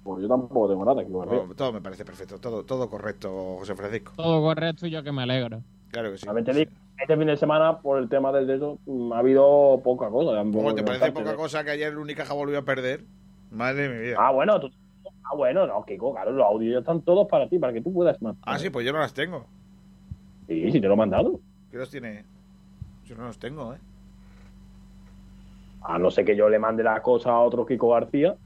Pues yo tampoco tengo nada, Kiko García. Todo, me parece perfecto, todo, todo correcto, José Francisco. Todo correcto y yo que me alegro. Claro que sí. También te digo, este fin de semana, por el tema del de eso, mm, ha habido poca cosa. ¿Cómo te parece poca cosa que ayer el Unicaja volvió a perder? Madre de mi vida. Ah, bueno, tú- ah, bueno, no, Kiko, claro, los audios ya están todos para ti, para que tú puedas más. Ah, sí, pues yo no las tengo. Sí, sí, te lo he mandado. ¿Qué los tiene? Yo no los tengo, ¿eh? A no ser que yo le mande la cosa a otro Kiko García.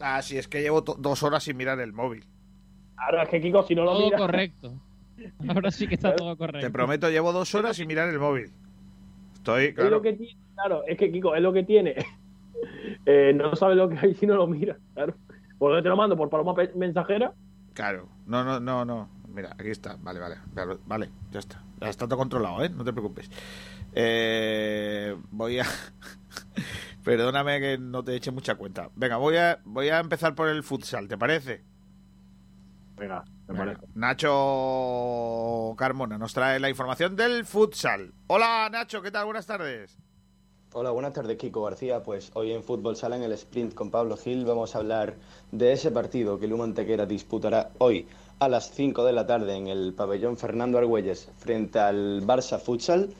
Ah, sí, es que llevo dos horas sin mirar el móvil. Ahora es que Kiko, si no lo Todo mira... correcto. Ahora sí que está todo correcto. Te prometo, llevo dos horas sin mirar el móvil. Estoy, Es claro. lo que tiene, claro, es que Kiko es lo que tiene. (laughs) Eh, no sabe lo que hay si no lo mira, claro. ¿Por dónde te lo mando? ¿Por paloma mensajera? Claro. No, no, no, no. Mira, aquí está. Vale, vale. Vale, ya está. Ya está todo controlado, ¿eh? No te preocupes. Eh, voy a... (laughs) Perdóname que no te eche mucha cuenta. Venga, voy a, voy a empezar por el futsal, ¿te parece? Venga, me Venga, parece. Nacho Carmona nos trae la información del futsal. Hola, Nacho, ¿qué tal? Buenas tardes. Hola, buenas tardes, Kiko García. Pues hoy en Fútbol Sala, en el sprint con Pablo Gil, vamos a hablar de ese partido que Luma Antequera disputará hoy a las 5 de la tarde en el pabellón Fernando Argüelles frente al Barça Futsal,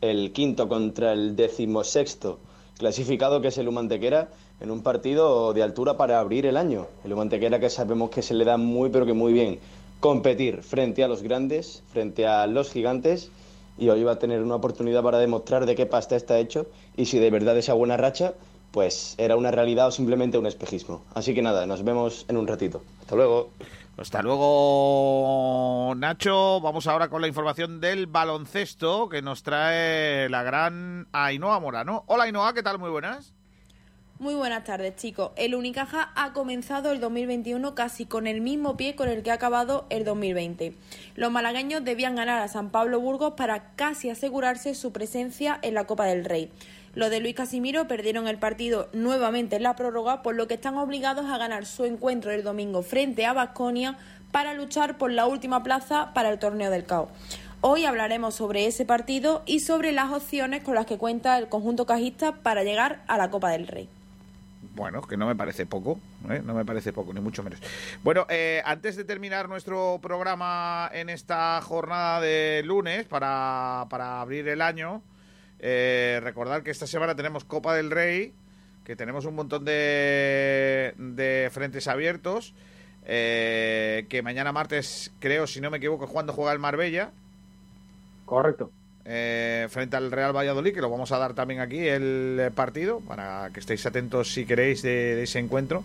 el quinto contra el decimosexto clasificado que es el Luma Antequera, en un partido de altura para abrir el año. El Luma Antequera que sabemos que se le da muy pero que muy bien competir frente a los grandes, frente a los gigantes y hoy va a tener una oportunidad para demostrar de qué pasta está hecho y si de verdad esa buena racha pues era una realidad o simplemente un espejismo. Así que nada, nos vemos en un ratito. Hasta luego. Hasta luego, Nacho. Vamos ahora con la información del baloncesto que nos trae la gran Ainhoa Morano. Hola, Ainhoa, ¿qué tal? Muy buenas. Muy buenas tardes, chicos. El Unicaja ha comenzado el 2021 casi con el mismo pie con el que ha acabado el 2020. Los malagueños debían ganar a San Pablo Burgos para casi asegurarse su presencia en la Copa del Rey. Los de Luis Casimiro perdieron el partido nuevamente en la prórroga, por lo que están obligados a ganar su encuentro el domingo frente a Basconia para luchar por la última plaza para el torneo del CAO. Hoy hablaremos sobre ese partido y sobre las opciones con las que cuenta el conjunto cajista para llegar a la Copa del Rey. Bueno, que no me parece poco, ¿eh? no me parece poco, ni mucho menos. Bueno, eh, antes de terminar nuestro programa en esta jornada de lunes para, para abrir el año, eh, recordar que esta semana tenemos Copa del Rey, que tenemos un montón de, de frentes abiertos, eh, que mañana martes, creo, si no me equivoco, es cuando juega el Marbella. Correcto. eh, frente al Real Valladolid, que lo vamos a dar también aquí el eh, partido, para que estéis atentos si queréis de, de ese encuentro.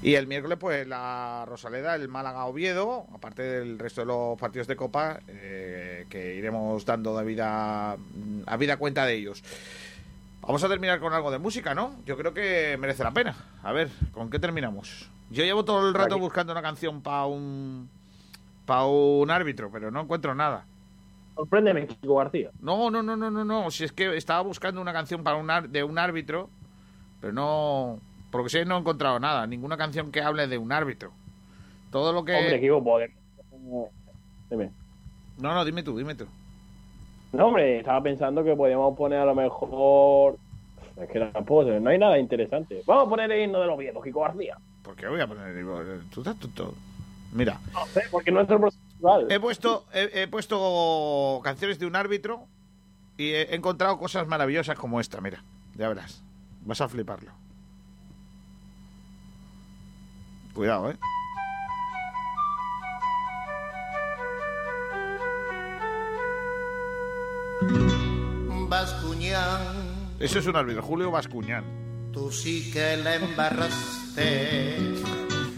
Y el miércoles, pues la Rosaleda, el Málaga Oviedo, aparte del resto de los partidos de Copa, eh, que iremos dando de vida, a vida cuenta de ellos. Vamos a terminar con algo de música, ¿no? Yo creo que merece la pena. A ver, ¿con qué terminamos? Yo llevo todo el rato buscando una canción para un para un árbitro, pero no encuentro nada. Sorpréndeme, Kiko García. No, no, no, no, no, no. Si es que estaba buscando una canción para un ar- de un árbitro, pero no, porque sé no he encontrado nada, ninguna canción que hable de un árbitro. Todo lo que Hombre, Kiko, podemos... Dime. No, no, dime tú, dime tú. No, hombre, estaba pensando que podíamos poner a lo mejor... Es que tampoco, no hay nada interesante. Vamos a poner el himno del Oviedo, Kiko García. ¿Por qué voy a poner el tú estás tonto? Mira, No sé, porque no es el profesional. he puesto he, he puesto canciones de un árbitro y he encontrado cosas maravillosas como esta, mira. Ya verás. Vas a fliparlo. Cuidado, ¿eh? Bascuñán, Eso es un árbitro, Julio Bascuñán. tú sí que la embarraste.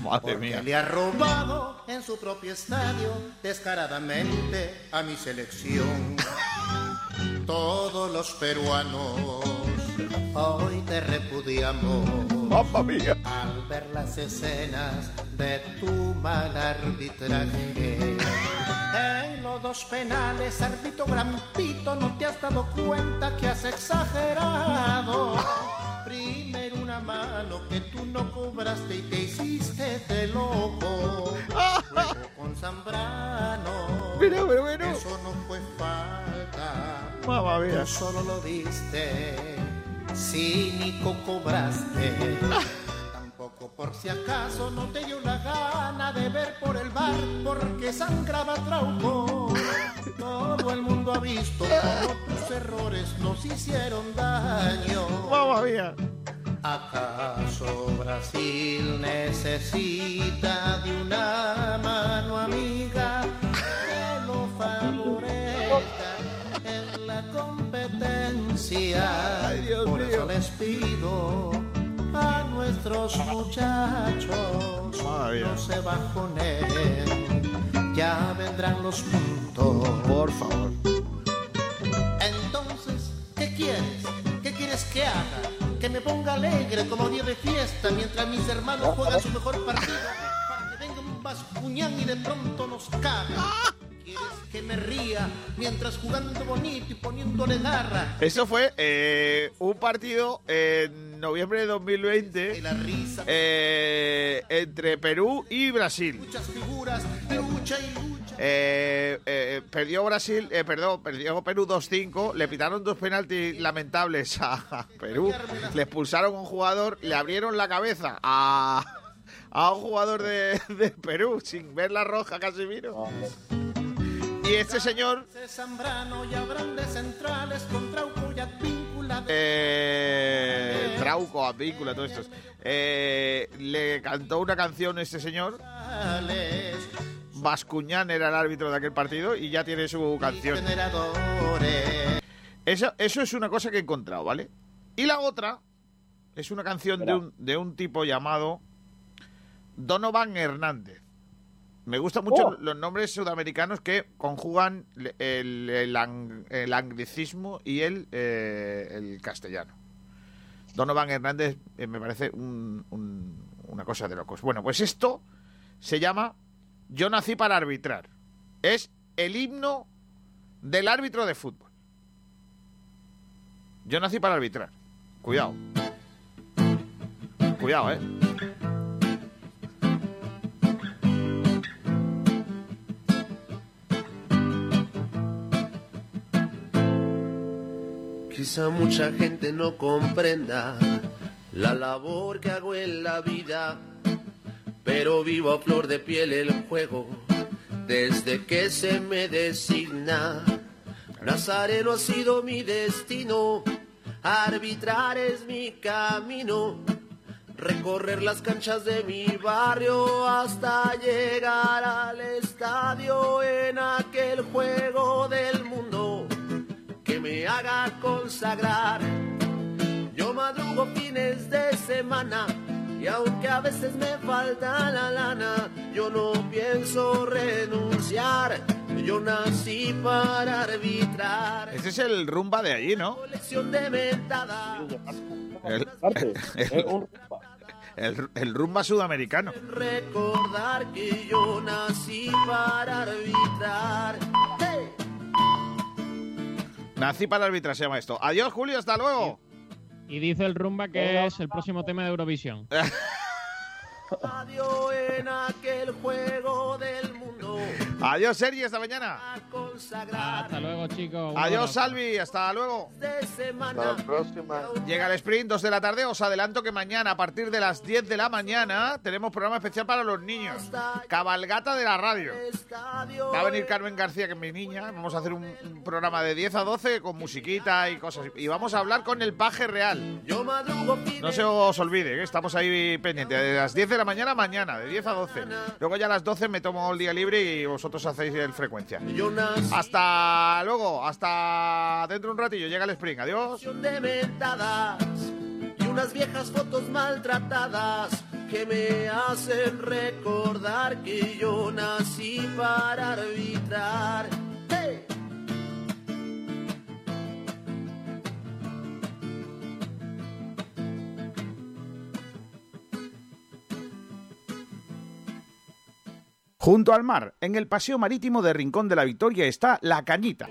Madre mía. Le ha robado en su propio estadio descaradamente a mi selección. (laughs) Todos los peruanos hoy te repudiamos. Mamma mía. Al ver las escenas de tu mal arbitraje. En los dos penales, árbitro Grampito, no te has dado cuenta que has exagerado. Primero una mano que tú no cobraste y te hiciste de loco. Luego con Zambrano. Pero, pero, pero. Eso no fue falta. Mamma mía. Tú solo lo diste. Cínico cobraste. Tampoco por si acaso no te dio la gana de ver por el bar porque sangraba Trauco. Todo el mundo ha visto cómo tus errores nos hicieron daño. Mamma mía. ¿Acaso Brasil necesita de una mano amiga que lo favorezca Ay, Dios Por eso mío. les pido a nuestros muchachos no se bajonen, ya vendrán los puntos. Por favor. Entonces, ¿qué quieres? ¿Qué quieres que haga? Que me ponga alegre como día de fiesta mientras mis hermanos juegan su mejor partido para que venga un bascuñán y de pronto nos caga. ¿Quieres que me ría mientras jugando bonito y poniéndole garra? Eso fue eh, un partido en noviembre de 2020 eh, entre Perú y Brasil. Muchas figuras, lucha y lucha. Eh, eh, perdió Brasil, eh, perdón, perdió Perú 2-5, le pitaron dos penaltis lamentables a Perú, le expulsaron a un jugador, le abrieron la cabeza a, a un jugador de, de Perú sin ver la roja Casimiro. Y este señor eh, Trauco, Advíncula, todos estos. Eh, le cantó una canción a este señor. Bascuñán era el árbitro de aquel partido y ya tiene su canción. Eso, eso es una cosa que he encontrado, ¿vale? Y la otra es una canción de un, de un tipo llamado Donovan Hernández. Me gustan mucho Oh. los nombres sudamericanos que conjugan el, el, el ang- el anglicismo y el, eh, el castellano. Donovan Hernández eh, me parece un- un- una cosa de locos. Bueno, pues esto se llama Yo nací para arbitrar. Es el himno del árbitro de fútbol. Yo nací para arbitrar. Cuidado. Cuidado, ¿eh? Quizá mucha gente no comprenda la labor que hago en la vida, pero vivo a flor de piel el juego desde que se me designa. Nazareno ha sido mi destino, arbitrar es mi camino, recorrer las canchas de mi barrio hasta llegar al estadio en aquel juego del mundo me haga consagrar. Yo madrugo fines de semana y aunque a veces me falta la lana, yo no pienso renunciar. Yo nací para arbitrar. Ese es el rumba de allí, ¿no? Colección de mentadas. El, el- el rumba sudamericano. Recordar que yo nací para arbitrar. Nací para arbitrar, se llama esto. Adiós, Julio, hasta luego. Y dice el rumba que es el próximo tema de Eurovisión. (laughs) Adiós en aquel juego del mundo. Adiós, Sergi, hasta mañana. Hasta luego, chicos. Adiós. Salvi, hasta luego. Hasta la próxima. Llega el sprint, 2 de la tarde. Os adelanto que mañana, a partir de las 10 de la mañana, tenemos programa especial para los niños. Cabalgata de la radio. Va a venir Carmen García, que es mi niña. Vamos a hacer un, un programa de 10 a 12 con musiquita y cosas. Y vamos a hablar con el paje real. No se os olvide, que estamos ahí pendientes. De las 10 de la mañana, mañana, de 10 a 12. Luego ya a las 12 me tomo el día libre y vosotros hacéis el frecuencia. Hasta luego, hasta dentro de un ratillo. Llega el sprint. Adiós. de mentadas y unas viejas fotos maltratadas que me hacen recordar que yo nací para arbitrar. Junto al mar, en el paseo marítimo de Rincón de la Victoria está La Cañita.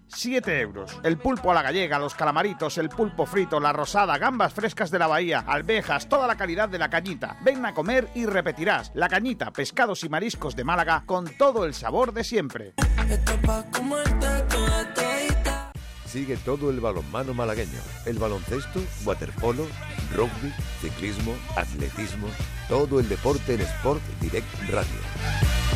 7 euros. El pulpo a la gallega, los calamaritos, el pulpo frito, la rosada, gambas frescas de la bahía, alvejas, toda la calidad de la cañita. Ven a comer y repetirás. La cañita, pescados y mariscos de Málaga con todo el sabor de siempre. Sigue todo el balonmano malagueño, el baloncesto, waterpolo, rugby, ciclismo, atletismo, todo el deporte en Sport Direct Radio.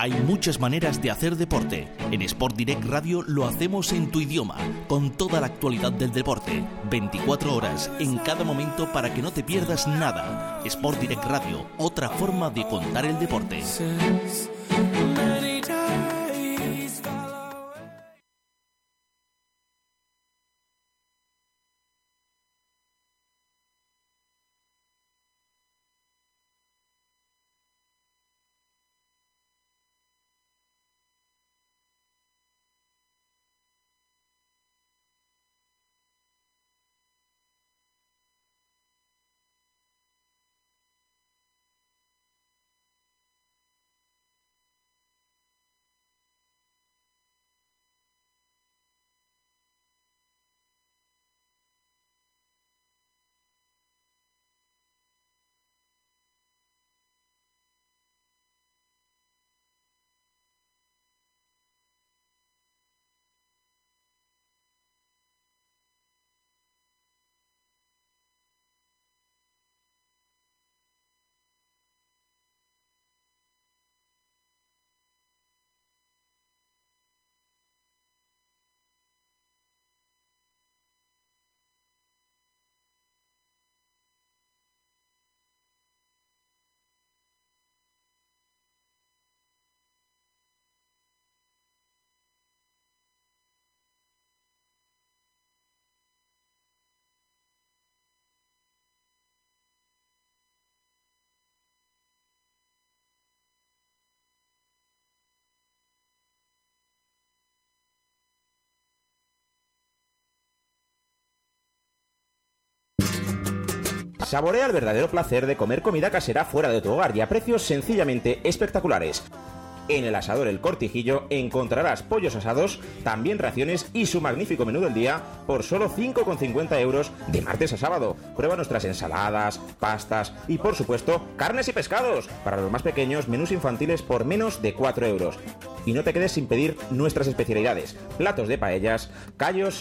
Hay muchas maneras de hacer deporte. En Sport Direct Radio lo hacemos en tu idioma, con toda la actualidad del deporte, 24 horas en cada momento para que no te pierdas nada. Sport Direct Radio, otra forma de contar el deporte. Saborea el verdadero placer de comer comida casera fuera de tu hogar y a precios sencillamente espectaculares. En el asador El Cortijillo encontrarás pollos asados, también raciones y su magnífico menú del día por solo 5,50 euros de martes a sábado. Prueba nuestras ensaladas, pastas y por supuesto carnes y pescados. Para los más pequeños, menús infantiles por menos de 4 euros. Y no te quedes sin pedir nuestras especialidades, platos de paellas, callos